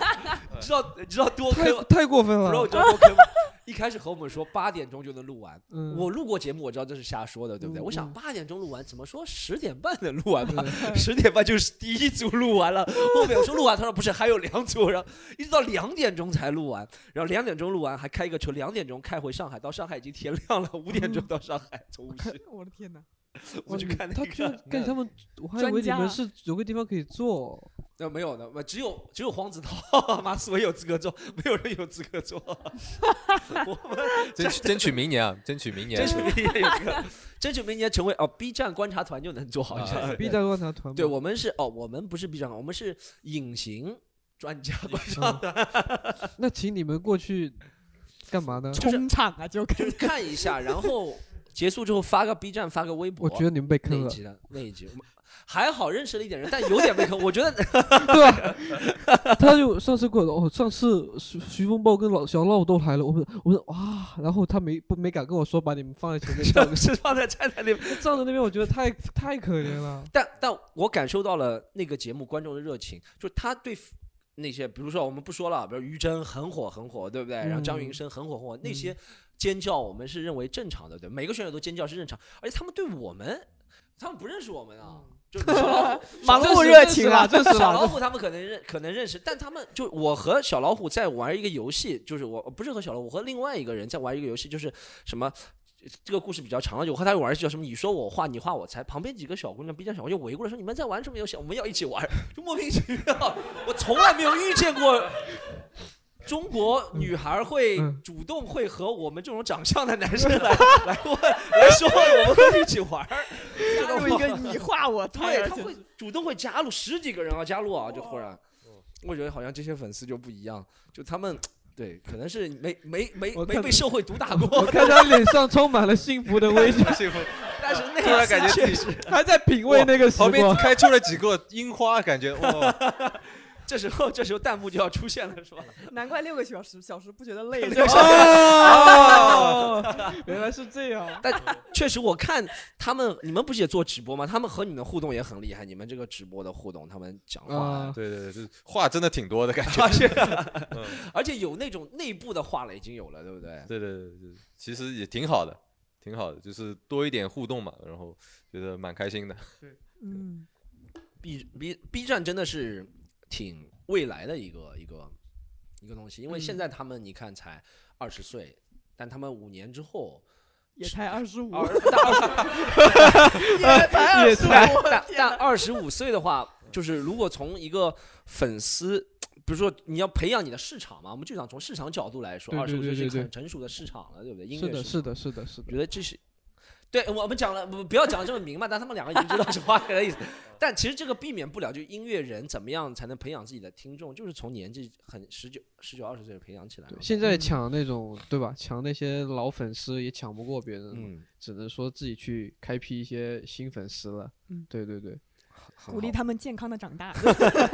Speaker 2: 知道你知道多
Speaker 5: 太
Speaker 2: 坑
Speaker 5: 太过分了
Speaker 2: 你。知道多坑吗？一开始和我们说八点钟就能录完，
Speaker 5: 嗯，
Speaker 2: 我录过节目，我知道这是瞎说的，对不对？
Speaker 5: 嗯
Speaker 2: 我想
Speaker 5: 嗯
Speaker 2: 八点钟录完，怎么说十点半能录完吧？
Speaker 5: 对
Speaker 2: 十点半就是第一组录完了，后面我说录完，他说不是，还有两组，然后一直到两点钟才录完，然后两点钟录完，还开一个车，两点钟开回上海，到上海已经天亮了，五点钟到上海，从无锡
Speaker 4: 我的天哪！
Speaker 2: 我去看那
Speaker 5: 他居然，跟他们，我还以为你们是有个地方可以坐。
Speaker 2: 那没有的，只有只有黄子韬、马思唯有资格做，没有人有资格做。我们
Speaker 3: 争取争取明年啊，争取明年
Speaker 2: 争。取明年有个，争取明年成为哦 B 站观察团就能做好一下
Speaker 3: 啊。
Speaker 5: B 站观察团，
Speaker 2: 对我们是哦，我们不是 B 站，我们是隐形专家观察团，
Speaker 5: 那请你们过去干嘛呢？
Speaker 2: 就是
Speaker 4: 冲场啊，就
Speaker 2: 看一下，然后结束之后发个 B 站，发个微博。
Speaker 5: 我觉得你们被坑了，
Speaker 2: 那一集的那一集，还好认识了一点人，但有点被坑。我觉得
Speaker 5: 对吧？他就上次跟我，哦，上次徐徐风暴跟老小闹都来了，我们我说哇，然后他没不没敢跟我说把你们放在前面
Speaker 2: 是放在站在那边，
Speaker 5: 站在那边，我觉得太太可怜了。
Speaker 2: 但但我感受到了那个节目观众的热情，就是他对那些，比如说我们不说了，比如于真很火很火，对不对？然后张云
Speaker 5: 嗯
Speaker 2: 生很火很火，那些尖叫我们是认为正常的，对，每个选手都尖叫是正常，而且他们对我们，他们不认识我们啊。就是小老虎
Speaker 4: 盲目热情啊
Speaker 5: 这
Speaker 2: 小老虎他们可能认可能认识，但他们就我和小老虎在玩一个游戏，就是我不是和小老虎，我和另外一个人在玩一个游戏，就是什么。这个故事比较长了，我和他玩儿叫什么？你说我画，你画我猜。旁边几个小姑娘，B 站小姑娘就围过来说：“你们在玩什么游戏？我们要一起玩。”就莫名其妙，我从来没有遇见过中国女孩会
Speaker 5: 嗯。
Speaker 2: 主动会和我们这种长相的男生来 来问来说我们会一起玩儿。
Speaker 4: 加入一个你画我猜，
Speaker 2: 对，
Speaker 4: 而且
Speaker 2: 他会主动会加入十几个人啊，加入啊，就忽然，我觉得好像这些粉丝就不一样，就他们对，可能是没没没没被社会毒打过。
Speaker 5: 我，看他脸上充满了幸福的微笑，
Speaker 3: 幸福，
Speaker 2: 但是那
Speaker 3: 突然
Speaker 2: 一次确
Speaker 3: 感觉自己
Speaker 5: 还在品味那个时
Speaker 3: 旁边
Speaker 5: 光。
Speaker 3: 开出了几个樱花，感觉哇，
Speaker 2: 这时候这时候弹幕就要出现了，是吧？
Speaker 4: 难怪六个小时小时不觉得累。
Speaker 5: 哦，原来是这样。
Speaker 2: 但确实，我看他们，你们不是也做直播吗？他们和你们互动也很厉害。你们这个直播的互动，他们讲话，
Speaker 5: 啊，
Speaker 3: 对对对，就是话真的挺多的感觉。
Speaker 2: 而且
Speaker 3: 嗯
Speaker 2: 而且有那种内部的话了，已经有了，对不对？
Speaker 3: 对对对对，其实也挺好的，挺好的，就是多一点互动嘛，然后觉得蛮开心的。
Speaker 4: 对嗯
Speaker 2: ，B B B 站真的是挺未来的一个一个一个东西，因为现在他们你看才二十岁，但他们五年之后，
Speaker 4: 也才二十五，
Speaker 2: 二但二十
Speaker 4: 也才二十五
Speaker 2: 但但二十五岁的话，就是如果从一个粉丝，比如说你要培养你的市场嘛，我们就想从市场角度来说，二十五岁是一个成熟的市场了，对不对？音
Speaker 5: 是的，
Speaker 2: 乐
Speaker 5: 是的，是的，是的。
Speaker 2: 我觉得这是，对我们讲了不不要讲的这么明白，但他们两个已经知道是花钱的意思。但其实这个避免不了，就音乐人怎么样才能培养自己的听众，就是从年纪很十九、十九、二十岁培养起来嘛。
Speaker 5: 现在抢那种对吧？抢那些老粉丝也抢不过别人，
Speaker 2: 嗯，
Speaker 5: 只能说自己去开辟一些新粉丝了。
Speaker 4: 嗯，
Speaker 5: 对对对，
Speaker 4: 鼓励他们健康的长大。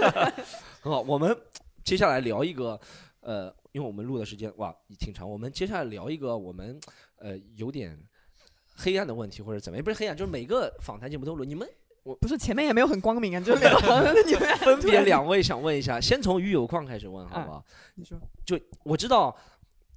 Speaker 2: 很好。我们接下来聊一个，呃，因为我们录的时间哇挺长，我们接下来聊一个我们呃有点黑暗的问题或者怎么样，不是黑暗，就是每个访谈节目都录，你们我
Speaker 4: 不是前面也没有很光明啊，就是聊你们
Speaker 2: 分别两位想问一下，先从于有矿开始问好不好？
Speaker 4: 你说
Speaker 2: 就我知道，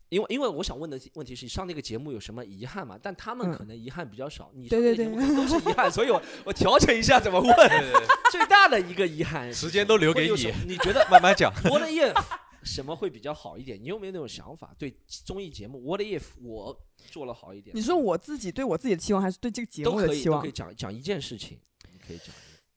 Speaker 2: 因为因为我想问的问题是上那个节目有什么遗憾嘛？但他们
Speaker 4: 嗯
Speaker 2: 可能遗憾比较少，你
Speaker 4: 对对
Speaker 2: 上那个节目可能都是遗憾，所以我我调整一下怎么问。
Speaker 3: 对对对，
Speaker 2: 最大的一个遗憾，
Speaker 3: 时间都留给你
Speaker 2: 你觉得
Speaker 3: 慢慢讲。
Speaker 2: What if 什么会比较好一点？你有没有那种想法？对综艺节目 What if 我做了好一点？
Speaker 4: 你说我自己对我自己的期望，还是对这个节目的期望
Speaker 2: 都可以？讲讲一件事情，你可以讲。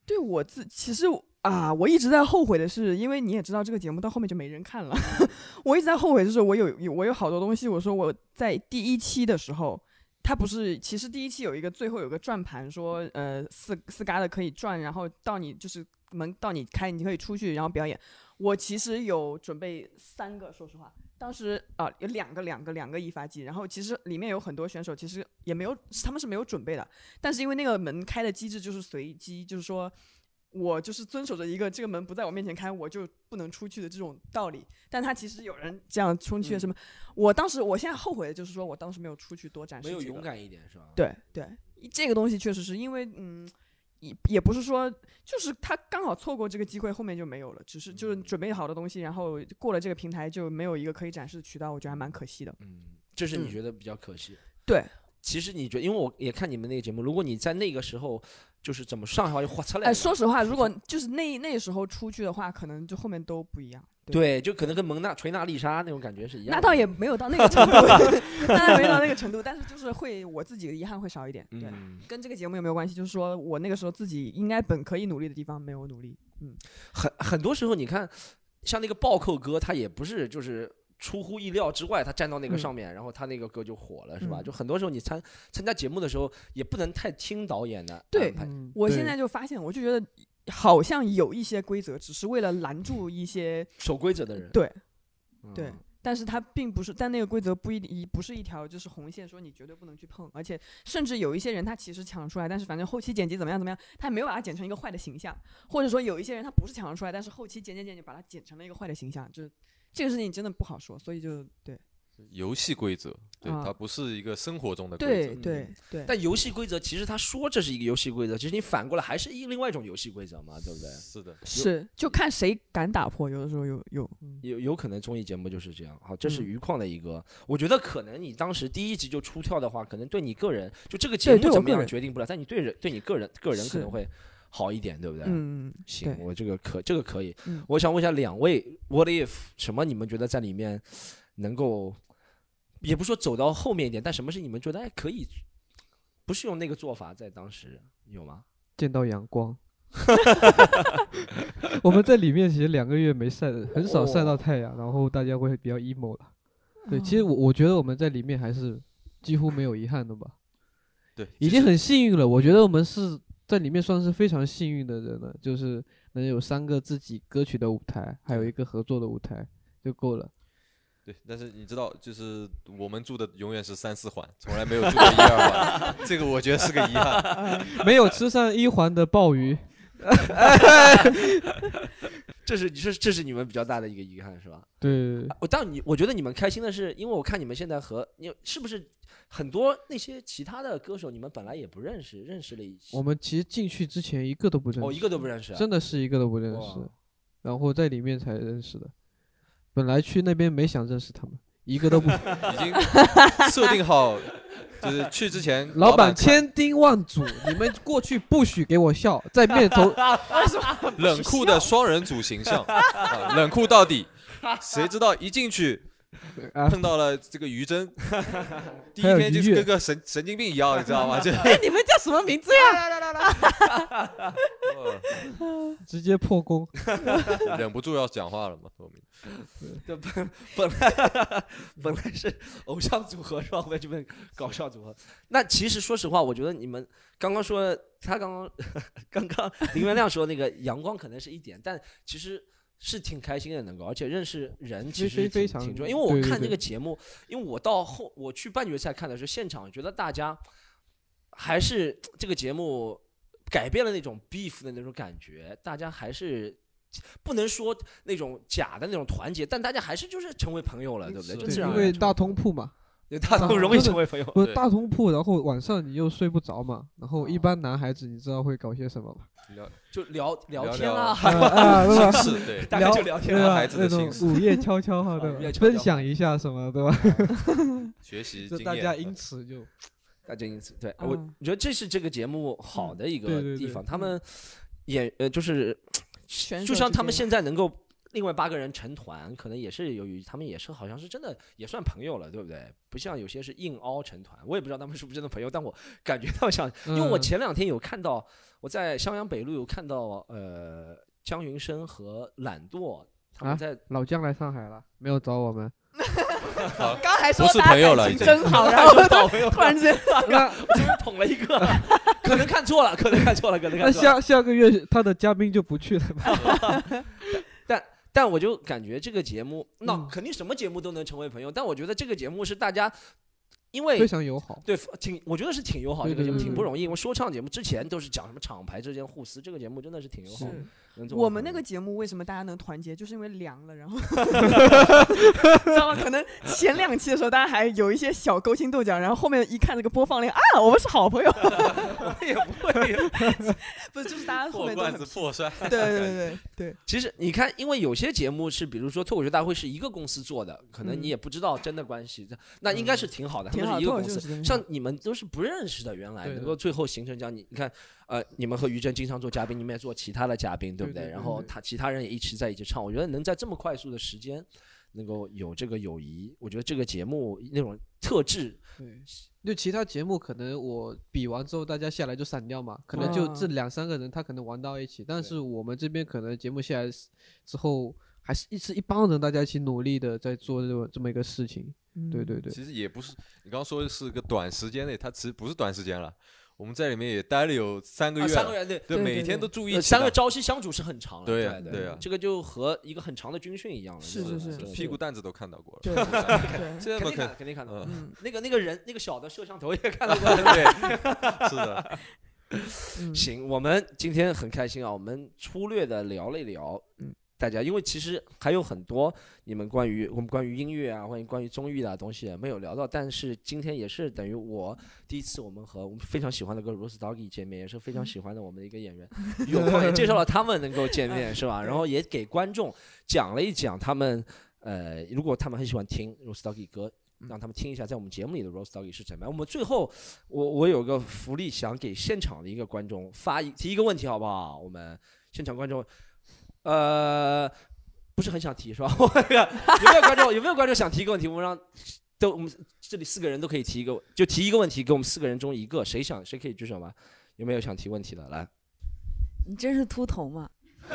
Speaker 4: 对我自其实啊，我一直在后悔的是，因为你也知道这个节目到后面就没人看了。我一直在后悔，就是我有有我有好多东西，我说我在第一期的时候，它不是其实第一期有一个最后有个转盘说，呃四四嘎的可以转，然后到你就是门到你开，你可以出去然后表演。我其实有准备三个，说实话。当时啊、有两个两个两个一发机，然后其实里面有很多选手其实也没有，他们是没有准备的，但是因为那个门开的机制就是随机，就是说我就是遵守着一个这个门不在我面前开，我就不能出去的这种道理。但他其实有人这样冲去什么？我当时我现在后悔的就是说我当时没有出去多展示、这个，
Speaker 2: 没有勇敢一点是吧？
Speaker 4: 对对，这个东西确实是因为嗯。也也不是说，就是他刚好错过这个机会，后面就没有了。只是就是准备好的东西，然后过了这个平台就没有一个可以展示的渠道，我觉得还蛮可惜的。
Speaker 2: 嗯，这是你
Speaker 4: 嗯
Speaker 2: 觉得比较可惜。
Speaker 4: 对，
Speaker 2: 其实你觉得，因为我也看你们那个节目，如果你在那个时候就是怎么上海话就哗出来
Speaker 4: 说实话，如果就是那那时候出去的话，可能就后面都不一样。
Speaker 2: 对，就可能跟蒙娜锤娜丽莎那种感觉是一样的。
Speaker 4: 那倒也没有到那个程度，那倒没到那个程度，但是就是会我自己的遗憾会少一点。对，
Speaker 2: 嗯，
Speaker 4: 跟这个节目有没有关系？就是说我那个时候自己应该本可以努力的地方没有努力。嗯，
Speaker 2: 很很多时候你看，像那个暴扣哥，他也不是就是。出乎意料之外，他站到那个
Speaker 4: 嗯
Speaker 2: 上面，然后他那个歌就火了，是吧？
Speaker 4: 嗯
Speaker 2: 就很多时候你参参加节目的时候，也不能太听导演的
Speaker 4: 对我现在就发现，我就觉得好像有一些规则只是为了拦住一些
Speaker 2: 守规则的人，
Speaker 4: 对，
Speaker 2: 嗯。
Speaker 4: 对但是它并不是，但那个规则不一一不是一条就是红线，说你绝对不能去碰，而且甚至有一些人他其实抢出来，但是反正后期剪辑怎么样怎么样，他也没有把它剪成一个坏的形象，或者说有一些人他不是抢出来，但是后期剪剪剪就把它剪成了一个坏的形象，就是这个事情真的不好说，所以就对
Speaker 3: 游戏规则，对，
Speaker 4: 啊
Speaker 3: 它不是一个生活中的规则。
Speaker 4: 对对对，
Speaker 2: 但游戏规则其实他说这是一个游戏规则，其实你反过来还是一另外一种游戏规则嘛，对不对？
Speaker 3: 是的，
Speaker 4: 是就看谁敢打破，有的时候有有
Speaker 2: 有有可能综艺节目就是这样。好，这是
Speaker 4: 嗯
Speaker 2: 余矿的一个，我觉得可能你当时第一集就出跳的话，可能对你个人就这个节目怎么样决定不了，但你对人对你个人个人可能会好一点，对不对？
Speaker 4: 嗯嗯
Speaker 2: 行，我这个可这个可以。
Speaker 4: 嗯
Speaker 2: 我想问一下两位，What if 什么你们觉得在里面能够，也不说走到后面一点，但什么是你们觉得哎可以，不是用那个做法在当时有吗？
Speaker 5: 见到阳光。我们在里面其实两个月没晒，很少晒到太阳，然后大家会比较 emo 了。对，其实我我觉得我们在里面还是几乎没有遗憾的吧，
Speaker 3: 对，
Speaker 5: 已经很幸运了。我觉得我们是在里面算是非常幸运的人了，就是能有三个自己歌曲的舞台，还有一个合作的舞台就够了。
Speaker 3: 对，但是你知道，就是我们住的永远是三四环，从来没有住过一二环，这个我觉得是个遗憾。
Speaker 5: 没有吃上一环的鲍鱼，
Speaker 2: 这是这是这是你们比较大的一个遗憾是吧？
Speaker 5: 对，
Speaker 2: 啊我但你我觉得你们开心的是，因为我看你们现在和你是不是很多那些其他的歌手，你们本来也不认识，认识了一些
Speaker 5: 我们其实进去之前一个都不认识，
Speaker 2: 哦一个都不认识啊，
Speaker 5: 真的是一个都不认识，然后在里面才认识的。本来去那边没想认识他们，一个都不。
Speaker 3: 已经 设定好，就是去之前
Speaker 5: 老板千叮万嘱，你们过去不许给我笑，在面头
Speaker 3: 冷酷的双人组形象，啊冷酷到底。谁知道一进去
Speaker 5: 啊，
Speaker 3: 碰到了这个于真，第一天就是跟个神神经病一样，你知道吗？就
Speaker 4: 哎，你们叫什么名字呀？
Speaker 3: 呃
Speaker 5: 直接破功。
Speaker 3: 忍不住要讲话了嘛，后面
Speaker 2: 对本本来本来是偶像组合是吧？后面就变搞笑组合。那其实说实话，我觉得你们刚刚说他刚刚刚刚林元亮说那个阳光可能是一点，但其实是挺开心的，能够而且认识人其实挺
Speaker 5: 非非常
Speaker 2: 挺重要。因为我看这个节目，因为我到后我去半决赛看的时候，现场觉得大家还是这个节目改变了那种 beef 的那种感觉，大家还是。不能说那种假的那种团结，但大家还是就是成为朋友了，对不对？就自然
Speaker 5: 对因
Speaker 2: 为
Speaker 5: 为大通铺嘛，
Speaker 2: 对大通铺容易成为朋友。
Speaker 5: 不是大通铺，然后晚上你又睡不着嘛，然后一
Speaker 2: 哦
Speaker 5: 般男孩子你知道会搞些什么吗？
Speaker 3: 聊
Speaker 2: 就聊聊
Speaker 3: 聊聊
Speaker 2: 天啊，
Speaker 5: 啊
Speaker 2: 还
Speaker 5: 啊，对吧？
Speaker 3: 心事，对，
Speaker 2: 大概就聊天
Speaker 5: 对
Speaker 2: 啊。
Speaker 5: 吧
Speaker 3: 孩？子的
Speaker 5: 那种
Speaker 3: 心
Speaker 5: 午夜悄悄哈，对 分享一下什么，对吧？
Speaker 3: 学习
Speaker 5: 就。大家因此就
Speaker 2: 大家因此对我
Speaker 4: 我
Speaker 2: 觉得这是这个节目好的一个
Speaker 5: 对对对
Speaker 2: 地方，他们演呃就是就像他们现在能够另外八个人成团，可能也是由于他们也是好像是真的也算朋友了，对不对？不像有些是硬凹成团，我也不知道他们是不是真的朋友，但我感觉到像，因为我
Speaker 5: 嗯。
Speaker 2: 前两天有看到我在襄阳北路有看到呃姜云升和懒惰他们
Speaker 5: 啊
Speaker 2: 在
Speaker 5: 老姜来上海了，没有找我们。
Speaker 4: 刚还说
Speaker 3: 不是朋友了已经
Speaker 4: 真 好，然后
Speaker 2: 好朋友
Speaker 4: 突然之间
Speaker 5: 那
Speaker 2: 终于捧了一个，可能看错了，可能看错了，可能
Speaker 5: 那
Speaker 2: 看错了。
Speaker 5: 下下个月他的嘉宾就不去了吧？
Speaker 2: 但但我就感觉这个节目，那
Speaker 5: 嗯
Speaker 2: 肯定什么节目都能成为朋友，但我觉得这个节目是大家，因为
Speaker 5: 非常友好。
Speaker 2: 对挺，我觉得是挺友好，
Speaker 5: 对
Speaker 2: 这个节目
Speaker 5: 对
Speaker 2: 挺不容易。因为说唱节目之前都是讲什么厂牌之间互撕，这个节目真的是挺友好
Speaker 4: 我们那个节目为什么大家能团结，就是因为凉了，然后 知道吗？可能前两期的时候大家还有一些小勾心斗角，然后后面一看那个播放量啊，我们是好朋友，
Speaker 2: 我也不会。
Speaker 4: 不是，就是大家后面都很
Speaker 3: 破罐子破摔。
Speaker 4: 对对对对对，
Speaker 2: 其实你看，因为有些节目是，比如说脱口秀大会是一个公司做的，可能
Speaker 4: 嗯
Speaker 2: 你也不知道真的关系，那应该是挺好的，他，们是一个公司。像你们都是不认识的，原来能够最后形成这样，你你看，呃，你们和于正经常做嘉宾，你们也做其他的嘉宾，对不
Speaker 5: 对对
Speaker 2: 然后他其他人也一起在一起唱，我觉得能在这么快速的时间能够有这个友谊，我觉得这个节目那种特质，
Speaker 5: 对，就其他节目可能我比完之后大家下来就散掉嘛，可能就这
Speaker 4: 嗯
Speaker 5: 两三个人他可能玩到一起，但是我们这边可能节目下来之后还是一是一帮人大家一起努力的在做这么这么一个事情。对
Speaker 4: 嗯
Speaker 5: 对对，
Speaker 3: 其实也不是，你刚刚说的是个短时间内，它其实不是短时间了。我们在里面也待了有三个
Speaker 2: 啊，
Speaker 3: 月了，
Speaker 2: 三个月对。
Speaker 3: 对，
Speaker 4: 对
Speaker 3: 每天都住一起
Speaker 2: 三个朝夕相处是很长的，
Speaker 3: 对
Speaker 2: 对
Speaker 3: 呀对呀
Speaker 2: 这个就和一个很长的军训一样了，
Speaker 4: 是
Speaker 2: 就是
Speaker 4: 是
Speaker 3: 屁股蛋子都看到过了。
Speaker 4: 对对 对，
Speaker 3: 这么可
Speaker 2: 肯定看，肯定看到。
Speaker 3: 嗯
Speaker 4: 嗯
Speaker 2: 那个那个人，那个小的摄像头也 看到过。
Speaker 3: 对，是的，
Speaker 4: 嗯，
Speaker 2: 行，我们今天很开心啊，我们粗略的聊了一聊，
Speaker 4: 嗯，
Speaker 2: 大家，因为其实还有很多你们关于我们关于音乐啊，关于关于综艺的东西没有聊到，但是今天也是等于我第一次我们和我们非常喜欢的歌 Rose Doggy 见面，也是非常喜欢的我们的一个演员，有空也介绍了他们能够见面是吧？然后也给观众讲了一讲他们，呃，如果他们很喜欢听 Rose Doggy 歌。让他们听一下，在我们节目里的 Rose Doggy 是怎么样。我们最后，我我有个福利，想给现场的一个观众发一提一个问题，好不好？我们现场观众，呃，不是很想提是吧？有没有观众有没有观众想提一个问题？我们让都我们这里四个人都可以提一个，就提一个问题，给我们四个人中一个，谁想谁可以举手吗？有没有想提问题的？来，
Speaker 6: 你真是秃头吗？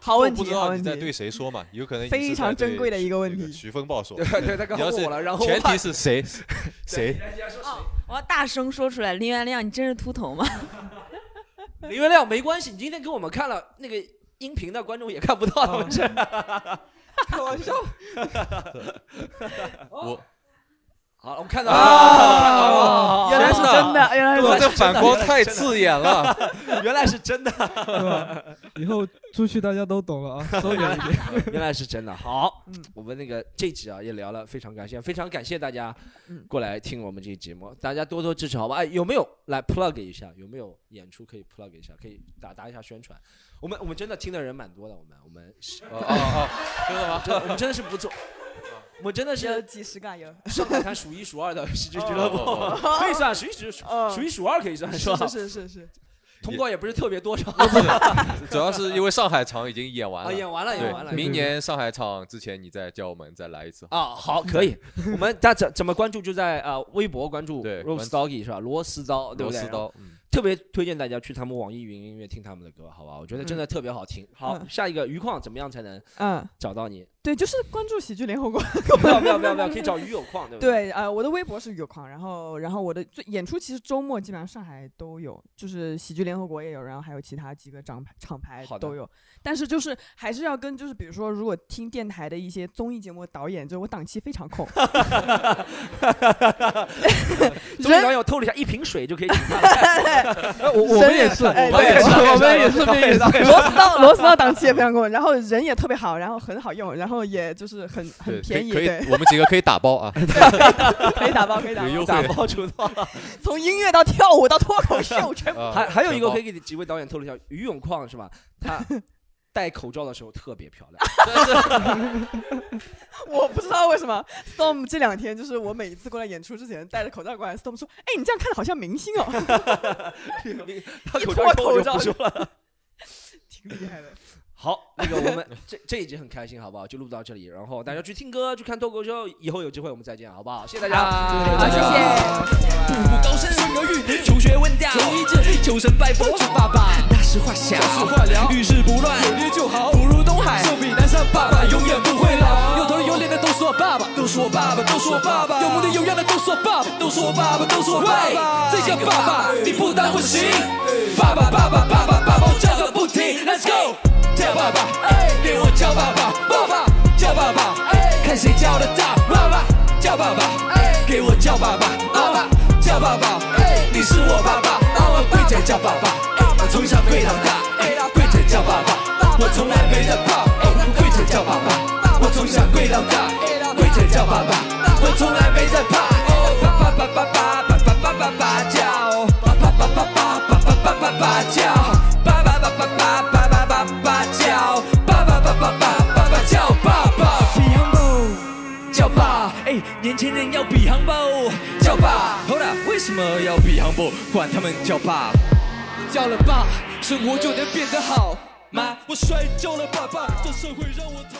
Speaker 4: 好问题，
Speaker 3: 不知道你在对谁说嘛？有可能
Speaker 4: 非常珍贵的一个问题
Speaker 3: 徐风暴说
Speaker 2: 对，对，他刚问我了，然后
Speaker 3: 前提是谁谁
Speaker 6: 哦，我要大声说出来，林元亮，你真是秃头吗？
Speaker 2: 林元亮没关系，你今天给我们看了那个音频的观众也看不到他们是。
Speaker 5: 开玩笑，
Speaker 3: 我
Speaker 2: 好，我们看到
Speaker 4: 啊原来是真的，原来是的
Speaker 3: 这反光太刺眼了。
Speaker 2: 原来是真的，
Speaker 5: 对吧？以后出去大家都懂了啊，收远一点。
Speaker 2: 原来是真的。好，
Speaker 4: 嗯
Speaker 2: 我们那个这集啊也聊了，非常感谢，非常感谢大家
Speaker 4: 嗯
Speaker 2: 过来听我们这期节目，大家多多支持，好吧？哎，有没有来 plug 一下？有没有演出可以 plug 一下？可以打打一下宣传。我们我们真的听的人蛮多的，我们我们
Speaker 3: 哦哦哦，真的吗？
Speaker 2: 真的我们真的是不错，我真的
Speaker 4: 有
Speaker 2: 是
Speaker 4: 几十个有，
Speaker 2: 上海滩数一数二的喜剧俱乐部
Speaker 3: 哦，
Speaker 2: 可以算数一数
Speaker 4: 哦
Speaker 2: 数一数二，可以算是吧？
Speaker 4: 是是是是，
Speaker 2: 通告也不是特别多少，
Speaker 3: 主要是因为上海场已经演完
Speaker 2: 啊，
Speaker 3: 了。
Speaker 2: 演完了，演完了
Speaker 3: 对，。明年上海场之前你再叫我们再来一次。
Speaker 2: 啊，好，可以。我们大家怎怎么关注？就在呃微博关注
Speaker 3: 对
Speaker 2: Rose
Speaker 3: 关
Speaker 2: Doggy 是吧？螺丝刀，对不对？
Speaker 3: 螺丝刀，嗯，
Speaker 2: 特别推荐大家去他们网易云音乐听他们的歌，好吧？我觉得真的特别好听。好，
Speaker 4: 嗯
Speaker 2: 下一个余矿怎么样才能
Speaker 4: 嗯，
Speaker 2: 找到你？
Speaker 4: 对，就是关注喜剧联合国。
Speaker 2: 不要不要不要不要，可以找余有矿，对不对？
Speaker 4: 对，呃，我的微博是有矿，然后然后我的最演出其实周末基本上上海都有，就是喜剧联合国也有，然后还有其他几个厂牌厂牌都有。但是就是还是要跟就是比如说，如果听电台的一些综艺节目的导演，就我档期非常空。
Speaker 2: 综艺导演我透了一下，一瓶水就可以请他 来。
Speaker 5: 我我们也是，
Speaker 4: 哎
Speaker 5: 我们也是，
Speaker 4: 对
Speaker 5: 我们也是，顺便也是。
Speaker 4: 螺丝刀螺丝刀档期也非常够，然后人也特别好，然后很好用，然后也就是很很便宜，
Speaker 3: 可以
Speaker 4: 对，，
Speaker 3: 我们几个可以打包啊。
Speaker 4: 可以打包，可以打包，
Speaker 2: 打包出道。
Speaker 4: 从音乐到跳舞到脱口秀全部。
Speaker 3: 啊
Speaker 2: 还还有一个可以给几位导演透露一下，于永矿是吧？他戴口罩的时候特别漂亮。
Speaker 4: 我不知道为什么 Storm 这两天就是我每一次过来演出之前戴着口罩过来，Storm 说：“哎，你这样看着好像明星哦，
Speaker 2: 他
Speaker 4: 脱口罩
Speaker 2: 不说了。
Speaker 4: 挺厉害的。
Speaker 2: 好。那个我们这这一集很开心好不好？就录到这里然后大家去听歌去看脱口秀以后有机会我们再见好不好？谢谢大家。
Speaker 4: 谢谢。
Speaker 7: 大家步步高升生儿育求学问道求医治求神拜佛。求爸爸小遇事不乱有约就好如东海寿比南山爸爸永远不会老有头有脸的都是我爸爸。都是我爸爸都是我爸爸。有模有样的都是我爸爸都是我爸爸都是我爸。爸这爸爸你不当不行。爸爸爸爸爸爸爸爸爸我叫个不停 let's go 叫爸爸，给我叫爸爸，爸爸叫爸爸，看谁叫得大，爸爸叫爸爸，给我叫爸爸，爸爸叫爸爸，你是我爸爸，我跪着叫爸爸，我从小跪到大，跪着叫爸爸，我从来没人怕，跪着叫爸爸，我从小跪到大，跪着叫爸爸，我从来没在怕，爸爸爸爸爸爸爸爸爸爸叫，爸爸爸爸爸爸爸爸爸爸叫，轻人要 be humble，叫爸。好了，为什么要 be humble？管他们叫爸，叫了爸，生活就能变得好吗？我摔跤了爸爸，这社会让我。